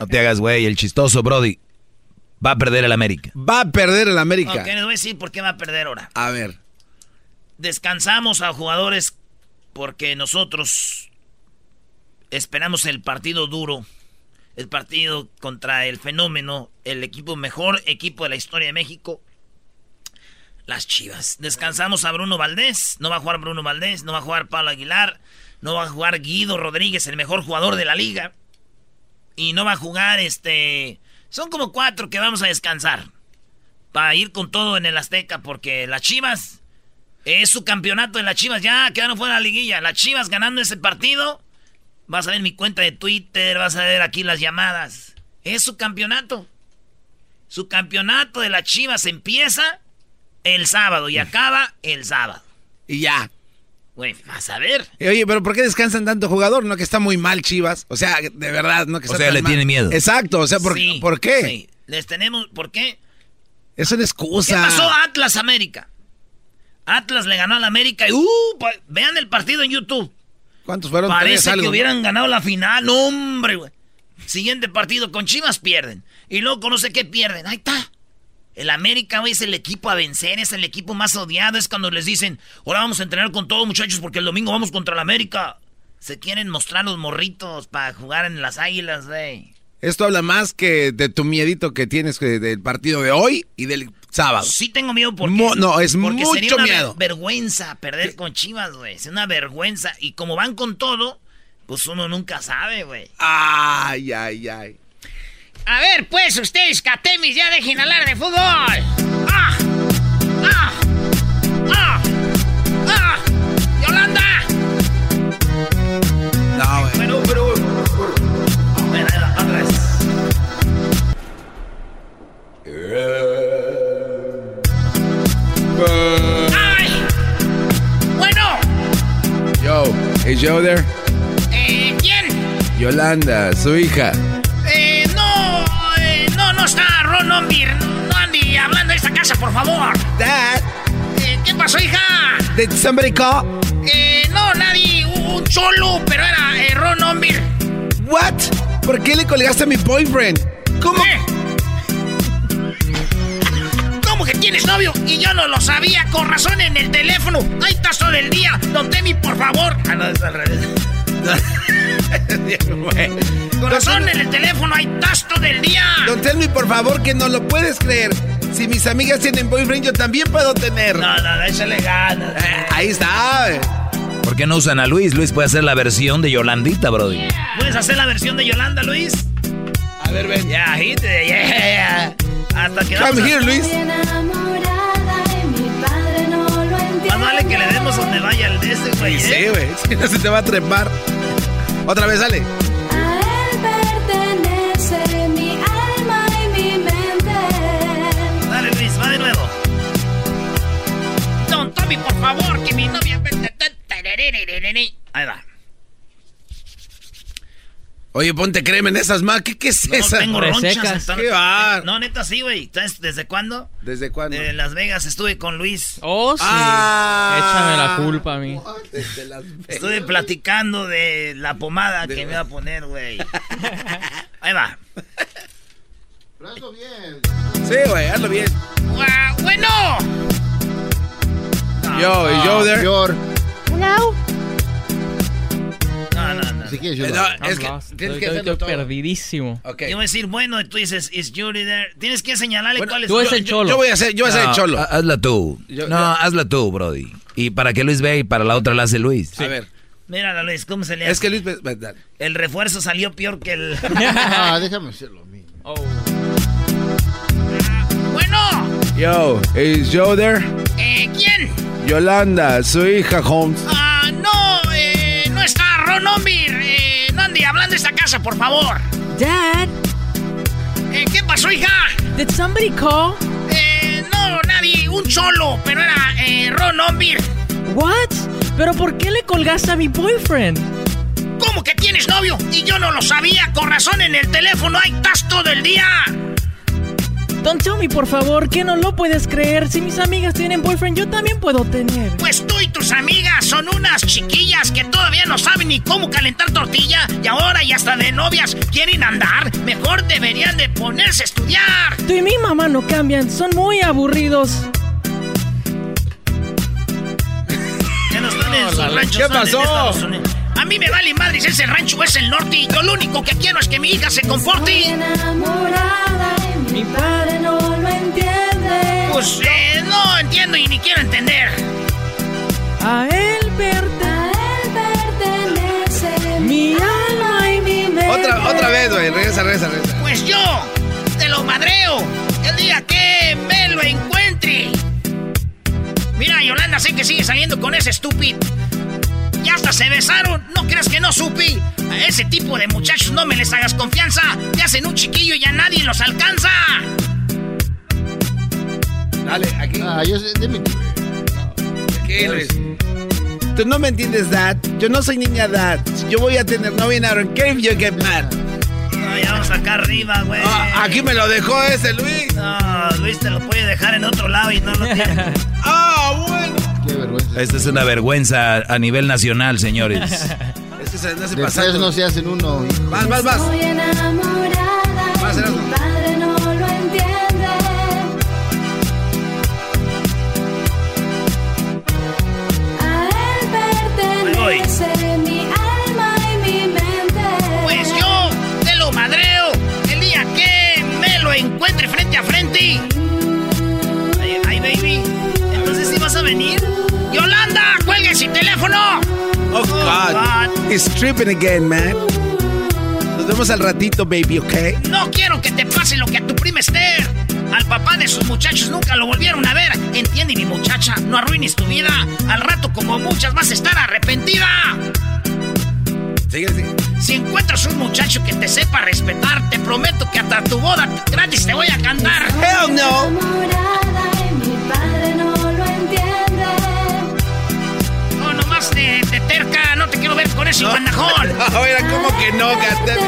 No te hagas, güey, el chistoso, Brody. Va a perder el América. Va a perder el América. Ok, les voy a decir por qué va a perder ahora. A ver. Descansamos a jugadores porque nosotros esperamos el partido duro. El partido contra el fenómeno, el equipo mejor equipo de la historia de México. Las Chivas. Descansamos a Bruno Valdés. No va a jugar Bruno Valdés. No va a jugar Pablo Aguilar. No va a jugar Guido Rodríguez, el mejor jugador de la liga. Y no va a jugar este. Son como cuatro que vamos a descansar. Para ir con todo en el Azteca. Porque las Chivas Es su campeonato de las Chivas. Ya quedaron fuera de la liguilla. Las Chivas ganando ese partido. Vas a ver mi cuenta de Twitter, vas a ver aquí las llamadas. Es su campeonato. Su campeonato de las Chivas empieza el sábado y acaba el sábado. Y ya. Güey, vas a ver. Oye, pero ¿por qué descansan tanto jugador? No, que está muy mal Chivas. O sea, de verdad, no que O está sea, tan le mal. tiene miedo. Exacto, o sea, ¿por, Sí, ¿por qué? sí. Les tenemos, ¿por qué? Es una excusa. ¿Qué pasó Atlas América? Atlas le ganó al América y uh, pa- vean el partido en YouTube. ¿Cuántos fueron? Tres, Parece algo, que ¿no? hubieran ganado la final. No, hombre, güey. Siguiente partido con Chivas pierden. Y luego no sé qué pierden. Ahí está. El América, güey, es el equipo a vencer, es el equipo más odiado. Es cuando les dicen, ahora vamos a entrenar con todos, muchachos, porque el domingo vamos contra el América. Se quieren mostrar los morritos para jugar en las águilas, güey. Esto habla más que de tu miedito que tienes que- del partido de hoy y del sábado. Sí tengo miedo porque... Mo- no, es porque mucho sería una miedo. ver- vergüenza perder con Chivas, güey. Es una vergüenza. Y como van con todo, pues uno nunca sabe, güey. Ay, ay, ay. A ver, pues ustedes, Catemis, ya dejen hablar de fútbol. ¡Ah! ¡Ah! ¡Ah! ¡Ah! ¡Yolanda! No, güey. Bueno, pero... Vez. ¡Ay! Bueno, Yo, is Joe there? eh, ¿quién? Yolanda, su hija. No Andy hablando de esta casa, por favor. Dad, Eh, ¿Qué pasó, hija? did somebody call? Eh, no, nadie, un cholo, pero era eh, Ron Ombir. What? ¿Por qué le colgaste a mi boyfriend? ¿Cómo? ¿Eh? ¿Cómo que tienes novio? Y yo no lo sabía, con razón en el teléfono. Ahí estás todo el día. Don Temi, por favor. Ah, no, es al revés. Con razón en el teléfono, ahí estás todo el día. Don Telmi, por favor, que no lo puedes creer. Si mis amigas tienen boyfriend, yo también puedo tener. No, no, no, échale ganas. Eh, ahí está. eh. ¿Por qué no usan a Luis? Luis puede hacer la versión de Yolandita, Brody. ¿Puedes hacer la versión de Yolanda, Luis? A ver, ven. Ya, hit it, yeah, yeah. Hasta que Come vamos a- here, Luis. Más vale que le demos donde vaya el de ese, güey. Sí, ¿eh? güey. Si no se te va a trepar. Otra vez, sale. pertenece mi alma y mi mente. Dale, Luis, va de nuevo. Don Tommy, por favor, que mi novia... Ahí va. Oye, ponte crema en esas más. ¿Qué, qué es No, esa? tengo ronchas. están- Qué bar. No, neta, sí, güey. ¿Sabes desde cuándo? ¿Desde cuándo? De Las Vegas estuve con Luis. Oh, sí. Ah. Échame la culpa a mí. Desde las Estuve platicando de la pomada que me iba a poner, güey. Ahí va. Sí, güey, hazlo bien. Ah, bueno. Yo, y yo there. Yor. Hello. No, no, no. Si quieres, yo no, es que tienes Estoy- que estoy perdidísimo. Ok. Yo voy a decir, bueno, y tú dices, is Judy there? Tienes que señalarle Bueno, cuál es. tú eres yo- el cholo. Yo voy a hacer, yo voy a ser el No, cholo. ha- Hazla tú. Yo- no, yo- hazla tú, Brody. Y para que Luis vea y para la otra la hace Luis. A ver. Mírala, Luis, ¿cómo se le hace? Es que Luis. dale. El refuerzo salió peor que el... Ah, déjame hacerlo a mí. Oh. Bueno. Yo, is Joe there? Eh, ¿quién? Yolanda, su hija Holmes. Ah, no, no Ron Ombir. Eh, no ande hablando de esta casa, por favor. Dad, Eh, ¿Qué pasó, hija? did somebody call? Eh, no, nadie, un cholo, pero era eh, Ron Ombir. What? ¿Pero por qué le colgaste a mi boyfriend? ¿Cómo que tienes novio? Y yo no lo sabía, con razón en el teléfono, ahí estás todo el día. Don't tell me, por favor, que no lo puedes creer. Si mis amigas tienen boyfriend, yo también puedo tener. Pues tú y tus amigas son unas chiquillas que todavía no saben ni cómo calentar tortilla y ahora y hasta de novias quieren andar. Mejor deberían de ponerse a estudiar. Tú y mi mamá no cambian, son muy aburridos. Ya no están en ¿qué pasó? A mí me vale madre si es el rancho o es el norte y yo lo único que quiero es que mi hija se comporte. enamorada y mi padre no lo entiende. Pues eh, no entiendo y ni quiero entender. A él A él pertenece mi alma y mi mente. Otra, otra vez, güey. Regresa, regresa, regresa. Pues yo te lo madreo el día que me lo encuentre. Mira, Yolanda, sé que sigues saliendo con ese estúpido. Ya hasta se besaron. ¿No crees que no supi? A ese tipo de muchachos no me les hagas confianza. Te hacen un chiquillo y ya nadie los alcanza. Dale, aquí. Ah, yo sé, dime. ¿Qué eres? Tú no me entiendes, Dad. Yo no soy niña, Dad. Si yo voy a tener novia en I don't care if you get mad. No, ya vamos acá arriba, güey. Ah, aquí me lo dejó ese, Luis. No, Luis te lo puede dejar en otro lado y no lo tiene. Ah, bueno. Vergüenza. Esta es una vergüenza a nivel nacional, señores. Es que se les hace pasando. no se hacen uno. Más, más, más. Estoy enamorada Más, y Erasmo. mi padre no lo entiende. A él pertenece mi alma y mi mente. Pues yo te lo madreo el día que me lo encuentre frente a frente. Ay, ay, baby. Entonces sí vas a venir. Teléfono. Oh, God. He's tripping again, man. Nos vemos al ratito, baby, ¿ok? No quiero que te pase lo que a tu prima Esther. Al papá de sus muchachos nunca lo volvieron a ver. Entiende, mi muchacha, no arruines tu vida. Al rato, como muchas, vas a estar arrepentida. Sigue, sigue. Si encuentras un muchacho que te sepa respetar, te prometo que hasta tu boda gratis te voy a cantar. Hell no. No te quiero ver con ese bandajón. Ahora, ¿cómo que no, Gatel?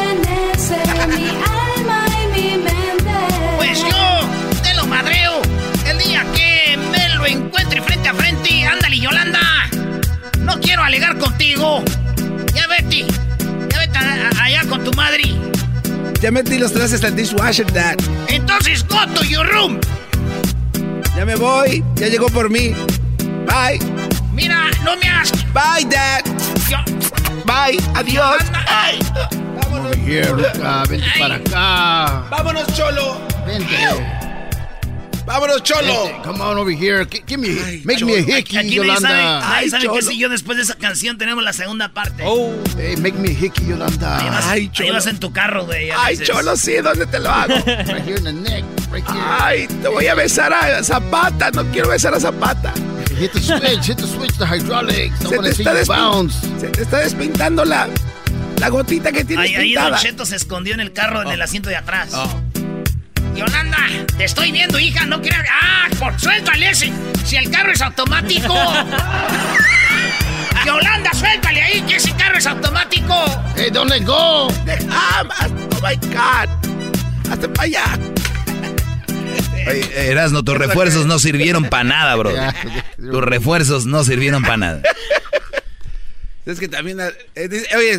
Pues yo te lo madreo el día que me lo encuentre frente a frente. Ándale, Yolanda. No quiero alegar contigo. Ya vete. Ya vete a- a- allá con tu madre. Ya metí los trastes al dishwasher, Dad. Entonces, go to your room. Ya me voy. Ya llegó por mí. Bye. Mira, no me hagas. Bye, Dad. Yo- Bye. Adiós. Ay. Vámonos. Here, Luca, vente para acá. Vámonos, Cholo. Vente. Vámonos, Cholo. Vente, Come on over here. Gi- Give me, Ay, make me a hickey, Aquí nadie sabe, Yolanda. Ay, sabe que si yo después de esa canción tenemos la segunda parte. Hey, make me a hickey, Ahí Yolanda. vas, Ay, ahí Cholo. vas en tu carro, güey. Ay. Cholo, sí. ¿Dónde te lo hago? Right here in the neck. Right here. Ay, te voy a besar a Zapata. No quiero besar a Zapata. Hit the switch, hit the switch, the hydraulics. I Se want te, to see está se te está despintando la, la gotita que tienes Ahí, ahí Don. Cheto se escondió en el carro, en el asiento de atrás. Oh. Yolanda, te estoy viendo, hija, no creas. ¡Ah! Por, suéltale ese. Si el carro es automático. Yolanda, suéltale ahí, que ese carro es automático. Hey, don't let go. Ah, oh my God. Hasta para allá. Oye, Erasno, tus refuerzos no sirvieron para nada, bro. Tus refuerzos no sirvieron para nada. Es que también. eh, oye,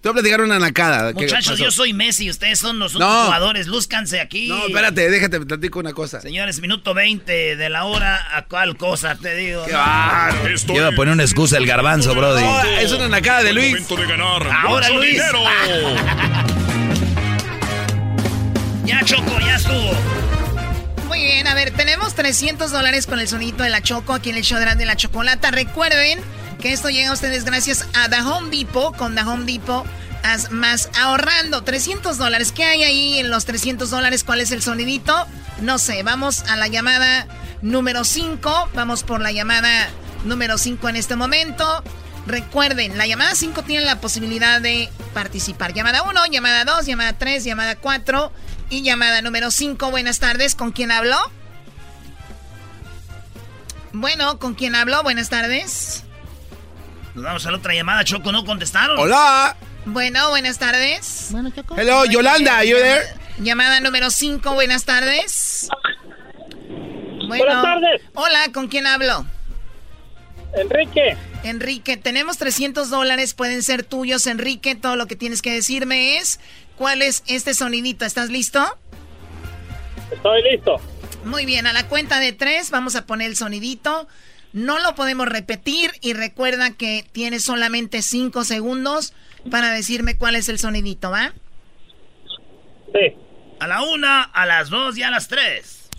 te voy a platicar una nacada. ¿Qué Muchachos, yo soy Messi, ustedes son los No. otros jugadores. Lúzcanse aquí. No, espérate, déjate, te platico una cosa. Señores, minuto 20 de la hora, ¿a cuál cosa te digo? Qué. Yo iba a poner una excusa el garbanzo, brody. No, es una nacada de Luis. Momento de ganar Ahora, mucho Luis. Ya, Choco, ya estuvo. Muy bien, a ver, tenemos 300 dólares con el sonito de la Choco aquí en el show de la Chocolata. Recuerden que esto llega a ustedes gracias a The Home Depot. Con The Home Depot, haz más ahorrando. 300 dólares. ¿Qué hay ahí en los 300 dólares? ¿Cuál es el sonidito? No sé, vamos a la llamada número 5. Vamos por la llamada número 5 en este momento. Recuerden, la llamada 5 tiene la posibilidad de participar. Llamada 1, llamada 2, llamada 3, llamada 4 y llamada número 5. Buenas tardes, ¿con quién hablo? Bueno, ¿con quién hablo? Buenas tardes. Nos vamos a la otra llamada, Choco, ¿no contestaron? Hola. Bueno, buenas tardes. Hello, Yolanda, are you there? Llamada número 5, buenas tardes. Bueno, Buenas tardes. Hola, ¿con quién hablo? Enrique. Enrique, tenemos 300 dólares, pueden ser tuyos, Enrique. Todo lo que tienes que decirme es cuál es este sonidito. ¿Estás listo? Estoy listo. Muy bien, a la cuenta de tres vamos a poner el sonidito. No lo podemos repetir y recuerda que tienes solamente cinco segundos para decirme cuál es el sonidito, ¿va? Sí. A la una, a las dos y a las tres.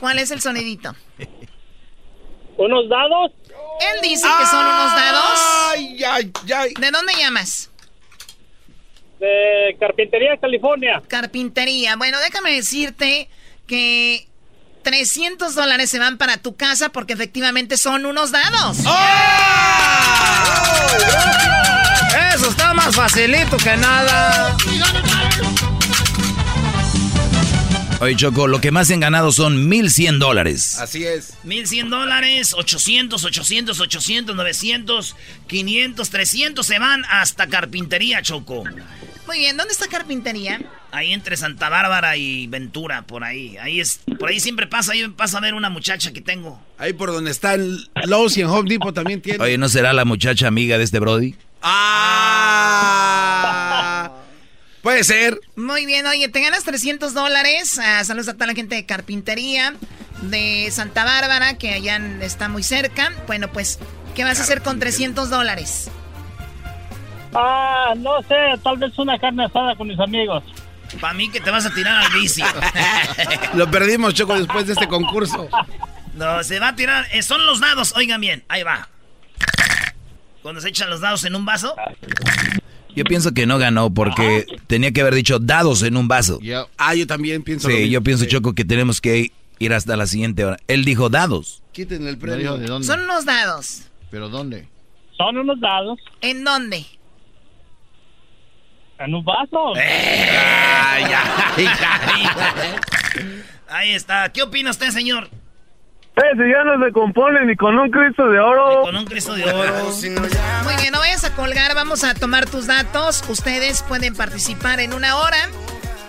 ¿Cuál es el sonidito? ¿Unos dados? Él dice que son unos dados. Ay, ay, ay. ¿De dónde llamas? De Carpintería, California. Carpintería. Bueno, déjame decirte que 300 dólares se van para tu casa porque efectivamente son unos dados. Eso está más facilito que nada. Oye, Choco, lo que más han ganado son 1100 dólares. Así es. 1100 dólares, 800, 800, 800, 900, 500, 300 se van hasta carpintería, Choco. Muy bien, ¿dónde está carpintería? Ahí entre Santa Bárbara y Ventura, por ahí. Ahí es, por ahí siempre pasa, ahí pasa a ver una muchacha que tengo. Ahí por donde está el Lowe's y en Home Depot también tiene. Oye, ¿no será la muchacha amiga de este Brody? Ah. Puede ser. Muy bien, oye, te ganas 300 dólares. Ah, saludos a toda la gente de carpintería de Santa Bárbara, que allá está muy cerca. Bueno, pues, ¿qué vas a hacer con 300 dólares? Ah, no sé, tal vez una carne asada con mis amigos. Para mí que te vas a tirar al vicio. Lo perdimos, Choco, después de este concurso. No, se va a tirar. eh, son los dados, oigan bien, ahí va. Cuando se echan los dados en un vaso. Yo pienso que no ganó porque tenía que haber dicho dados en un vaso. Ah, yo también pienso lo Sí, mismo. yo pienso, Choco, que tenemos que ir hasta la siguiente hora. Él dijo dados. Quítenle el premio. de dónde. Son unos dados. ¿Pero dónde? Son unos dados ¿En dónde? en un vaso. Ay, ay, ay. Ahí está. ¿Qué opina usted, señor? Eh, si ya no se componen ni con un Cristo de oro. Con un Cristo de oro. Muy bien, no vayas a colgar, vamos a tomar tus datos. Ustedes pueden participar en una hora.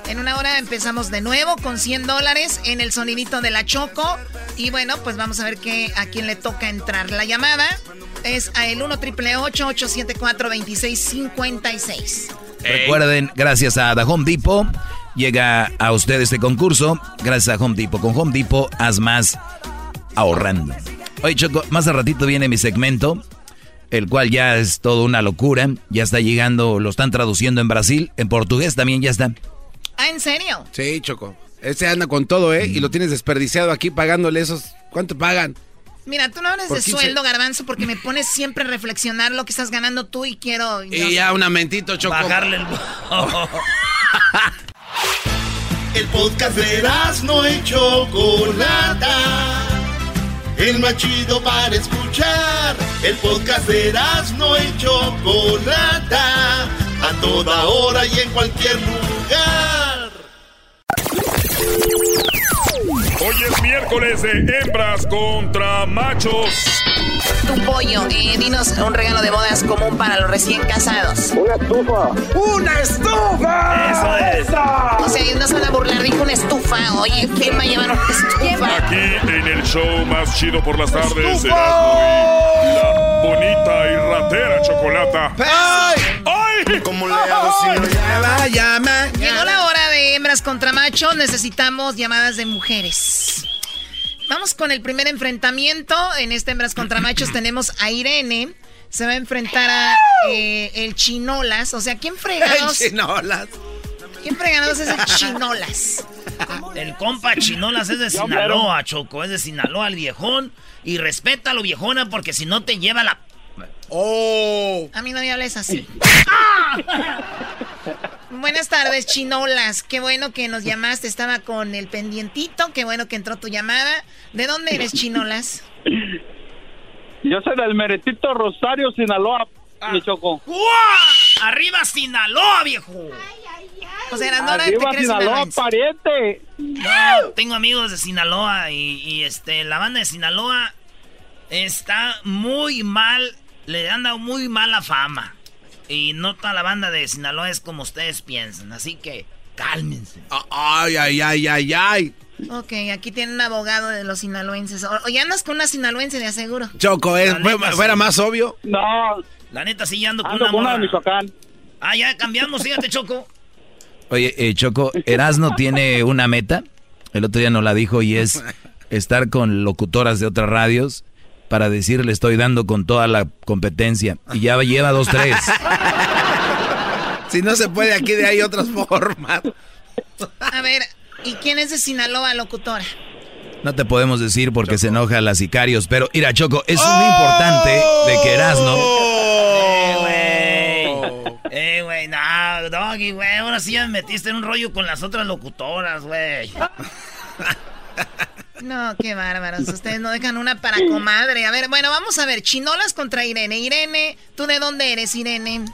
En una hora empezamos de nuevo con 100 dólares en el sonidito de la Choco. Y bueno, pues vamos a ver qué, a quién le toca entrar. La llamada es a el 1 888 874 2656 Recuerden, gracias a The Home Depot, llega a usted este concurso. Gracias a Home Depot. Con Home Depot, haz más ahorrando. Oye, Choco, más a ratito viene mi segmento, el cual ya es toda una locura. Ya está llegando, lo están traduciendo en Brasil. En portugués también ya está. Ah, ¿en serio? Sí, Choco. Ese anda con todo, ¿eh? Y lo tienes desperdiciado aquí pagándole esos. ¿Cuánto pagan? Mira, tú no hables de 15. sueldo, garbanzo, porque me pones siempre a reflexionar lo que estás ganando tú y quiero... Y ya un amentito, Choco. Bajarle el... El podcast de no y Chocolata. El más chido para escuchar. El podcast de no y Chocolata. A toda hora y en cualquier lugar. Hoy es miércoles de hembras contra machos. Tu pollo, eh, dinos un regalo de bodas común para los recién casados. Una estufa. ¡Una estufa! Eso es. Estufa. Oye, ¿quién va a llevar una estufa? Aquí en el show más chido por las tardes, Erasmo y la bonita y ratera chocolata. ¡Ay! ¡Ay! ¿Cómo le hago si no Llama, llama. Llegó la hora de hembras contra machos. Necesitamos llamadas de mujeres. Vamos con el primer enfrentamiento. En este hembras contra machos tenemos a Irene. Se va a enfrentar a eh, el Chinolas. O sea, ¿quién fregados? Chinolas. ¿Quién fregados es el Chinolas? El compa Chinolas es de Sinaloa, Choco. Es de Sinaloa, el viejón. Y respeta a lo viejona porque si no te lleva la... Oh. A mí no me hables así. Buenas tardes, Chinolas. Qué bueno que nos llamaste. Estaba con el pendientito. Qué bueno que entró tu llamada. ¿De dónde eres, Chinolas? Yo soy del Meretito Rosario, Sinaloa, mi Choco. ¡Guau! ¡Arriba Sinaloa, viejo! O sea, te crees Sinaloa, pariente. No, tengo amigos de Sinaloa y, y, este, la banda de Sinaloa está muy mal, le han dado muy mala fama. Y no toda la banda de Sinaloa es como ustedes piensan, así que cálmense. Ay, ay, ay, ay, ay. Ok, aquí tiene un abogado de los sinaloenses. O, o ya andas con una sinaloense, de aseguro. Choco, ¿eh? Neta, fuera sí. más obvio. No, La neta sí ya ando con ando una con una de. Michoacán. Ah, ya cambiamos, fíjate, Choco. Oye, eh, Choco, Erasno tiene una meta. El otro día nos la dijo y es estar con locutoras de otras radios para decirle estoy dando con toda la competencia. Y ya lleva dos, tres. Si no se puede, aquí de ahí otras formas. A ver, ¿y quién es de Sinaloa, locutora? No te podemos decir porque se enoja la sicarios. Pero mira, Choco, es muy importante de que Erasno... Eh, güey. Güey, no, Doggy, güey. Ahora sí ya me metiste en un rollo con las otras locutoras, güey. No, qué bárbaros. Ustedes no dejan una para comadre. A ver, bueno, vamos a ver. Chinolas contra Irene. Irene, ¿tú de dónde eres, Irene?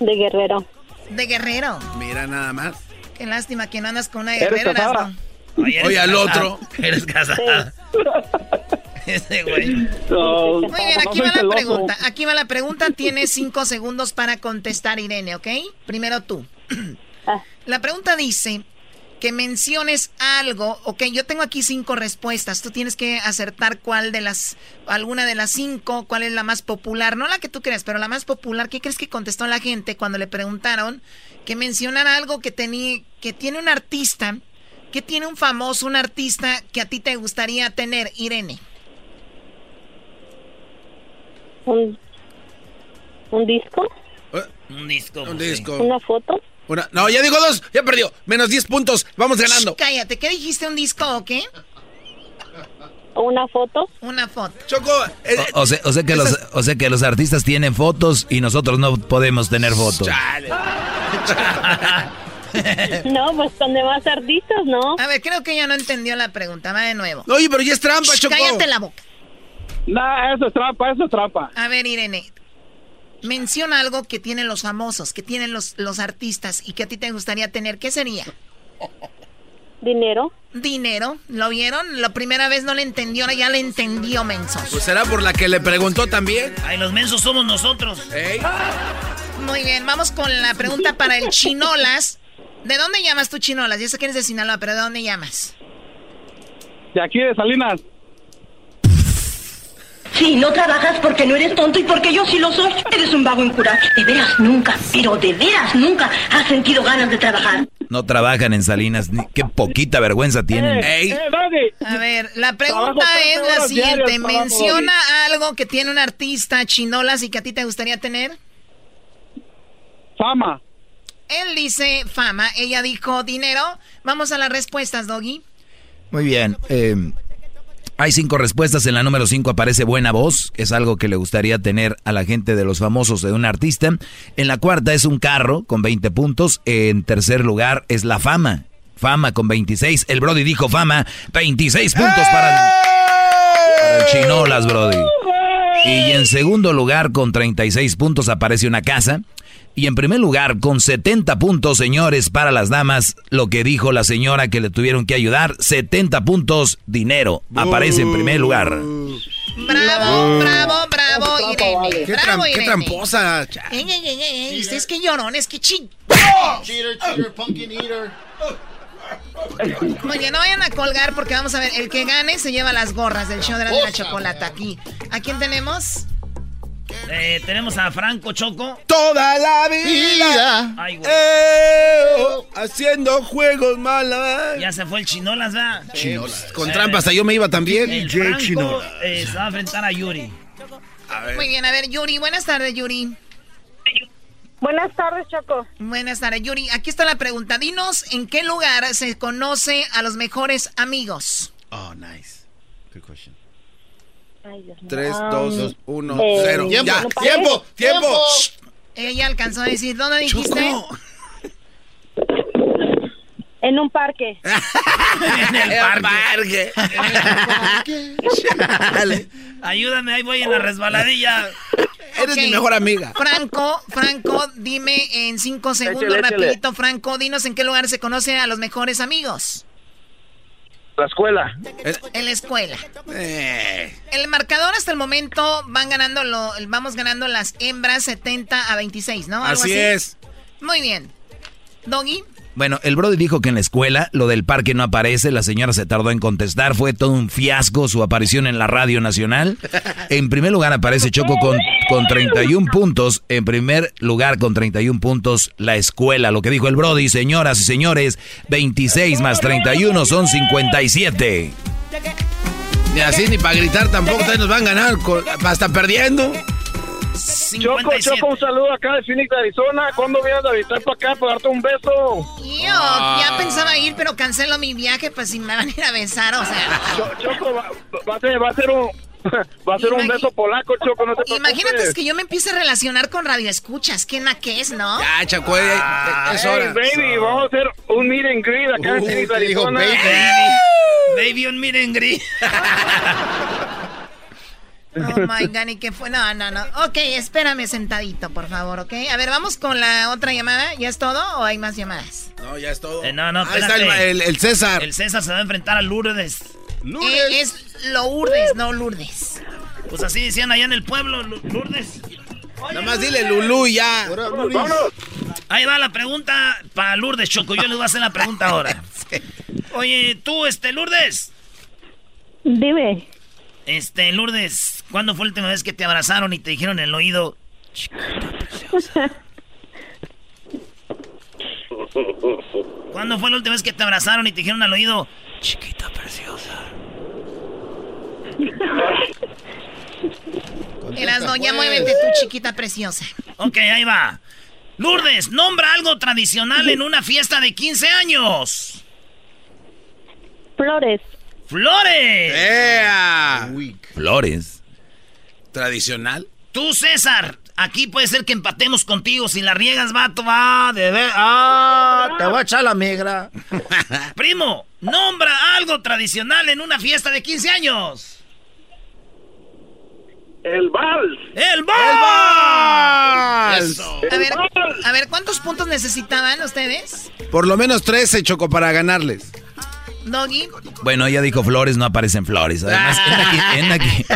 De Guerrero. De Guerrero. Mira nada más. Qué lástima que no andas con una ¿Eres guerrera. casada? Erasmo. Oye, eres Oye, al otro. Eres casada. Ese güey. Muy bien, aquí no va la celoso. pregunta. Aquí va la pregunta. Tienes cinco segundos para contestar, Irene, ¿ok? Primero tú. La pregunta dice que menciones algo. Ok, yo tengo aquí cinco respuestas. Tú tienes que acertar cuál de las, alguna de las cinco, cuál es la más popular. No la que tú creas, pero la más popular. ¿Qué crees que contestó la gente cuando le preguntaron que mencionara algo que, tenía, que tiene un artista? que tiene un famoso, un artista que a ti te gustaría tener, Irene? Un, un disco, Un disco. Un disco. una foto. Una- no, ya digo dos, ya perdió. Menos 10 puntos, vamos ganando. Shh, cállate, ¿qué dijiste? ¿Un disco o qué? Una foto. Una foto. Choco, eh, O, o sea, o sea que los, o sea que los artistas tienen fotos y nosotros no podemos tener fotos. No, pues con demás artistas, ¿no? A ver, creo que ella no entendió la pregunta. Va de nuevo. Oye, pero ya es trampa, Shh, Choco. cállate la boca. Nah, eso es trampa, eso es trampa. A ver, Irene. Menciona algo que tienen los famosos, que tienen los, los artistas y que a ti te gustaría tener. ¿Qué sería? Dinero. Dinero. ¿Lo vieron? La primera vez no le entendió, ahora ya le entendió, mensos. Pues será por la que le preguntó también. Ay, los mensos somos nosotros. Muy bien, vamos con la pregunta para el Chinolas. ¿De dónde llamas tú, Chinolas? Ya sé que eres de Sinaloa, pero ¿de dónde llamas? De aquí de Salinas. Sí, no trabajas porque no eres tonto y porque yo sí lo soy. Eres un vago incurable. De veras nunca, pero de veras nunca has sentido ganas de trabajar. No trabajan en Salinas. ni- qué poquita vergüenza tienen. Eh, A ver, la pregunta es la siguiente. Menciona algo que tiene un artista Chinolas y que a ti te gustaría tener. Fama. Él dice fama, ella dijo dinero. Vamos a las respuestas, Doggy. Muy bien. eh, hay cinco respuestas. En la número cinco aparece buena voz, que es algo que le gustaría tener a la gente de los famosos de un artista. En la cuarta es un carro con 20 puntos. En tercer lugar es la fama. Fama con 26. El Brody dijo fama. 26 puntos para el, para Chinolas, Brody. Y en segundo lugar, con 36 puntos, aparece una casa. Y en primer lugar, con 70 puntos, señores, para las damas, lo que dijo la señora que le tuvieron que ayudar, 70 puntos, dinero, aparece en primer lugar. Bravo, bravo, bravo, Irene. Qué, bravo, tram- qué Irene. tramposa. Ey, ey, ey, ey, ey, ustedes que llorones, que ching. Cheater, cheater, pumpkin eater. Oye, no vayan a colgar porque vamos a ver, el que gane se lleva las gorras del show de la, de la chocolata aquí. ¿A quién tenemos? Eh, tenemos a Franco Choco. Toda la vida. Ay, güey. eh, oh, haciendo juegos malas. Ya se fue el Chinolas, ¿verdad? Con trampa hasta yo me iba también. El Franco Chinola. eh, se va a enfrentar a Yuri. Muy bien, a ver, Yuri, buenas tardes, Yuri. Buenas tardes, Choco. Buenas tardes, Yuri. Aquí está la pregunta. Dinos en qué lugar se conoce a los mejores amigos. Oh, nice. Good question. Ay, Dios mío. 3, Um, 2, 1, eh, 0. tiempo, Ya, ¿no tiempo. Ella alcanzó a decir, ¿dónde dijiste? En un parque. en el parque. parque. Chale. Ayúdame, ahí voy en la resbaladilla. Eres mi mejor amiga. Franco, Franco, dime en cinco segundos, Échale, échale. rapidito, Franco, dinos en qué lugar se conoce a los mejores amigos. La escuela. En la escuela. Eh. El marcador hasta el momento van ganando lo, vamos ganando las hembras 70 a 26, ¿no? Algo Así es. Muy bien. Doggy. Bueno, el Brody dijo que en la escuela lo del parque no aparece, la señora se tardó en contestar, fue todo un fiasco su aparición en la radio nacional. En primer lugar aparece Choco con, con 31 puntos, en primer lugar con 31 puntos la escuela, lo que dijo el Brody, señoras y señores, 26 más 31 son 57. Ni así ni para gritar tampoco, nos van a ganar, hasta perdiendo. Choco, Choco, un saludo acá de Phoenix, Arizona. ¿Cuándo vienes a visitar para acá para darte un beso? Yo Ah. ya pensaba ir, pero cancelo mi viaje, pues si me van a ir a besar, o sea. Cho- Choco, va, va a ser, va a ser un... Va a ser un beso polaco, Choco, no te preocupes. Imagínate es que yo me empiece a relacionar con radioescuchas, qué naquez, ¿no? Ya, Chaco, eh, es Hey, baby, vamos a hacer un meet and greet acá en Uh, Phoenix, te dijo Arizona. baby. Baby un mirengri. Oh my god, ¿y qué fue? No, no, no. Ok, espérame sentadito, por favor, ¿ok? A ver, vamos con la otra llamada. ¿Ya es todo o hay más llamadas? No, ya es todo. Eh, no, no, Ahí está el, espérate. el- el César. El César se va a enfrentar a Lourdes. Eh, es Lourdes, no Lourdes. Pues así decían allá en el pueblo, Lourdes. Nada más dile Lulú ya. Ahí va la pregunta para Lourdes, Choco. Yo les voy a hacer la pregunta ahora. Oye, tú, este, Lourdes. Dime. Este, Lourdes, ¿cuándo fue la última vez que te abrazaron y te dijeron en el oído? ¿Cuándo fue la última vez que te abrazaron y te dijeron al oído? Chiquita preciosa. Erasno, ya muévete tú, chiquita preciosa. Ok, ahí va. Lourdes, nombra algo tradicional en una fiesta de 15 años. Flores. ¡Flores! ¡Ea! Flores. ¿Tradicional? Tú, César, aquí puede ser que empatemos contigo. Si la riegas, vato, va de ver. ¡Ah! Te voy a echar la migra. Primo, nombra algo tradicional en una fiesta de 15 años. El vals. ¡El vals! Eso. A ver, a ver, ¿cuántos puntos necesitaban ustedes? Por lo menos 13, Choco, para ganarles. Doggy. Bueno, ella dijo flores, no aparecen flores. Además, en aquí, en aquí-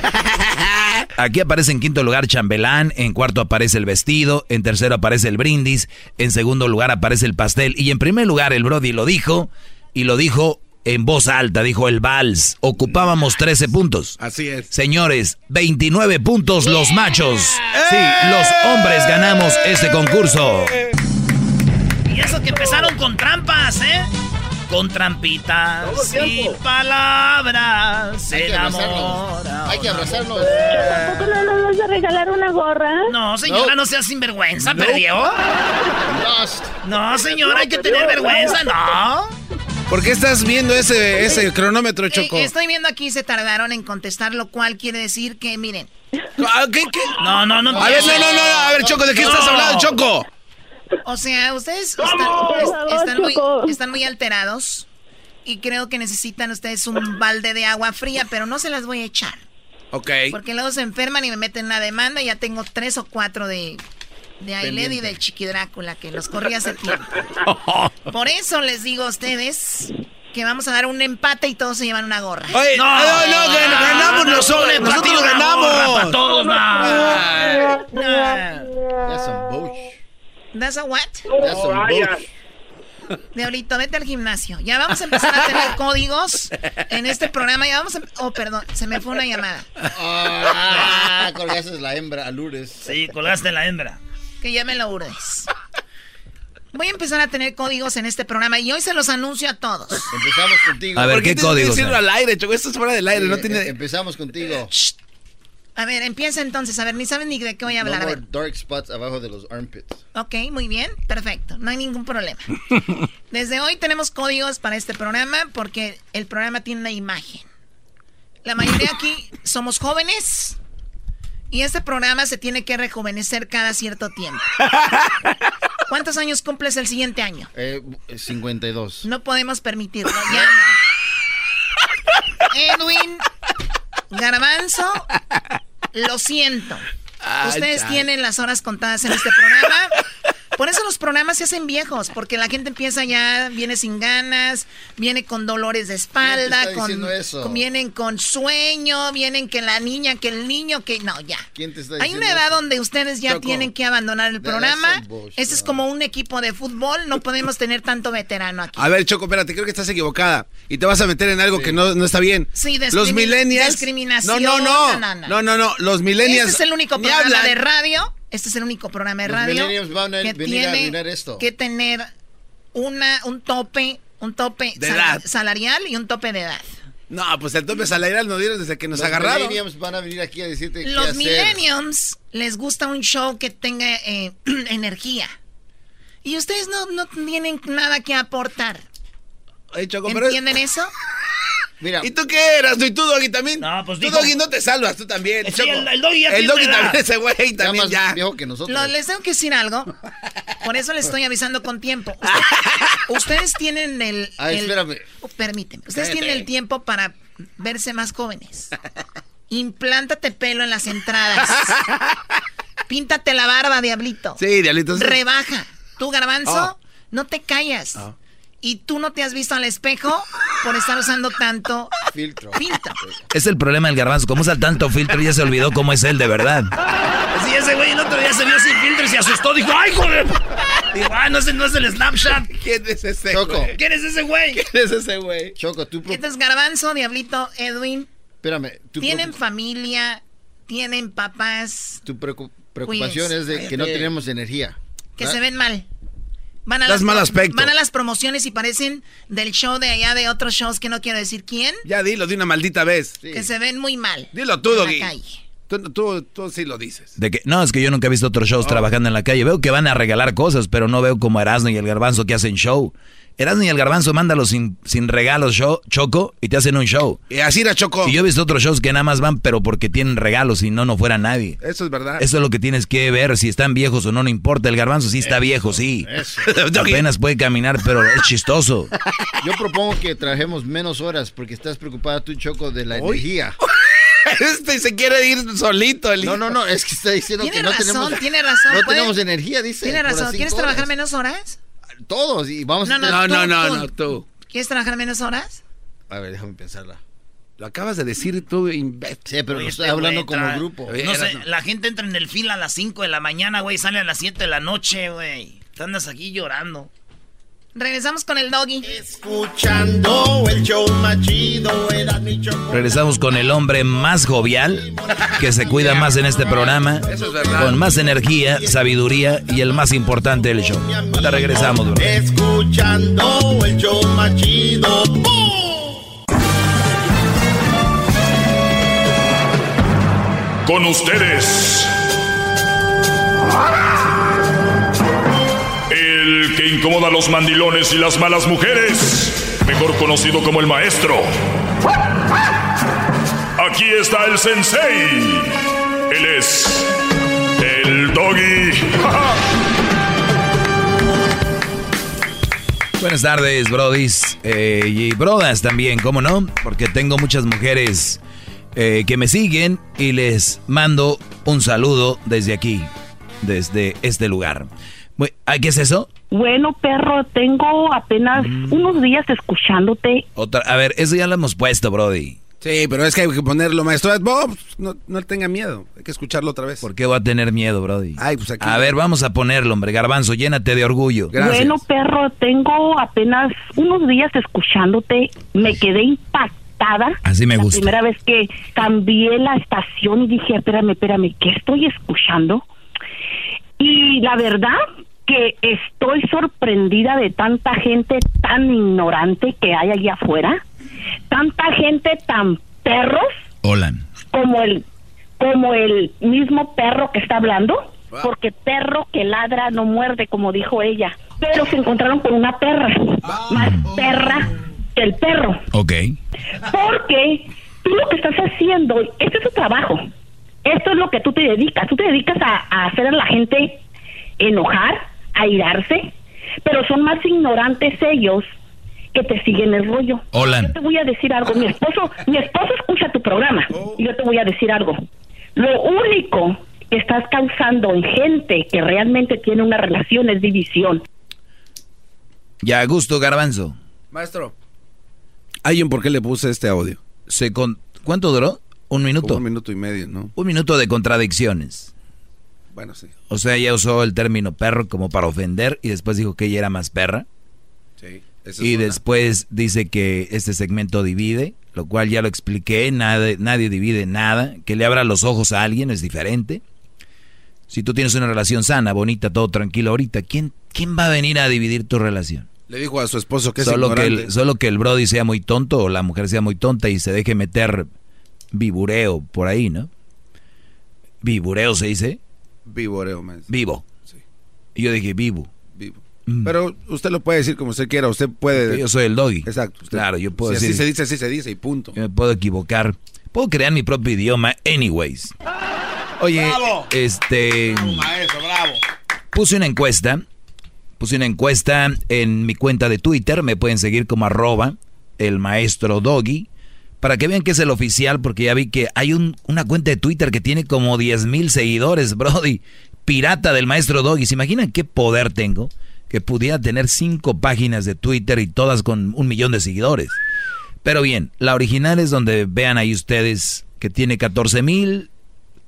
aquí aparece en quinto lugar chambelán, en cuarto aparece el vestido, en tercero aparece el brindis, en segundo lugar aparece el pastel y en primer lugar el Brody lo dijo y lo dijo en voz alta, dijo el vals. Ocupábamos 13 puntos. Así es. Señores, 29 puntos los machos. Sí, los hombres ganamos este concurso. Y eso que empezaron con trampas, ¿eh? Con trampitas y palabras se Hay que abrazarnos. enamora. Hay que abrazarnos. ¿Tampoco no nos vas a regalar una gorra? No, señora, no, sea sinvergüenza, No. perdió. No, señora, hay que tener vergüenza, no. ¿Por qué estás viendo ese, ese cronómetro, Eh, Choco? estoy viendo aquí se tardaron en contestar, lo cual quiere decir que, miren. Ah, ¿Qué, qué? No, no, no. A ver, no, no, no, no, a ver, Choco, ¿de qué estás No. hablando, Choco? O sea, ustedes están, muy, Choco. están muy alterados y creo que necesitan ustedes un balde de agua fría, pero no se las voy a echar. Ok. Porque luego se enferman y me meten una demanda. Ya tengo tres o cuatro de, de Ailed y del Chiqui Drácula que los corrí hace tiempo. Por eso les digo a ustedes que vamos a dar un empate y todos se llevan una gorra. Oye, no, no, no, ganamos nosotros, y nosotros ganamos. para todos, no. That's some bullsh. ¿Das a what? That's some bullsh. Diablito, vete al gimnasio. Ya vamos a empezar a tener códigos en este programa. Ya vamos a... Oh, perdón, se me fue una llamada. Ah, colgaste la hembra a Lourdes. Sí, colgaste la hembra. Que ya me lo urdes. Voy a empezar a tener códigos en este programa y hoy se los anuncio a todos. Empezamos contigo. A ver, ¿Por ¿qué que códigos? decirlo al aire, Choco? Esto es fuera del aire, no tiene... Empezamos contigo. A ver, empieza entonces. A ver, ni saben ni de qué voy a hablar. No A more ver. dark spots abajo de los armpits. Ok, muy bien, perfecto. No hay ningún problema. Desde hoy tenemos códigos para este programa porque el programa tiene una imagen. La mayoría aquí somos jóvenes y este programa se tiene que rejuvenecer cada cierto tiempo. ¿Cuántos años cumples el siguiente año? Eh, 52. No podemos permitirlo, ya no. Edwin, Garbanzo, lo siento. Ustedes chale. tienen las horas contadas en este programa. Por eso los programas se hacen viejos, porque la gente empieza ya, viene sin ganas, viene con dolores de espalda, está con, diciendo eso? con- vienen con sueño, vienen que la niña, que el niño, que no, ya. ¿Quién te está Hay una edad eso? donde ustedes ya Choco. tienen que abandonar el programa. bullshit. Este es como un equipo de fútbol, no podemos tener tanto veterano aquí. A ver, Choco, espérate, creo que estás equivocada. Y te vas a meter en algo que no, no está bien. Sí, Los millennials... discriminación. No, no, no. No, no, no. No, no, no. Los millennials... Este es el único ni programa hablan. de radio. Este es el único programa de Los radio millennials van a que venir a tiene arruinar esto. que tener una un tope, un tope De sal- edad. salarial y un tope de edad. No, pues el tope salarial nos dieron desde que nos Los agarraron. millennials van a venir aquí a decirte qué Los hacer. millennials les gusta un show que tenga eh, energía. Y ustedes no, no tienen nada que aportar. Oye, Choco, pero... ¿Entienden eso? Mira, ¿Y tú qué eras? ¿Y tú, Doggy, también? No, pues Tú, dijo- Doggy, no te salvas, tú también, Sí, Choco. el- el Doggy ya El tiene Doggy edad. también, ese güey también más ya. viejo que nosotros. Lo- les tengo que decir algo. Por eso les estoy avisando con tiempo. ustedes tienen el... Ay, el- espérame. Oh, permíteme. Ustedes Cállate. tienen el tiempo para verse más jóvenes. Implántate pelo en las entradas. Píntate la barba, diablito. Sí, diablito. sí. Rebaja. Tú, garbanzo, Oh. no te callas. Y tú no te has visto al espejo por estar usando tanto filtro. filtro. Es el problema del garbanzo. Como usa tanto filtro, ya se olvidó cómo es él de verdad. Sí, ese güey el otro día se vio sin filtro y se asustó. Dijo, ¡ay, joder! Digo, ah, no, ese no es el Snapchat. ¿Quién es ese Choco. güey? ¿Quién es ese güey? ¿Quién es ese güey? Choco, tú... pro- Entonces, garbanzo, diablito, Edwin, Espérame. Tienen familia, tienen papás tu preocu- preocupación Cuídense. es de que no tenemos energía. que ¿verdad? se ven mal. Van a, las, mal aspecto. van a las promociones y parecen del show de allá de otros shows que no quiero decir quién, Ya dilo de una maldita vez. que se ven muy mal. Dilo tú, en la Doggy. calle. Tú, tú, tú sí lo dices. De que, no, es que yo nunca he visto otros shows trabajando en la calle. Veo que van a regalar cosas, pero no veo como Erasmo y el Garbanzo que hacen show. Erasmo y el Garbanzo mándalos sin, sin regalos, show, Choco, y te hacen un show. Y así era Choco. Y yo he visto otros shows que nada más van, pero porque tienen regalos, si no, no fuera nadie. Eso es verdad. Eso es lo que tienes que ver, si están viejos o no, no importa. El Garbanzo sí está viejo, sí. Apenas puede caminar, pero es chistoso. Yo propongo que trabajemos menos horas porque estás preocupada tú, Choco, de la energía. Este se quiere ir solito. El No, no, no, es que está diciendo Tiene que no razón, tenemos... tiene razón. No puede- tenemos energía, dice. Tiene razón. ¿Quieres trabajar horas. menos horas? Todos, y vamos No, a... no, No, tú, no, no, tú. no, tú. ¿Quieres trabajar menos horas? A ver, déjame pensarla. Lo acabas de decir tú, imbécil. Sí, pero Oye, lo este estoy hablando como grupo. No sé, no. la gente entra en el fila a las 5 de la mañana, güey, sale a las 7 de la noche, güey. Te andas aquí llorando. Regresamos con el doggy. Escuchando el show más chido, era mi chocolate. Regresamos con el hombre más jovial, que se cuida más en este programa, Eso es verdad. con más energía, sabiduría y el más importante del show. Ahora regresamos, bro. Escuchando el show más chido. ¡Bum! Con ustedes. Que incomoda los mandilones y las malas mujeres. Mejor conocido como el maestro. Aquí está el sensei. Él es el doggy. Buenas tardes, brodis. eh, y brodas también, ¿cómo no? Porque tengo muchas mujeres eh, que me siguen y les mando un saludo desde aquí, desde este lugar. Bu- ¿ay, ¿Qué es eso? Bueno, perro, tengo apenas unos días escuchándote. Otra, a ver, eso ya lo hemos puesto, Brody. Sí, pero es que hay que ponerlo, maestro. Bob, no, no tenga miedo. Hay que escucharlo otra vez. ¿Por qué va a tener miedo, Brody? Ay, pues aquí. A ver, vamos a ponerlo, hombre. Garbanzo, llénate de orgullo. Gracias. Bueno, perro, tengo apenas unos días escuchándote. Me quedé impactada. Así me la gusta. primera vez que cambié la estación y dije, espérame, espérame, ¿qué estoy escuchando? Y la verdad que estoy sorprendida de tanta gente tan ignorante que hay allá afuera. Tanta gente tan perros Hola. como el como el mismo perro que está hablando porque perro que ladra no muerde como dijo ella pero se encontraron con una perra más perra que el perro Ok. porque tú lo que estás haciendo este es tu trabajo esto es lo que tú te dedicas tú te dedicas a, a hacer a la gente enojar a irarse pero son más ignorantes ellos que te siguen el rollo Hola. yo te voy a decir algo. Mi esposo, mi esposo escucha tu programa. Y yo te voy a decir algo. Lo único que estás causando en gente que realmente tiene una relación es división. Ya, gusto, Garbanzo. Maestro. Hay un por qué le puse este audio. Se con... ¿Cuánto duró? Un minuto. Como un minuto y medio, ¿no? Un minuto de contradicciones. Bueno, sí. O sea, ella usó el término perro como para ofender y después dijo que ella era más perra. Sí. Y es después dice que este segmento divide, lo cual ya lo expliqué, nada, nadie divide nada. Que le abra los ojos a alguien es diferente. Si tú tienes una relación sana, bonita, todo tranquilo ahorita, ¿quién, quién va a venir a dividir tu relación? Le dijo a su esposo que es Solo que, el, solo que el Brody sea muy tonto o la mujer sea muy tonta y se deje meter vibureo por ahí, ¿no? Vibureo se dice. Vivoreo, maestro. Vivo. Y yo dije vivo. Vivo. Mm. Pero usted lo puede decir como usted quiera. Usted puede. Yo soy el doggy. Exacto. usted- Claro, yo puedo si decir. así se dice, así se dice y punto. Yo me puedo equivocar. Puedo crear mi propio idioma, anyways. Oye, Bravo. este. Maestro, bravo. Puse una encuesta Puse una encuesta en mi cuenta de Twitter, me pueden seguir como arroba el maestro Doggy, para que vean que es el oficial, porque ya vi que hay un- una cuenta de Twitter que tiene como 10 mil seguidores, Brody. Pirata del maestro Doggy. ¿Se imaginan qué poder tengo? Que pudiera tener cinco páginas de Twitter y todas con un millón de seguidores. Pero bien, la original es donde vean ahí ustedes que tiene 14 mil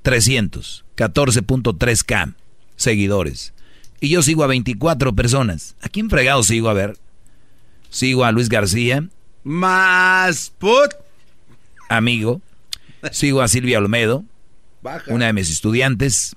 300, 14.3k seguidores. Y yo sigo a 24 personas. ¿A quién fregado sigo? A ver. Sigo a Luis García. Más put. Amigo. Sigo a Silvia Olmedo. Baja. Una de mis estudiantes.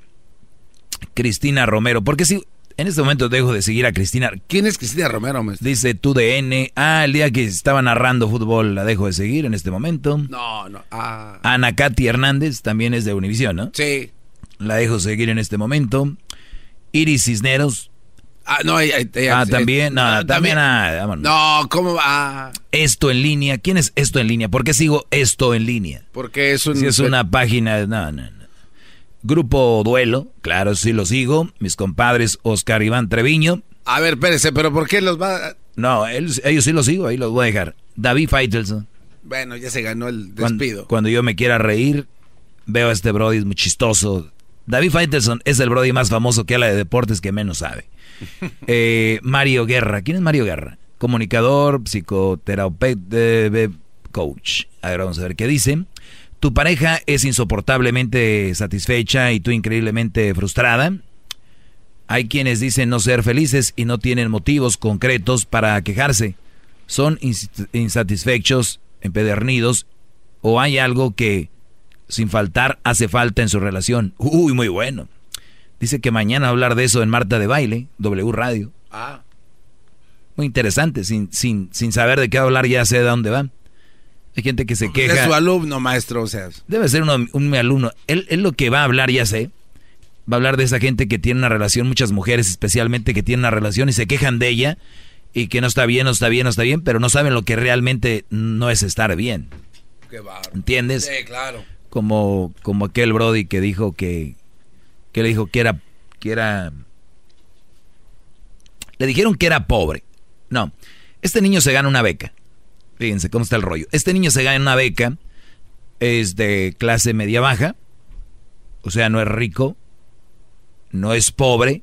Cristina Romero. ¿Por qué sigo? En este momento dejo de seguir a Cristina. ¿Quién es Cristina Romero, maestro? Dice tu DN. Ah, el día que estaba narrando fútbol la dejo de seguir en este momento. No, no. Ah. Ana Katy Hernández también es de Univisión, ¿no? Sí. La dejo seguir en este momento. Iris Cisneros. Ah, no, ella, ella- ah, también. No, ah, también. ah. No, ¿cómo va? Esto en línea. ¿Quién es esto en línea? ¿Por qué sigo esto en línea? Porque es un. Si es una página. No, no, no. Grupo Duelo. Claro, sí lo sigo. Mis compadres Oscar Iván Treviño. A ver, espérese, pero ¿por qué los va? No, ellos, ellos sí los sigo. Ahí los voy a dejar. David Feitelson. Bueno, ya se ganó el despido. cuando yo me quiera reír, veo a este Brody, muy chistoso. David Faitelson es el Brody más famoso que habla de deportes que menos sabe. Eh, Mario Guerra, ¿quién es Mario Guerra? Comunicador, psicoterapeuta, eh, coach. A ver, vamos a ver qué dice. Tu pareja es insoportablemente satisfecha y tú increíblemente frustrada. Hay quienes dicen no ser felices y no tienen motivos concretos para quejarse. Son ins- insatisfechos, empedernidos o hay algo que sin faltar hace falta en su relación. Uy, muy bueno. Dice que mañana va a hablar de eso en Marta de Baile, W Radio. Ah. Muy interesante, sin, sin, sin saber de qué va a hablar ya sé de dónde va. Hay gente que se queja. Es su alumno, maestro, o sea. Debe ser uno- un mi alumno. Él, él lo que va a hablar, ya sé. Va a hablar de esa gente que tiene una relación, muchas mujeres especialmente que tienen una relación y se quejan de ella y que no está bien, no está bien, no está bien, pero no saben lo que realmente no es estar bien. ¿Entiendes? Sí, claro. Como, como aquel Brody que dijo que, que le dijo que era, que era, le dijeron que era pobre. No, este niño se gana una beca. Fíjense cómo está el rollo. Este niño se gana una beca, es de clase media baja, o sea, no es rico, no es pobre,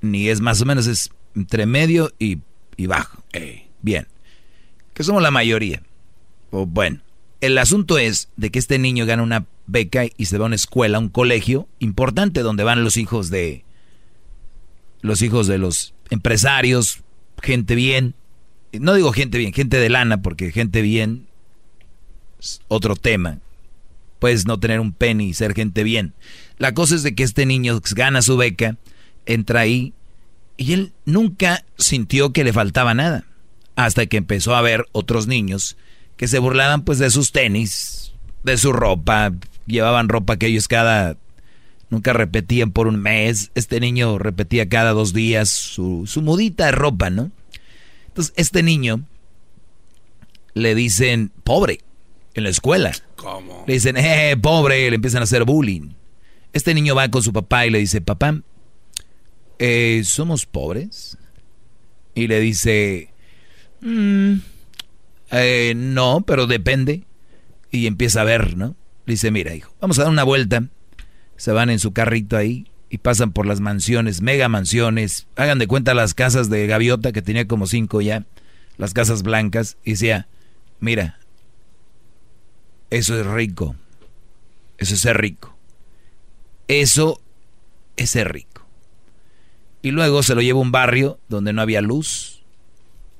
ni es más o menos, es entre medio y, y bajo. Bien, que somos la mayoría. O bueno, el asunto es de que este niño gana una beca y se va a una escuela, un colegio importante donde van los hijos de los hijos de los empresarios, gente bien. No digo gente bien, gente de lana, porque gente bien es otro tema. Puedes no tener un penny y ser gente bien. La cosa es de que este niño gana su beca, entra ahí y él nunca sintió que le faltaba nada. Hasta que empezó a ver otros niños que se burlaban pues de sus tenis, de su ropa, llevaban ropa que ellos cada nunca repetían por un mes, este niño repetía cada dos días su, su mudita de ropa, ¿no? Entonces este niño le dicen pobre en la escuela. ¿Cómo? Le dicen, eh, pobre, le empiezan a hacer bullying. Este niño va con su papá y le dice, papá, eh, ¿somos pobres? Y le dice, "Mm, eh, no, pero depende. Y empieza a ver, ¿no? Dice, mira, hijo, vamos a dar una vuelta. Se van en su carrito ahí y pasan por las mansiones, mega mansiones. Hagan de cuenta las casas de gaviota, que tenía como cinco ya, las casas blancas. Y decía, mira, eso es rico. Eso es ser rico. Eso es ser rico. Y luego se lo lleva a un barrio donde no había luz,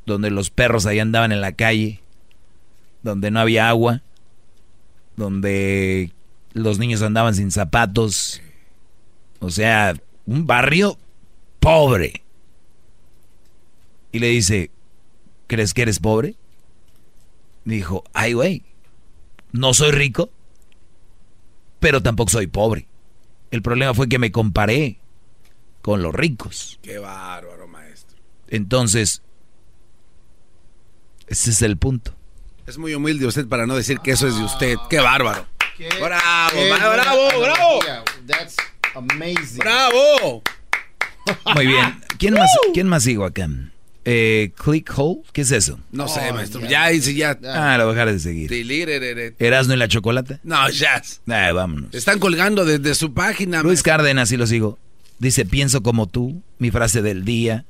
donde los perros ahí andaban en la calle, donde no había agua, donde los niños andaban sin zapatos. O sea, un barrio pobre. Y le dice, ¿crees que eres pobre? Dijo, ay güey, no soy rico, pero tampoco soy pobre. El problema fue que me comparé con los ricos. Qué bárbaro, maestro. Entonces, ese es el punto. Es muy humilde usted para no decir que eso es de usted. Qué bárbaro. Bravo, Qué bravo, bravo. analogía. That's amazing. Bravo. Muy bien. ¿Quién más, ¿quién más sigo acá? Eh, Click Hole, ¿qué es eso? No sé, maestro. Ya, ya. ya. Ah, lo voy a dejar de seguir. ¿Erasno y la chocolate? No, ya. Ah, vámonos. Están colgando desde su página. Luis Cárdenas, y lo sigo. Dice, pienso como tú, mi frase del día.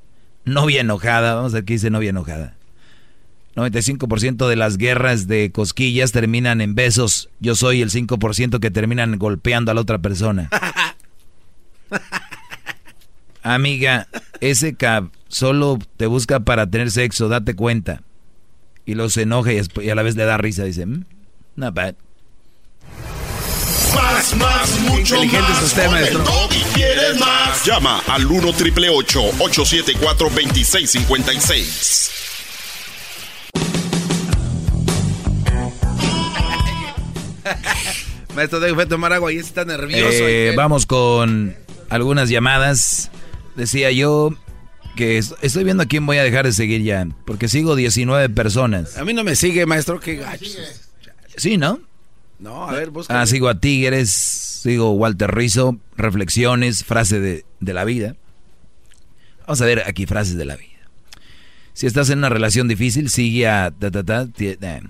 Novia enojada. Vamos a ver qué dice novia enojada. 95% de las guerras de cosquillas terminan en besos. Yo soy el 5% que terminan golpeando a la otra persona. Amiga, ese cab solo te busca para tener sexo, date cuenta. Y se enoja y, a la vez le da risa. Dice, mm, not bad. Más, más, mucho más. Usted, maestro. quieres más? Llama al 1 triple 874 2656. Maestro, déjame tomar agua y está nervioso. Eh, vamos con algunas llamadas. Decía yo que estoy viendo a quién voy a dejar de seguir ya, porque sigo 19 personas. A mí no me sigue, maestro, qué gacho. Sí, ¿no? No, a ver, busca. Ah, sigo a Tigres, sigo Walter Rizzo, reflexiones, frase de, de la vida. Vamos a ver aquí frases de la vida. Si estás en una relación difícil, sigue a... Ta, ta, ta, eh,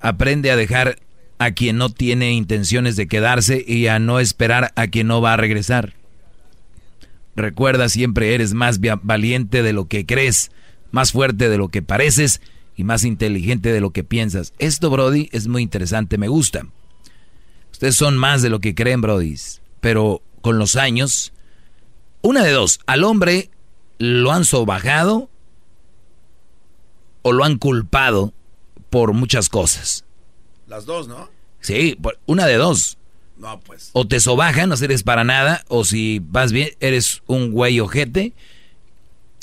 aprende a dejar a quien no tiene intenciones de quedarse y a no esperar a quien no va a regresar. Recuerda siempre eres más valiente de lo que crees, más fuerte de lo que pareces y más inteligente de lo que piensas. Esto, Brody, es muy interesante, me gusta. Ustedes son más de lo que creen, Brody, pero con los años, una de dos, al hombre lo han sobajado o lo han culpado por muchas cosas. Las dos, ¿no? Sí, una de dos. No, pues. O te sobajan, no sirves para nada, o si vas bien, eres un güey ojete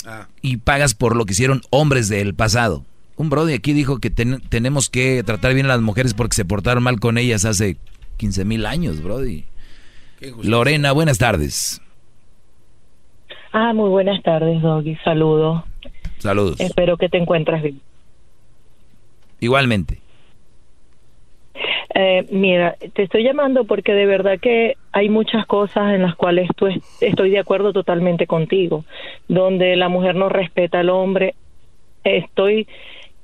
ah. y pagas por lo que hicieron hombres del pasado. Un brody aquí dijo que tenemos que tratar bien a las mujeres porque se portaron mal con ellas hace 15 mil años, brody. Lorena, buenas tardes. Ah, muy buenas tardes, Doggy. Saludos. Saludos. Espero que te encuentres bien. Igualmente. Eh, mira, te estoy llamando porque de verdad que hay muchas cosas en las cuales tú estoy de acuerdo totalmente contigo, donde la mujer no respeta al hombre. Estoy,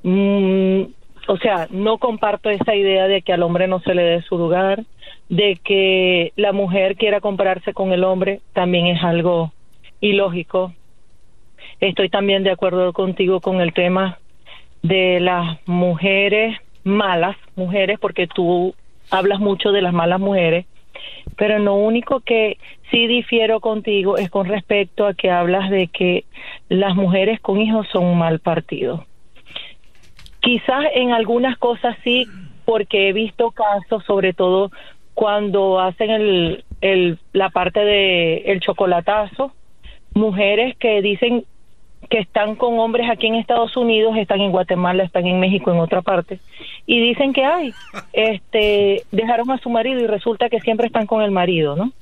mm, o sea, no comparto esa idea de que al hombre no se le dé su lugar, de que la mujer quiera compararse con el hombre, también es algo ilógico. Estoy también de acuerdo contigo con el tema de las mujeres malas mujeres, porque tú hablas mucho de las malas mujeres, pero lo único que sí difiero contigo es con respecto a que hablas de que las mujeres con hijos son un mal partido. Quizás en algunas cosas sí, porque he visto casos, sobre todo cuando hacen el, el, la parte de el chocolatazo, mujeres que dicen que están con hombres aquí en Estados Unidos, están en Guatemala, están en México, en otra parte, y dicen que hay, este, dejaron a su marido y resulta que siempre están con el marido, ¿no?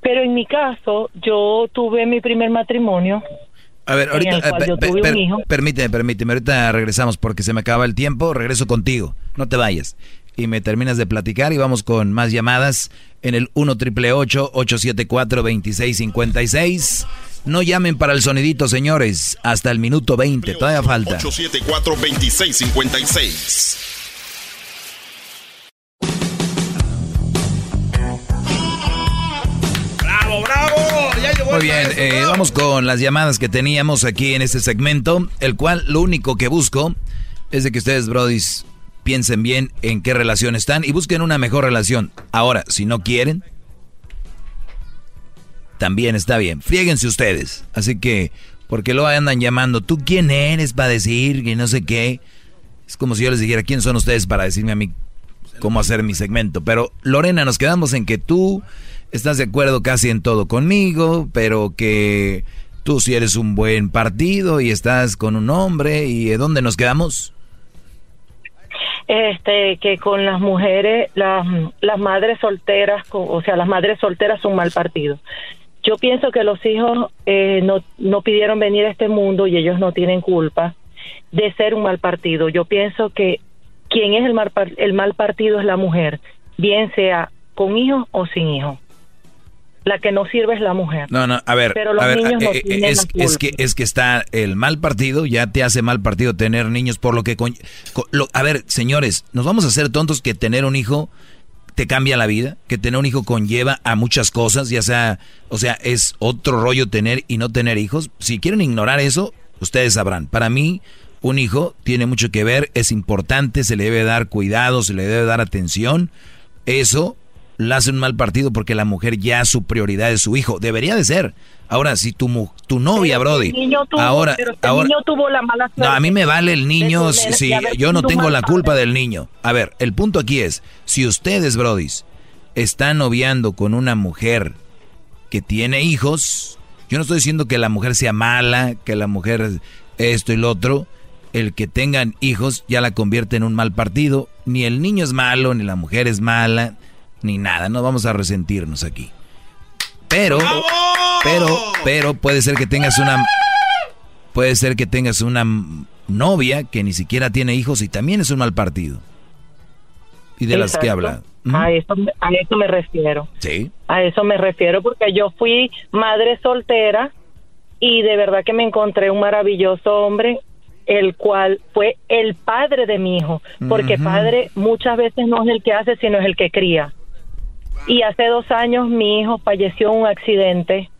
Pero en mi caso, yo tuve mi primer matrimonio. A ver, ahorita, eh, permíteme, permíteme, ahorita regresamos porque se me acaba el tiempo, regreso contigo, no te vayas. Y me terminas de platicar y vamos con más llamadas en el 1 triple 874 2656 no llamen para el sonidito, señores. Hasta el minuto 20. Todavía falta. 874-2656. ¡Bravo, bravo! Muy bien, eh, vamos con las llamadas que teníamos aquí en este segmento, el cual lo único que busco es de que ustedes, brodis, piensen bien en qué relación están y busquen una mejor relación. Ahora, si no quieren, también está bien. Friéguense ustedes. Así que, porque lo andan llamando, ¿tú quién eres para decir que no sé qué? Es como si yo les dijera, ¿quién son ustedes para decirme a mí cómo hacer mi segmento? Pero Lorena, nos quedamos en que tú estás de acuerdo casi en todo conmigo, pero que tú sí eres un buen partido y estás con un hombre. ¿Y de dónde nos quedamos? este que con las mujeres las, las madres solteras o sea las madres solteras son mal partido yo pienso que los hijos eh, no, no pidieron venir a este mundo y ellos no tienen culpa de ser un mal partido. Yo pienso que quien es el mal, el mal partido es la mujer, bien sea con hijos o sin hijos. La que no sirve es la mujer. No, no, a ver, Pero los a ver, niños no eh, eh, tienen es, la es que es que está el mal partido, ya te hace mal partido tener niños por lo que con- co- lo- a ver, señores, nos vamos a hacer tontos que tener un hijo te cambia la vida, que tener un hijo conlleva a muchas cosas, ya sea, o sea, es otro rollo tener y no tener hijos. Si quieren ignorar eso, ustedes sabrán. Para mí, un hijo tiene mucho que ver, es importante, se le debe dar cuidado, se le debe dar atención. Eso le hace un mal partido porque la mujer ya su prioridad es su hijo. Debería de ser. Ahora, si tu, tu novia, Brody, niño tuvo, ahora, pero este ahora, niño tuvo la mala no, a mí me vale el niño si, yo no tengo la padre. culpa del niño. A ver, el punto aquí es, si ustedes, brodis, están noviando con una mujer que tiene hijos, yo no estoy diciendo que la mujer sea mala, que la mujer esto y lo otro, el que tengan hijos ya la convierte en un mal partido, ni el niño es malo, ni la mujer es mala, ni nada, no vamos a resentirnos aquí. Pero, pero, pero puede ser que tengas una, puede ser que tengas una novia que ni siquiera tiene hijos y también es un mal partido. Y de las que habla. A eso, a eso me refiero. Sí. A eso me refiero porque yo fui madre soltera y de verdad que me encontré un maravilloso hombre, el cual fue el padre de mi hijo, porque padre muchas veces no es el que hace, sino es el que cría. Y hace dos años mi hijo falleció en un accidente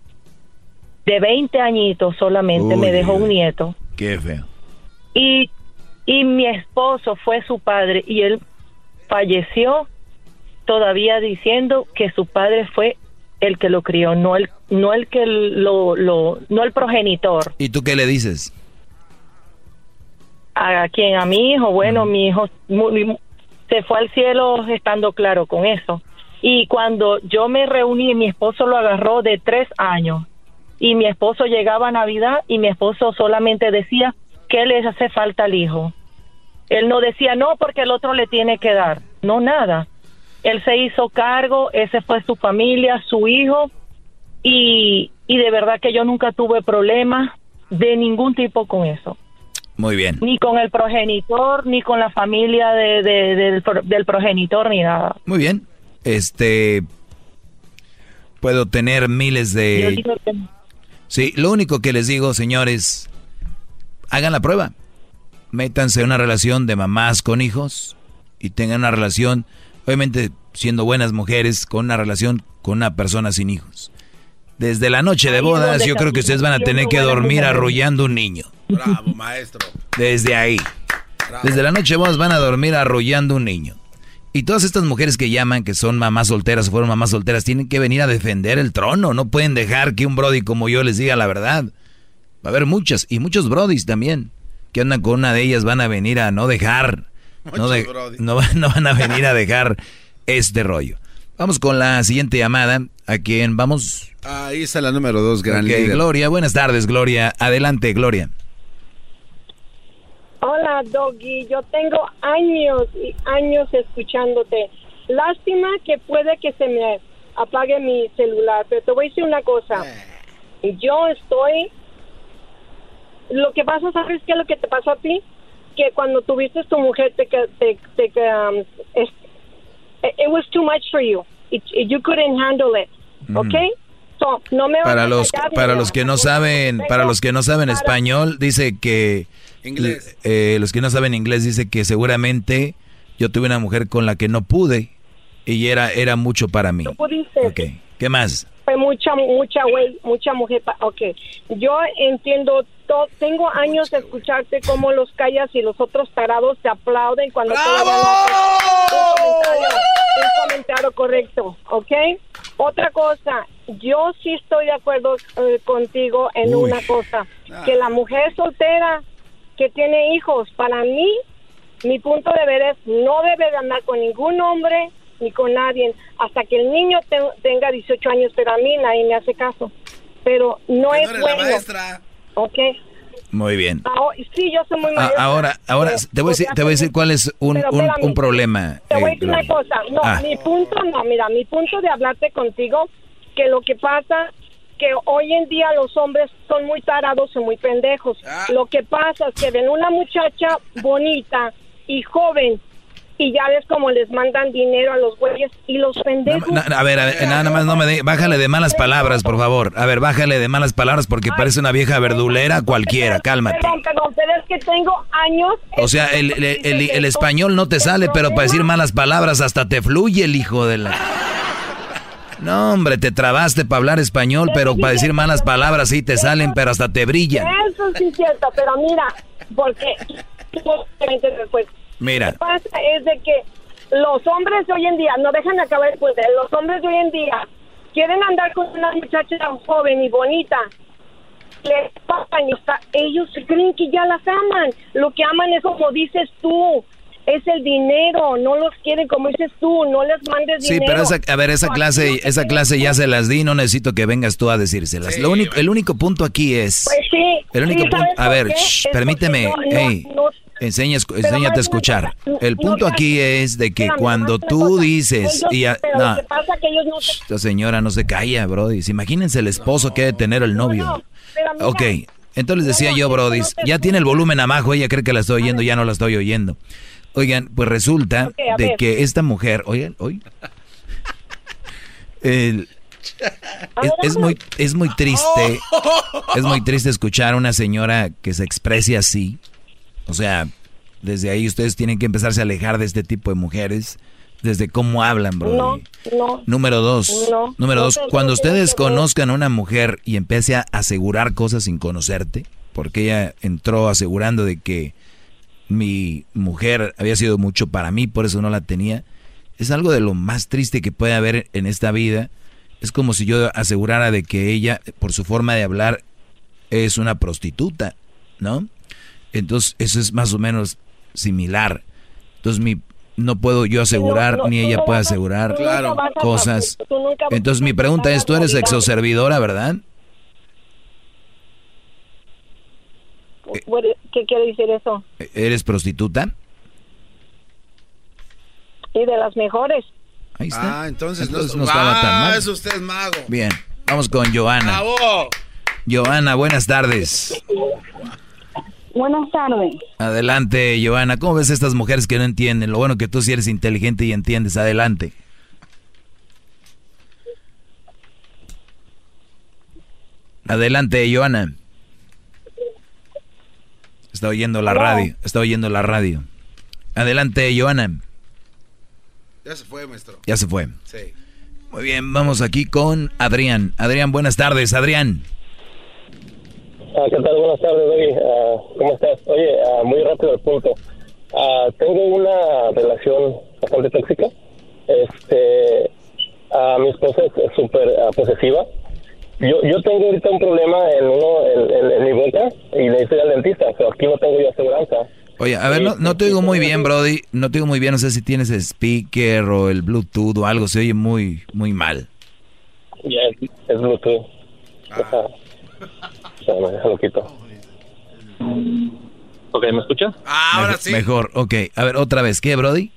de 20 añitos solamente, Uy, me dejó un nieto. Qué feo. Y, y mi esposo fue su padre y él falleció todavía diciendo que su padre fue el que lo crió, no el, no el que lo, lo, no el progenitor. ¿Y tú qué le dices? ¿A quién? A mi hijo. Bueno, mi hijo muy- muy- se fue al cielo estando claro con eso. Y cuando yo me reuní, mi esposo lo agarró de tres años. Y mi esposo llegaba a Navidad y mi esposo solamente decía que le hace falta al hijo. Él no decía no porque el otro le tiene que dar. No, nada. Él se hizo cargo, ese fue su familia, su hijo. Y, y de verdad que yo nunca tuve problemas de ningún tipo con eso Muy bien. ni con el progenitor, ni con la familia de, de- del, pro- del progenitor, ni nada. Muy bien. Este puedo tener miles de Sí, lo único que les digo, señores, hagan la prueba. Métanse en una relación de mamás con hijos y tengan una relación, obviamente siendo buenas mujeres, con una relación con una persona sin hijos. Desde la noche de bodas, yo creo que ustedes van a tener que dormir arrullando un niño. Bravo, maestro. Desde ahí. Desde la noche de bodas van a dormir arrullando un niño. Y todas estas mujeres que llaman, que son mamás solteras o fueron mamás solteras, tienen que venir a defender el trono. No pueden dejar que un brody como yo les diga la verdad. Va a haber muchas, y muchos brodis también, que andan con una de ellas, van a venir a no dejar, no, de- no, van- no van a venir a dejar este rollo. Vamos con la siguiente llamada. ¿A quién vamos? Ahí está la número dos, gran Ok, líder. Gloria, buenas tardes, Gloria. Adelante, Gloria. Hola, Doggy. Yo tengo años y años escuchándote. Lástima que puede que se me apague mi celular, pero te voy a decir una cosa. Yo estoy... Lo que pasa, ¿sabes qué es lo que te pasó a ti? Que cuando tuviste tu mujer, te... que- te, te que, um, es- it was too much for you. It- you couldn't handle it. ¿Ok? So, no me Para a los callar para los que no saben, para los que no saben español, dice que Inglés. eh, los que no saben inglés dice que seguramente yo tuve una mujer con la que no pude y era era mucho para mí. No pudiste. ¿Qué más? fue mucha mucha güey mucha mujer pa- ok yo entiendo tengo años de escucharte cómo los callas y los otros tarados te aplauden cuando haces un comentario, un comentario correcto ok otra cosa yo sí estoy de acuerdo eh, contigo en Uy. una cosa que la mujer soltera que tiene hijos para mí mi punto de ver es no debe de andar con ningún hombre ni con nadie hasta que el niño te- tenga 18 años, pero a mí nadie me hace caso. Pero no es bueno. ¿Ok? Muy bien. Ahora- sí, yo soy muy maestra. ahora ahora Pero, te voy a decir te voy a decir cuál es un, Pero un, un problema. Te voy a eh, decir una cosa. No, Ah. mi punto no, mira, mi punto de hablarte contigo, que lo que pasa que hoy en día los hombres son muy tarados y muy pendejos. Lo que pasa es que ven una muchacha bonita y joven y ya ves cómo les mandan dinero a los güeyes y los pendejos. Na- na- a ver, a ver, nada más no me de, bájale de malas palabras, por favor. A ver, bájale de malas palabras porque parece una vieja verdulera cualquiera, cálmate. Perdón, perdón, pero es que tengo años. O sea, el, el- el- el español no te sale, pero para decir malas palabras hasta te fluye el hijo de la... No, hombre, te trabaste para hablar español, pero para decir malas palabras sí te salen, pero hasta te brillan. Eso sí es cierto, pero mira, porque después. Mira, Lo que pasa es de que los hombres de hoy en día, no dejan de acabar el punto, los hombres de hoy en día quieren andar con una muchacha joven y bonita. Les pagan y ellos creen que ya las aman. Lo que aman es como dices tú, es el dinero, no los quieren como dices tú, no les mandes sí, dinero. pero esa, a ver, esa clase, esa clase ya se las di, no necesito que vengas tú a decírselas. Lo único, el único punto aquí es... Pues sí, El único sí, punto, ¿sabes a ver, shh, permíteme, no- hey, no- enséñate a escuchar. El punto aquí es de que cuando tú dices Ellos- y a- no, lo que pasa es que ellos no se- esta señora no se calla, Brody. Imagínense el esposo que debe tener el novio. mira, Ok, entonces les decía yo, Brody, ya tiene el volumen abajo, ella cree que la estoy oyendo, ya no la estoy oyendo. Oigan, pues resulta de ver. que esta mujer, oigan, hoy es, es muy es muy triste, es muy triste escuchar a una señora que se exprese así. O sea, desde ahí ustedes tienen que empezarse a alejar de este tipo de mujeres, desde cómo hablan, Brody. No, no. Número dos. No, número dos. Cuando ustedes no te- conozcan a una mujer y empiece a asegurar cosas sin conocerte, porque ella entró asegurando de que mi mujer había sido mucho para mí, por eso no la tenía, es algo de lo más triste que puede haber en esta vida. Es como si yo asegurara de que ella, por su forma de hablar, es una prostituta, ¿no? Entonces, eso es más o menos similar. Entonces, mi, no puedo yo asegurar, no, ni ella no puede asegurar a- cosas. Entonces, mi pregunta es, ¿tú eres exoservidora, verdad? ¿Qué quiere decir eso? ¿Eres prostituta? Y de las mejores. Ahí está. Ah, entonces, Entonces no, no estaba tan Ah, mal. es usted mago. Bien, vamos con Joana. ¡Bravo! Joana, buenas tardes. Buenas tardes. Adelante, Joana. ¿Cómo ves a estas mujeres que no entienden? Lo bueno que tú sí eres inteligente y entiendes. Adelante. Adelante, Joana. Está oyendo la radio. Está oyendo la radio. Adelante, Joana. Ya se fue, maestro. Ya se fue. Sí. Muy bien, vamos aquí con Adrián. Adrián, buenas tardes, Adrián. Ah, ¿Qué tal? Buenas tardes, Doggy. Ah, ¿Cómo estás? Oye, ah, muy rápido al punto. Ah, tengo una relación bastante tóxica. Este, mi esposa es súper posesiva. Yo, yo tengo ahorita un problema en uno en, en- en mi boca y necesito ir al dentista, pero aquí no tengo yo aseguranza. Oye, a ver, no, no te oigo muy bien, Brody. No te oigo muy bien. No sé si tienes el speaker o el Bluetooth o algo. Se oye muy, muy mal. Ya es, es Bluetooth. Deja- espérame, déjalo quito. Ok, ¿me escuchas? ahora sí. Mejor, ok. A ver, otra vez. ¿Qué, Brody?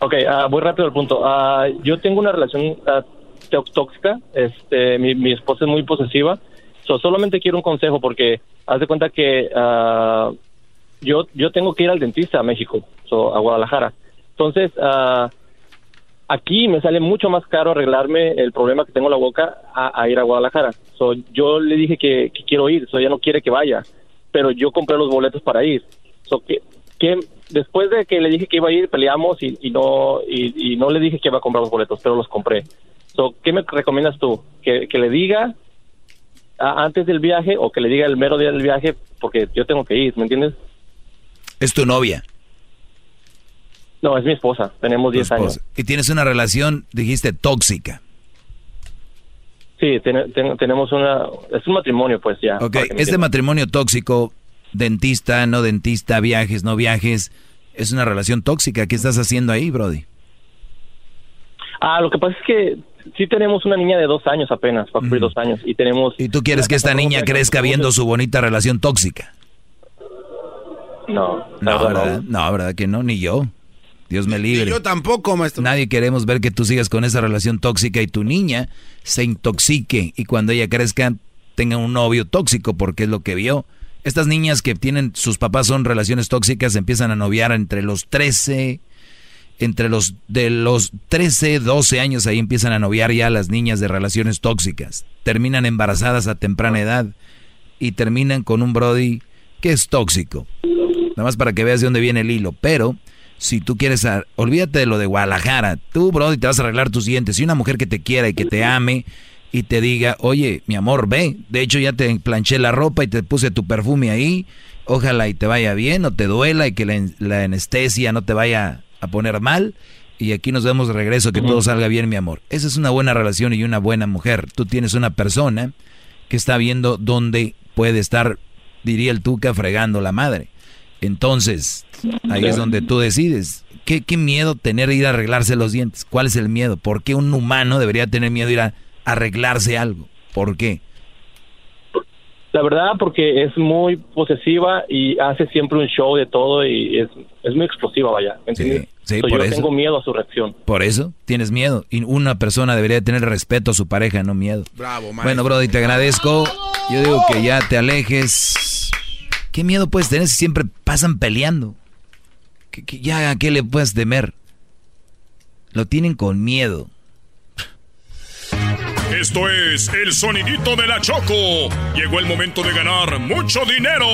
Ok, ah, voy rápido al punto. Ah, yo tengo una relación ah, tó- tóxica. Este, mi, mi esposa es muy posesiva. So, solamente quiero un consejo porque haz de cuenta que ah, yo yo tengo que ir al dentista a México, so, a Guadalajara. Entonces, ah, aquí me sale mucho más caro arreglarme el problema que tengo en la boca a, ir a Guadalajara. So, yo le dije que, que quiero ir, so, ella no quiere que vaya, pero yo compré los boletos para ir. So, que, que después de que le dije que iba a ir, peleamos y, y no y, y no le dije que iba a comprar los boletos, pero los compré. So, ¿Qué me recomiendas tú? ¿Que, que le diga a- antes del viaje o que le diga el mero día del viaje? Porque yo tengo que ir, ¿me entiendes? Es tu novia. No, es mi esposa. Tenemos 10 años. Y tienes una relación, dijiste, tóxica. Sí, ten- ten- tenemos una... Es un matrimonio, pues ya. Ok, este matrimonio tóxico, dentista, no dentista, viajes, no viajes, es una relación tóxica. ¿Qué estás haciendo ahí, Brody? Ah, lo que pasa es que sí tenemos una niña de dos años apenas, va a cumplir dos años, y tenemos... ¿Y tú quieres que esta niña crezca viendo su bonita relación tóxica? No, No, ¿verdad? No, ¿verdad que no? Ni yo. Dios me libre. yo tampoco, maestro. Nadie queremos ver que tú sigas con esa relación tóxica y tu niña se intoxique y cuando ella crezca tenga un novio tóxico porque es lo que vio. Estas niñas que tienen, sus papás son relaciones tóxicas, empiezan a noviar entre los 13, entre los de los 13, 12 años, ahí empiezan a noviar ya las niñas de relaciones tóxicas. Terminan embarazadas a temprana edad y terminan con un Brody que es tóxico. Nada más para que veas de dónde viene el hilo. Pero si tú quieres, olvídate de lo de Guadalajara. Tú, Brody, te vas a arreglar tus dientes. Y una mujer que te quiera y que te ame y te diga, oye, mi amor, ve. De hecho, ya te planché la ropa y te puse tu perfume ahí. Ojalá y te vaya bien, no te duela y que la anestesia no te vaya a poner mal. Y aquí nos vemos de regreso, que todo salga bien, mi amor. Esa es una buena relación y una buena mujer. Tú tienes una persona que está viendo dónde puede estar, diría el Tuca, fregando la madre. Entonces, ahí es donde tú decides. ¿Qué, qué miedo tener ir a arreglarse los dientes? ¿Cuál es el miedo? ¿Por qué un humano debería tener miedo de ir a arreglarse algo? ¿Por qué? La verdad, porque es muy posesiva y hace siempre un show de todo y es, es muy explosiva, vaya. ¿me entiendes? Sí, So, por yo eso. tengo miedo a su reacción. Por eso tienes miedo. Y una persona debería tener respeto a su pareja, no miedo. Bravo, maestro. Bueno, Brody, te agradezco. Yo digo que ya te alejes. ¿Qué miedo puedes tener si siempre pasan peleando? ¿Qué- qué- ya a qué le puedes temer? Lo tienen con miedo. Esto es el sonidito de la Choco. Llegó el momento de ganar mucho dinero.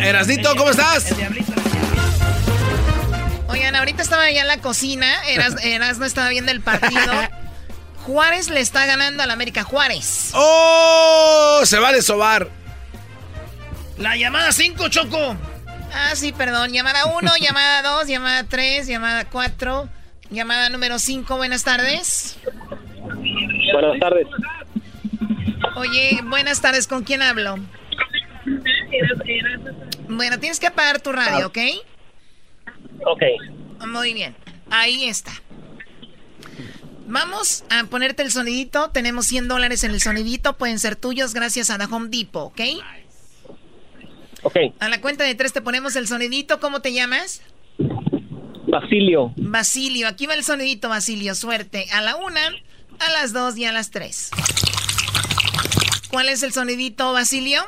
Erasnito, ¿cómo estás? Oigan, ahorita estaba allá en la cocina. Eras, Eras no estaba viendo el partido. Juárez le está ganando al América Juárez. ¡Oh! Se vale sobar. La llamada 5, Choco. Ah, sí, perdón. Llamada 1, llamada 2, llamada 3, llamada 4, llamada número 5. Buenas tardes. Buenas tardes. Oye, buenas tardes. ¿Con quién hablo? Bueno, tienes que apagar tu radio, ¿ok? Ok. Muy bien. Ahí está. Vamos a ponerte el sonidito. Tenemos 100 dólares en el sonidito. Pueden ser tuyos gracias a The Home Depot, ¿ok? Ok. A la cuenta de tres te ponemos el sonidito. ¿Cómo te llamas? Basilio. Basilio. Aquí va el sonidito, Basilio. Suerte. A la una, a las dos y a las tres. ¿Cuál es el sonidito, Basilio?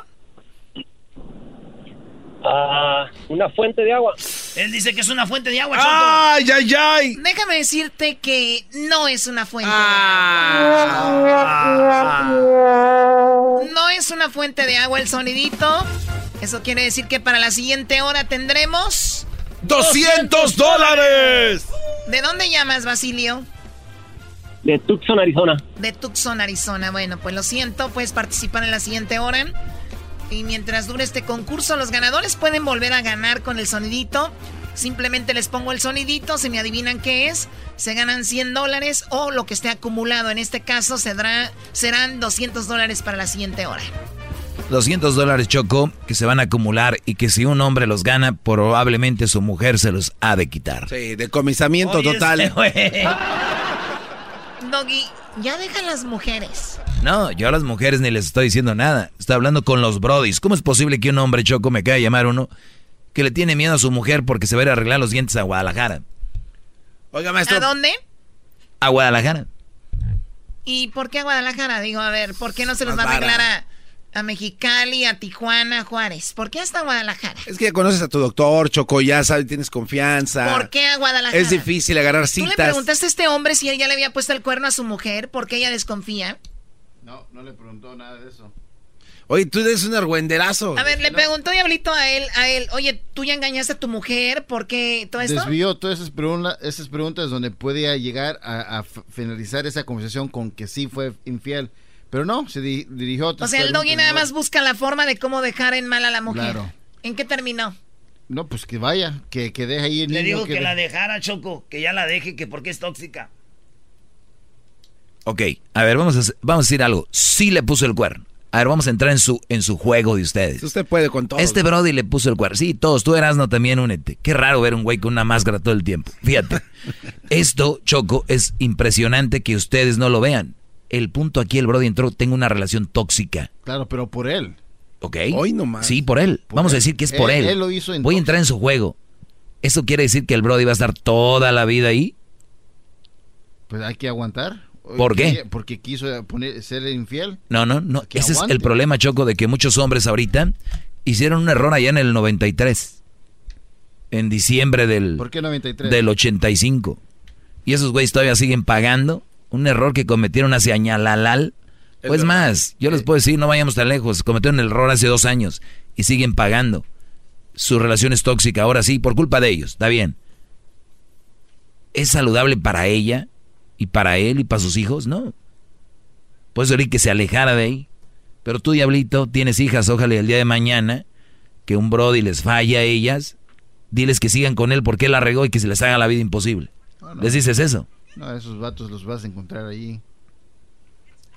Ah, una fuente de agua. Él dice que es una fuente de agua. ¡Ay, ay, ay! Déjame decirte que no es una fuente Ah. de agua. No es una fuente de agua el sonidito. Eso quiere decir que para la siguiente hora tendremos... ¡200 dólares! ¿De dónde llamas, Basilio? De Tucson, Arizona. De Tucson, Arizona. Bueno, pues lo siento, puedes participar en la siguiente hora. Y mientras dure este concurso, los ganadores pueden volver a ganar con el sonidito. Simplemente les pongo el sonidito, si me adivinan qué es, se ganan 100 dólares o lo que esté acumulado. En este caso será, serán 200 dólares para la siguiente hora. 200 dólares Choco que se van a acumular y que si un hombre los gana, probablemente su mujer se los ha de quitar. Sí, decomisamiento Oye, total. este. Doggy, ya dejan las mujeres. No, yo a las mujeres ni les estoy diciendo nada. Estoy hablando con los brodis. ¿Cómo es posible que un hombre Choco me caiga a llamar uno que le tiene miedo a su mujer porque se va a ir a arreglar los dientes a Guadalajara? Oiga, maestro. ¿A dónde? A Guadalajara. ¿Y por qué a Guadalajara? Digo, a ver, ¿por qué no se los Más va a arreglar a, a Mexicali, a Tijuana, a Juárez? ¿Por qué hasta Guadalajara? Es que ya conoces a tu doctor, Choco, ya sabes, tienes confianza. ¿Por qué a Guadalajara? Es difícil agarrar ¿Tú le citas. preguntaste a este hombre si él ya le había puesto el cuerno a su mujer? ¿Por qué ella desconfía? No, no le preguntó nada de eso. Oye, tú eres un argüenderazo. A ver, le preguntó Diablito a él, a él, oye, ¿tú ya engañaste a tu mujer? ¿Por qué todo esto? Desvió todas esas, preguntas esas preguntas donde podía llegar a, finalizar esa conversación con que sí fue infiel. Pero no, se di- dirigió a O sea, el doggy nada ¿no? más busca la forma de cómo dejar en mal a la mujer. Claro. ¿En qué terminó? No, pues que vaya, que, que deje ahí el Le niño. digo que la dejara, Choco. Que ya la deje, que porque es tóxica. Ok, a ver, vamos a, vamos a decir algo. Sí le puso el cuerno. A ver, vamos a entrar en su, en su juego de ustedes. Usted puede con todo. Este Brody le puso el cuerno. Sí, todos. Tú Erasno también únete. Qué raro ver un güey con una máscara todo el tiempo. Fíjate. Esto, Choco, es impresionante que ustedes no lo vean. El punto aquí, el Brody entró, tengo una relación tóxica. Claro, pero por él. ¿Ok? Hoy nomás. Sí, por él. Por Vamos a decir que es por Él- él. él lo hizo Voy a entrar en su juego. ¿Eso quiere decir que el Brody va a estar toda la vida ahí? Pues hay que aguantar. ¿Por qué? Porque quiso poner, ser infiel. No, no, no. Que Ese es el problema, Choco, de que muchos hombres ahorita hicieron un error allá en el 93. En diciembre del, ¿Por qué 93? del 85. Y esos güeyes todavía siguen pagando un error que cometieron hace añalalal. Pues más, yo les puedo decir, no vayamos tan lejos. Cometieron el error hace dos años y siguen pagando. Su relación es tóxica, ahora sí, por culpa de ellos, está bien. ¿Es saludable para ella y para él y para sus hijos? No. Puedes decir que se alejara de ahí. Pero tú, diablito, tienes hijas, ojalá el día de mañana que un brody les falla a ellas, diles que sigan con él porque él la regó y que se les haga la vida imposible. No. ¿Les dices eso? No, esos vatos los vas a encontrar ahí.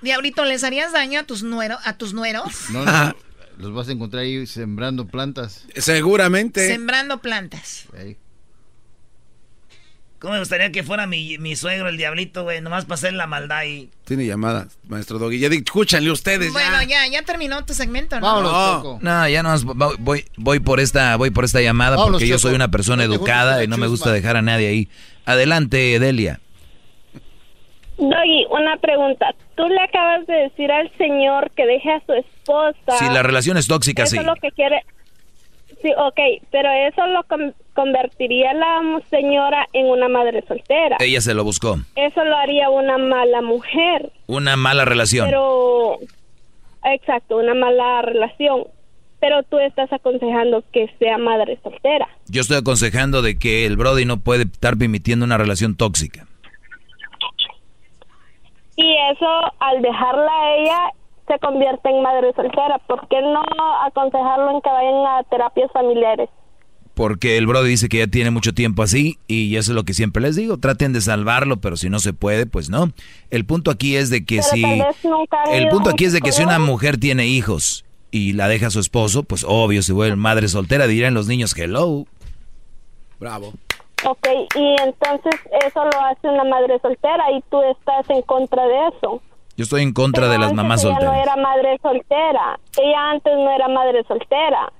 Diablito, ¿les harías daño a tus, nuero, a tus nueros? No, no, los vas a encontrar ahí sembrando plantas. Seguramente. Sembrando plantas. Ahí. ¿Cómo me gustaría que fuera mi, mi suegro, el diablito, güey? Nomás para hacer la maldad y... Tiene llamadas, maestro Doggy. Ya escúchanle ustedes. Bueno, ya. ya, ya terminó tu segmento, ¿no? no, no, ya no voy, voy por esta, voy por esta llamada Vámonos, porque yo Choco. soy una persona educada y no me gusta dejar a nadie ahí. Adelante, Delia. Doggy, una pregunta. Tú le acabas de decir al señor que deje a su esposa. Si la relación es tóxica, eso sí. es lo que quiere. Sí, ok, pero eso lo con- convertiría a la señora en una madre soltera. Ella se lo buscó. Eso lo haría una mala mujer. Una mala relación. Pero, exacto, una mala relación. Pero tú estás aconsejando que sea madre soltera. Yo estoy aconsejando de que el Brody no puede estar permitiendo una relación tóxica. Y eso, al dejarla a ella, se convierte en madre soltera. ¿Por qué no aconsejarlo en que vayan a terapias familiares? Porque el Brody dice que ya tiene mucho tiempo así y eso es lo que siempre les digo. Traten de salvarlo, pero si no se puede, pues no. El punto aquí es de que Pero si... El punto aquí es de que si una mujer tiene hijos y la deja a su esposo, pues obvio se vuelve madre soltera, dirán los niños hello. Bravo. Ok, y entonces eso lo hace una madre soltera y tú estás en contra de eso. Yo estoy en contra Pero de las mamás ella solteras. no era madre soltera. Ella antes no era madre soltera.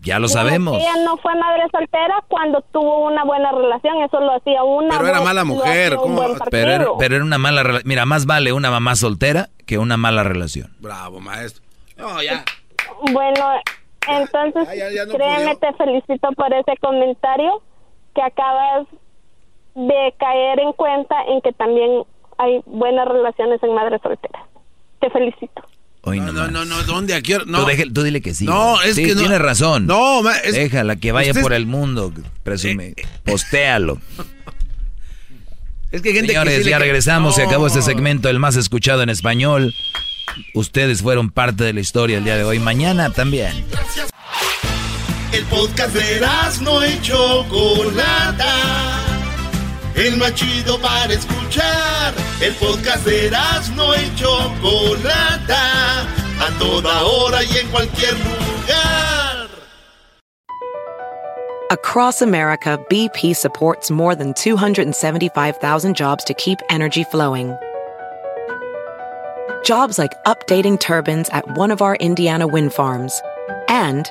Ya lo No, sabemos. Ella no fue madre soltera cuando tuvo una buena relación. Eso lo hacía una Pero era mala mujer, Pero era, partido. pero era una mala relación. Mira, más vale una mamá soltera que una mala relación. Bravo, maestro. No, ya. Bueno, entonces, ya, ya no créeme, te felicito por ese comentario que acabas de caer en cuenta en que también hay buenas relaciones en madres solteras. Te felicito. Hoy no, No, no, no, ¿dónde? ¿A qué hora? No. Tú, deje- tú dile que sí. No, es Sí, que no- Tienes razón. No, ma- es- Déjala que vaya Usted- por el mundo. Presume. Postéalo. Es que gente Señores, que ya que- regresamos. Se No. acabó este segmento, el más escuchado en español. Ustedes fueron parte de la historia el día de hoy. Mañana también. El podcast de no y Chocolata. El más chido para escuchar. El podcast de no y Chocolata. A toda hora y en cualquier lugar. Across America, BP supports more than 275,000 jobs to keep energy flowing. Jobs like updating turbines at one of our Indiana wind farms and